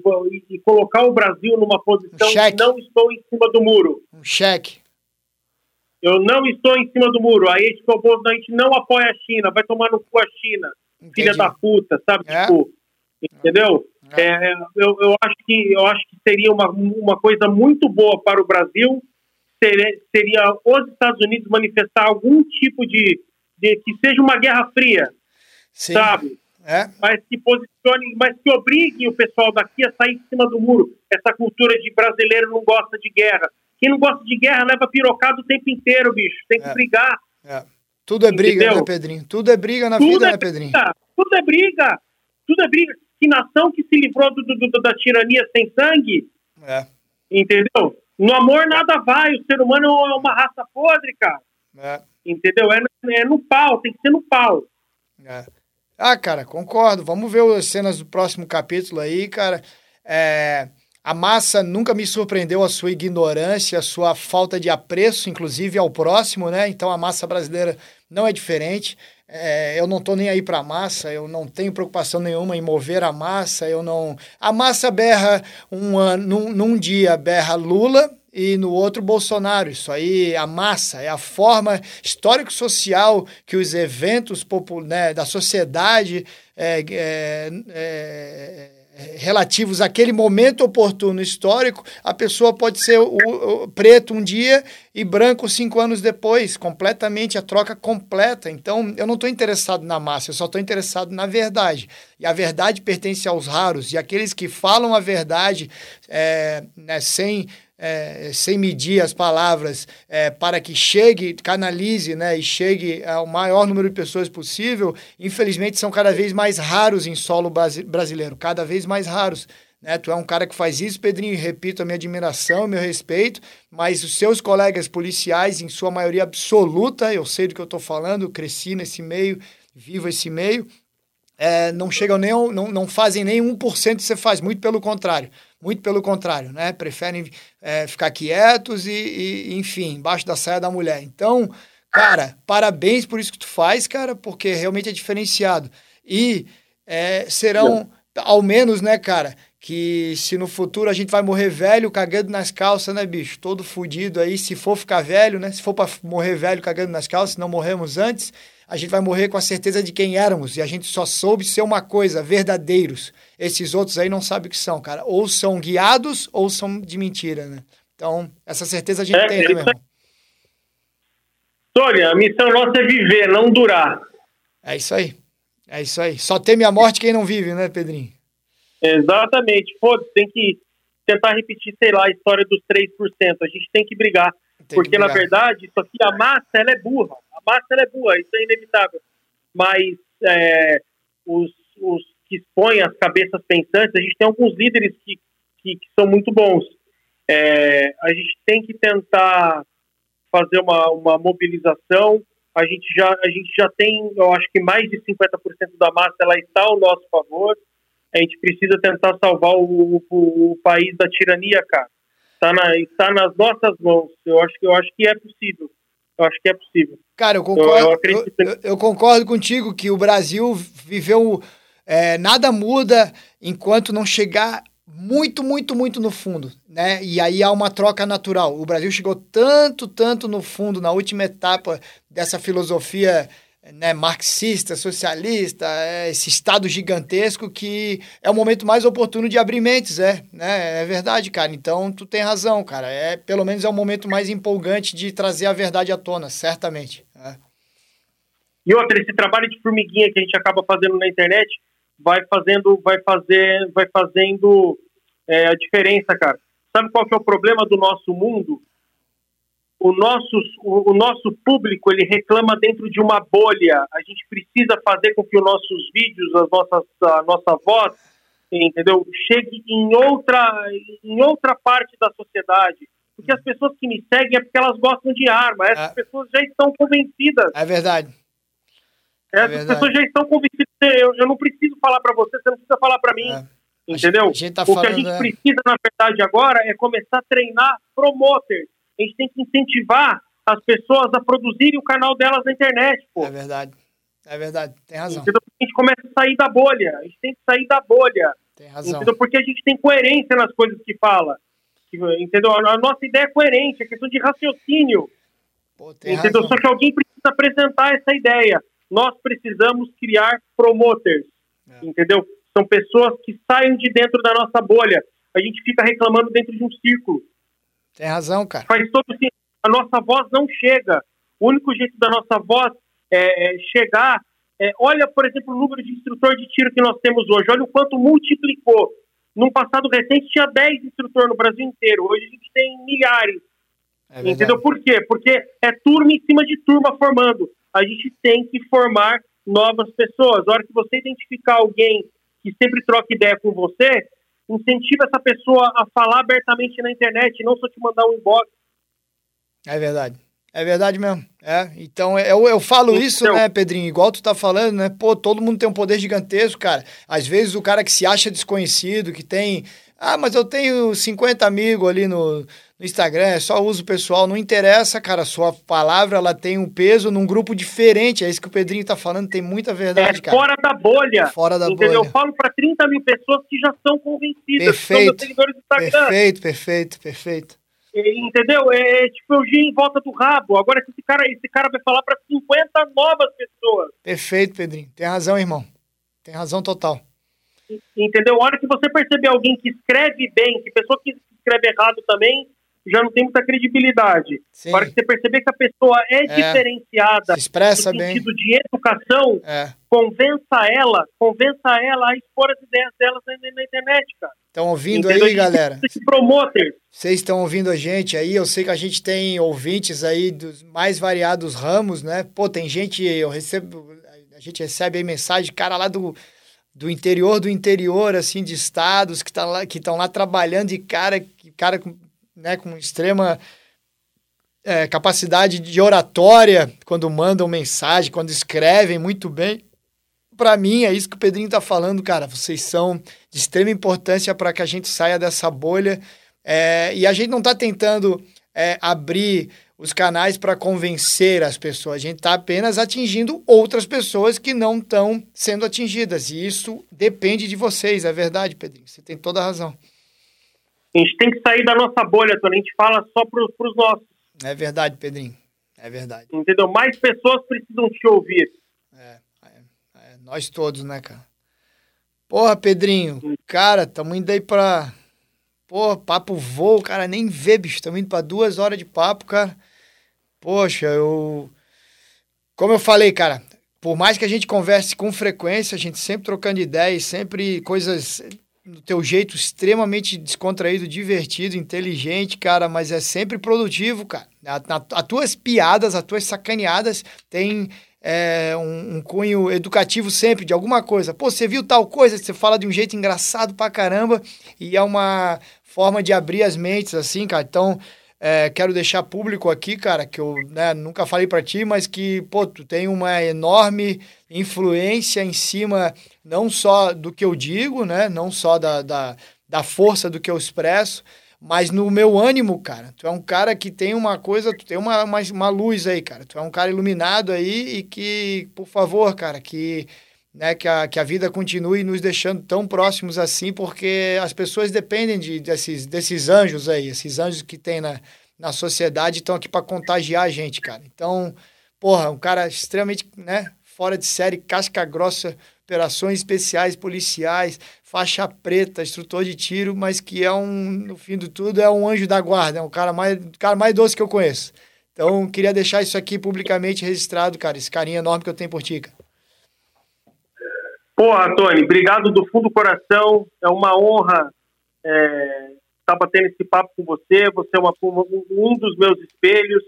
e colocar o Brasil numa posição um que não estou em cima do muro. Um cheque. Eu não estou em cima do muro. Aí a gente, a gente não apoia a China, vai tomar no cu a China, Entendi. filha da puta, sabe? É. Tipo, entendeu? É. É, eu, eu, acho que, eu acho que seria uma, uma coisa muito boa para o Brasil, seria, seria os Estados Unidos manifestar algum tipo de, de que seja uma guerra fria, Sim. sabe? É. Mas que posicione, mas que obriguem o pessoal daqui a sair em cima do muro. Essa cultura de brasileiro não gosta de guerra. Quem não gosta de guerra leva pirocado o tempo inteiro, bicho. Tem que é. brigar. É. Tudo é briga, Entendeu? né, Pedrinho? Tudo é briga na Tudo vida, é né, Pedrinho? Briga. Tudo é briga. Tudo é briga. Que nação que se livrou do, do, da tirania sem sangue? É. Entendeu? No amor nada vai. O ser humano é uma raça podre, cara. É. Entendeu? É, é no pau, tem que ser no pau. É. Ah, cara, concordo. Vamos ver as cenas do próximo capítulo aí, cara. É, a massa nunca me surpreendeu a sua ignorância, a sua falta de apreço, inclusive ao próximo, né? Então a massa brasileira não é diferente. É, eu não estou nem aí para a massa, eu não tenho preocupação nenhuma em mover a massa, eu não. A massa berra um ano, num, num dia berra Lula e no outro Bolsonaro. Isso aí, a massa, é a forma histórico-social que os eventos né, da sociedade é, é, é relativos àquele momento oportuno histórico, a pessoa pode ser o, o, preto um dia e branco cinco anos depois, completamente, a troca completa. Então, eu não estou interessado na massa, eu só estou interessado na verdade. E a verdade pertence aos raros, e aqueles que falam a verdade é, né, sem é, sem medir as palavras, é, para que chegue, canalize né, e chegue ao maior número de pessoas possível, infelizmente são cada vez mais raros em solo brasileiro, cada vez mais raros. Né? Tu é um cara que faz isso, Pedrinho, e repito a minha admiração, meu respeito, mas os seus colegas policiais, em sua maioria absoluta, eu sei do que eu estou falando, cresci nesse meio, vivo esse meio, é, não chegam nem, não, não fazem nem 1% que você faz, muito pelo contrário. Muito pelo contrário, né? Preferem é, ficar quietos e, e, enfim, embaixo da saia da mulher. Então, cara, parabéns por isso que tu faz, cara, porque realmente é diferenciado. E é, serão, ao menos, né, cara, que se no futuro a gente vai morrer velho cagando nas calças, né, bicho? Todo fudido aí, se for ficar velho, né? Se for para morrer velho cagando nas calças, se não morremos antes, a gente vai morrer com a certeza de quem éramos e a gente só soube ser uma coisa, verdadeiros. Esses outros aí não sabem o que são, cara. Ou são guiados ou são de mentira, né? Então, essa certeza a gente é, tem, né, meu irmão? Sônia, a missão nossa é viver, não durar. É isso aí. É isso aí. Só teme a morte quem não vive, né, Pedrinho? Exatamente. Pô, tem que tentar repetir, sei lá, a história dos 3%. A gente tem que brigar. Tem porque, que brigar. na verdade, isso aqui, a massa, ela é burra. Massa ela é boa, isso é inevitável. Mas é, os, os que expõem as cabeças pensantes, a gente tem alguns líderes que, que, que são muito bons. É, a gente tem que tentar fazer uma, uma mobilização. A gente, já, a gente já tem, eu acho que mais de 50% da massa ela está ao nosso favor. A gente precisa tentar salvar o, o, o país da tirania, cara. Está, na, está nas nossas mãos. Eu acho, eu acho que é possível. Eu acho que é possível. Cara, eu concordo, eu, eu, eu concordo contigo que o Brasil viveu. É, nada muda enquanto não chegar muito, muito, muito no fundo, né? E aí há uma troca natural. O Brasil chegou tanto, tanto no fundo, na última etapa dessa filosofia né, marxista, socialista, é, esse Estado gigantesco que é o momento mais oportuno de abrir mentes, é, né? É verdade, cara. Então, tu tem razão, cara. É, pelo menos é o momento mais empolgante de trazer a verdade à tona, certamente. É. E outra, esse trabalho de formiguinha que a gente acaba fazendo na internet vai fazendo, vai fazer, vai fazendo é, a diferença, cara. Sabe qual que é o problema do nosso mundo? O nosso, o, nosso público ele reclama dentro de uma bolha. A gente precisa fazer com que os nossos vídeos, as nossas, a nossa voz, entendeu, chegue em outra, em outra parte da sociedade. Porque as pessoas que me seguem é porque elas gostam de arma. Essas é. pessoas já estão convencidas. É verdade. É Essas pessoas já estão convencidas. Eu, eu não preciso falar para você, você não precisa falar para mim. É. Entendeu? Tá o falando, que a gente é... precisa, na verdade, agora é começar a treinar promoters. A gente tem que incentivar as pessoas a produzirem o canal delas na internet. Pô. É verdade. É verdade, tem razão. Entendeu? A gente começa a sair da bolha. A gente tem que sair da bolha. Tem razão. Entendeu? Porque a gente tem coerência nas coisas que fala. Entendeu? A nossa ideia é coerente, é questão de raciocínio. Pô, entendeu? Razão. Só que alguém precisa apresentar essa ideia nós precisamos criar promoters, é. entendeu? São pessoas que saem de dentro da nossa bolha. A gente fica reclamando dentro de um círculo. Tem razão, cara. Faz todo sentido. A nossa voz não chega. O único jeito da nossa voz é, chegar é, olha, por exemplo, o número de instrutor de tiro que nós temos hoje. Olha o quanto multiplicou. Num passado recente tinha 10 instrutores no Brasil inteiro. Hoje a gente tem milhares. É entendeu? Por quê? Porque é turma em cima de turma formando a gente tem que formar novas pessoas. A hora que você identificar alguém que sempre troca ideia com você, incentiva essa pessoa a falar abertamente na internet, não só te mandar um inbox. É verdade. É verdade mesmo. É, então eu, eu falo então, isso, né, Pedrinho? Igual tu tá falando, né? Pô, todo mundo tem um poder gigantesco, cara. Às vezes o cara que se acha desconhecido, que tem. Ah, mas eu tenho 50 amigos ali no, no Instagram, é só uso pessoal, não interessa, cara, sua palavra ela tem um peso num grupo diferente, é isso que o Pedrinho tá falando, tem muita verdade, é, cara. fora da bolha. Fora da entendeu? bolha. Eu falo para 30 mil pessoas que já são convencidas, perfeito, que são seguidores do Instagram. Perfeito, perfeito, perfeito. Entendeu? É, é tipo eu gi em volta do rabo. Agora esse cara, esse cara vai falar para 50 novas pessoas. Perfeito, Pedrinho. Tem razão, irmão. Tem razão total. Entendeu? A hora que você perceber alguém que escreve bem, que pessoa que escreve errado também, já não tem muita credibilidade. Sim. Para que você perceber que a pessoa é, é diferenciada Se expressa no sentido bem. de educação, é. convença ela, convença ela a expor as ideias delas na, internet, cara. Estão ouvindo Entendeu? aí, galera? Vocês estão ouvindo a gente aí? Eu sei que a gente tem ouvintes aí dos mais variados ramos, né? Pô, tem gente, eu recebo, a gente recebe aí mensagem, cara lá do do interior do interior, assim, de estados que tá lá, estão lá trabalhando e cara, cara com né, com extrema é, capacidade de oratória quando mandam mensagem, quando escrevem muito bem. Para mim, é isso que o Pedrinho está falando, cara. Vocês são de extrema importância para que a gente saia dessa bolha. É, e a gente não está tentando é, abrir os canais para convencer as pessoas. A gente está apenas atingindo outras pessoas que não estão sendo atingidas. E isso depende de vocês, é verdade, Pedrinho. Você tem toda a razão. A gente tem que sair da nossa bolha, Tony. A gente fala só para os nossos. É verdade, Pedrinho. É verdade. Entendeu? Mais pessoas precisam te ouvir. É, é, é nós todos, né, cara? Porra, Pedrinho, cara, tamo indo aí pra. Porra, papo voo, cara, nem vê, bicho. Tamo indo pra duas horas de papo, cara. Poxa, eu. Como eu falei, cara, por mais que a gente converse com frequência, a gente sempre trocando ideias, sempre coisas do teu jeito extremamente descontraído, divertido, inteligente, cara, mas é sempre produtivo, cara. As tuas piadas, as tuas sacaneadas têm é, um, um, cunho educativo sempre de alguma coisa. Pô, você viu tal coisa, você fala de um jeito engraçado pra caramba e é uma forma de abrir as mentes, assim, cara. Então, é, quero deixar público aqui, cara, que eu né, nunca falei para ti, mas que, pô, tu tem uma enorme influência em cima não só do que eu digo, né, não só da, da, da força do que eu expresso, mas no meu ânimo, cara. Tu é um cara que tem uma coisa, tu tem uma, uma, uma luz aí, cara. Tu é um cara iluminado aí e que, por favor, cara, que né, que, a, que a vida continue nos deixando tão próximos assim, porque as pessoas dependem de, desses, desses anjos aí, esses anjos que tem na, na sociedade estão aqui para contagiar a gente, cara. Então, porra, um cara extremamente, né, fora de série, casca grossa, operações especiais policiais, faixa preta, instrutor de tiro, mas que é um, no fim de tudo, é um anjo da guarda, é um cara mais, cara mais doce que eu conheço. Então, queria deixar isso aqui publicamente registrado, cara, esse carinho enorme que eu tenho por ti, cara. Porra, Tony, obrigado do fundo do coração. É uma honra é, estar batendo esse papo com você. Você é uma, um dos meus espelhos.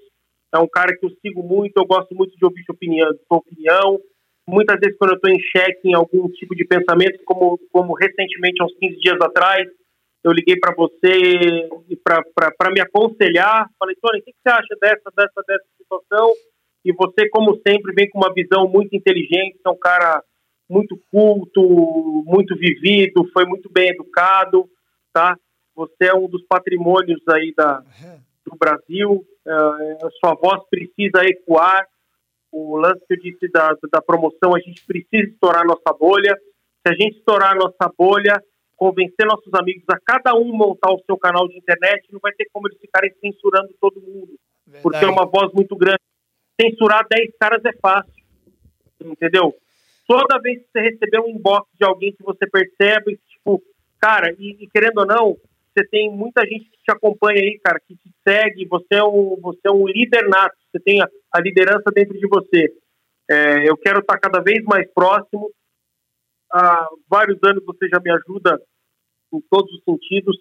É um cara que eu sigo muito. Eu gosto muito de ouvir sua opinião. Sua opinião. Muitas vezes, quando eu estou em xeque em algum tipo de pensamento, como, como recentemente, há uns 15 dias atrás, eu liguei para você para me aconselhar. Falei, Tony, o que você acha dessa, dessa, dessa situação? E você, como sempre, vem com uma visão muito inteligente. É um cara muito culto, muito vivido, foi muito bem educado, tá? Você é um dos patrimônios aí da, do Brasil, uh, sua voz precisa ecoar. O lance que eu disse da, da promoção, a gente precisa estourar nossa bolha. Se a gente estourar nossa bolha, convencer nossos amigos a cada um montar o seu canal de internet, não vai ter como eles ficarem censurando todo mundo, Verdade. porque é uma voz muito grande. Censurar 10 caras é fácil, entendeu? Toda vez que você receber um inbox de alguém que você percebe, tipo, cara, e, e, querendo ou não, você tem muita gente que te acompanha aí, cara, que te segue, você é um, você é um líder nato, você tem a, a liderança dentro de você. É, eu quero estar cada vez mais próximo. Há vários anos você já me ajuda em todos os sentidos,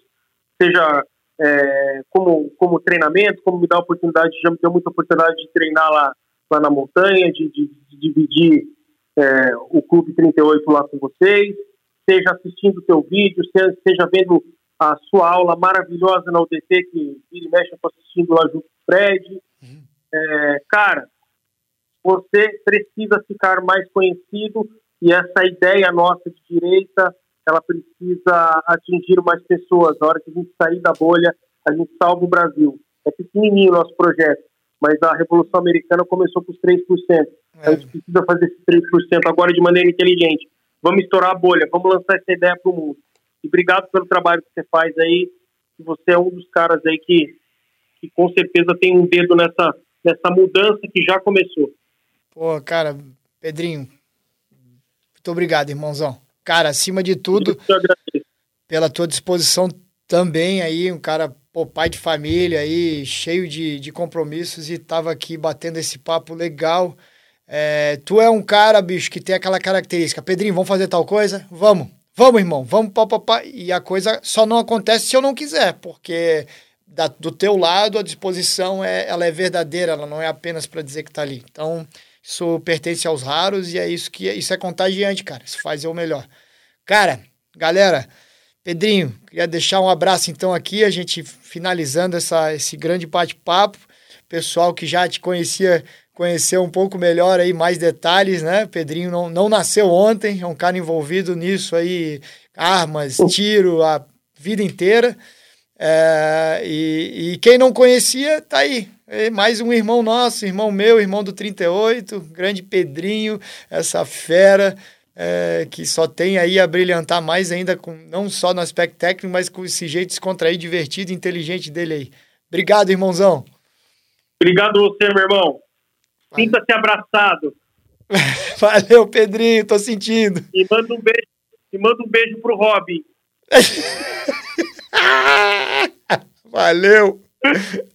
seja é, como, como treinamento, como me dá oportunidade, já me deu muita oportunidade de treinar lá, lá na montanha, de, de, de dividir é, o Clube 38 lá com vocês, seja assistindo o seu vídeo, seja, vendo a sua aula maravilhosa na UDT, que ele mexe, eu estou assistindo lá junto com o Fred. Uhum. É, cara, você precisa ficar mais conhecido e essa ideia nossa de direita, ela precisa atingir mais pessoas. Na hora que a gente sair da bolha, a gente salva o Brasil. É pequenininho o nosso projeto, mas a Revolução Americana começou com os 3%. É. A gente precisa fazer esses 3% agora de maneira inteligente. Vamos estourar a bolha, vamos lançar essa ideia para o mundo. E obrigado pelo trabalho que você faz aí. Você é um dos caras aí que, que com certeza tem um dedo nessa, nessa mudança que já começou. Pô, cara, Pedrinho, muito obrigado, irmãozão. Cara, acima de tudo, pela tua disposição também aí, um cara, pô, pai de família aí, cheio de, de compromissos e tava aqui batendo esse papo legal. É, tu é um cara, bicho, que tem aquela característica. Pedrinho, vamos fazer tal coisa? Vamos. Vamos, irmão. Vamos, papapá. E a coisa só não acontece se eu não quiser, porque da, do teu lado a disposição é, ela é verdadeira, ela não é apenas para dizer que tá ali. Então, isso pertence aos raros e é isso que isso é contagiante, cara. Isso faz eu melhor. Cara, galera, Pedrinho, queria deixar um abraço então aqui, a gente finalizando essa, esse grande bate-papo. Pessoal que já te conhecia conhecer um pouco melhor aí, mais detalhes, né? Pedrinho não, não nasceu ontem, é um cara envolvido nisso aí, armas, tiro, a vida inteira. É, e, e, quem não conhecia, tá aí. É mais um irmão nosso, irmão meu, irmão do 38, grande Pedrinho, essa fera é, que só tem aí a brilhantar mais ainda, com, não só no aspecto técnico, mas com esse jeito descontraído, divertido e inteligente dele aí. Obrigado, irmãozão. Obrigado você, meu irmão. Sinta-se abraçado. Valeu, Pedrinho, tô sentindo. E manda um beijo, e manda um beijo pro Robin. Valeu.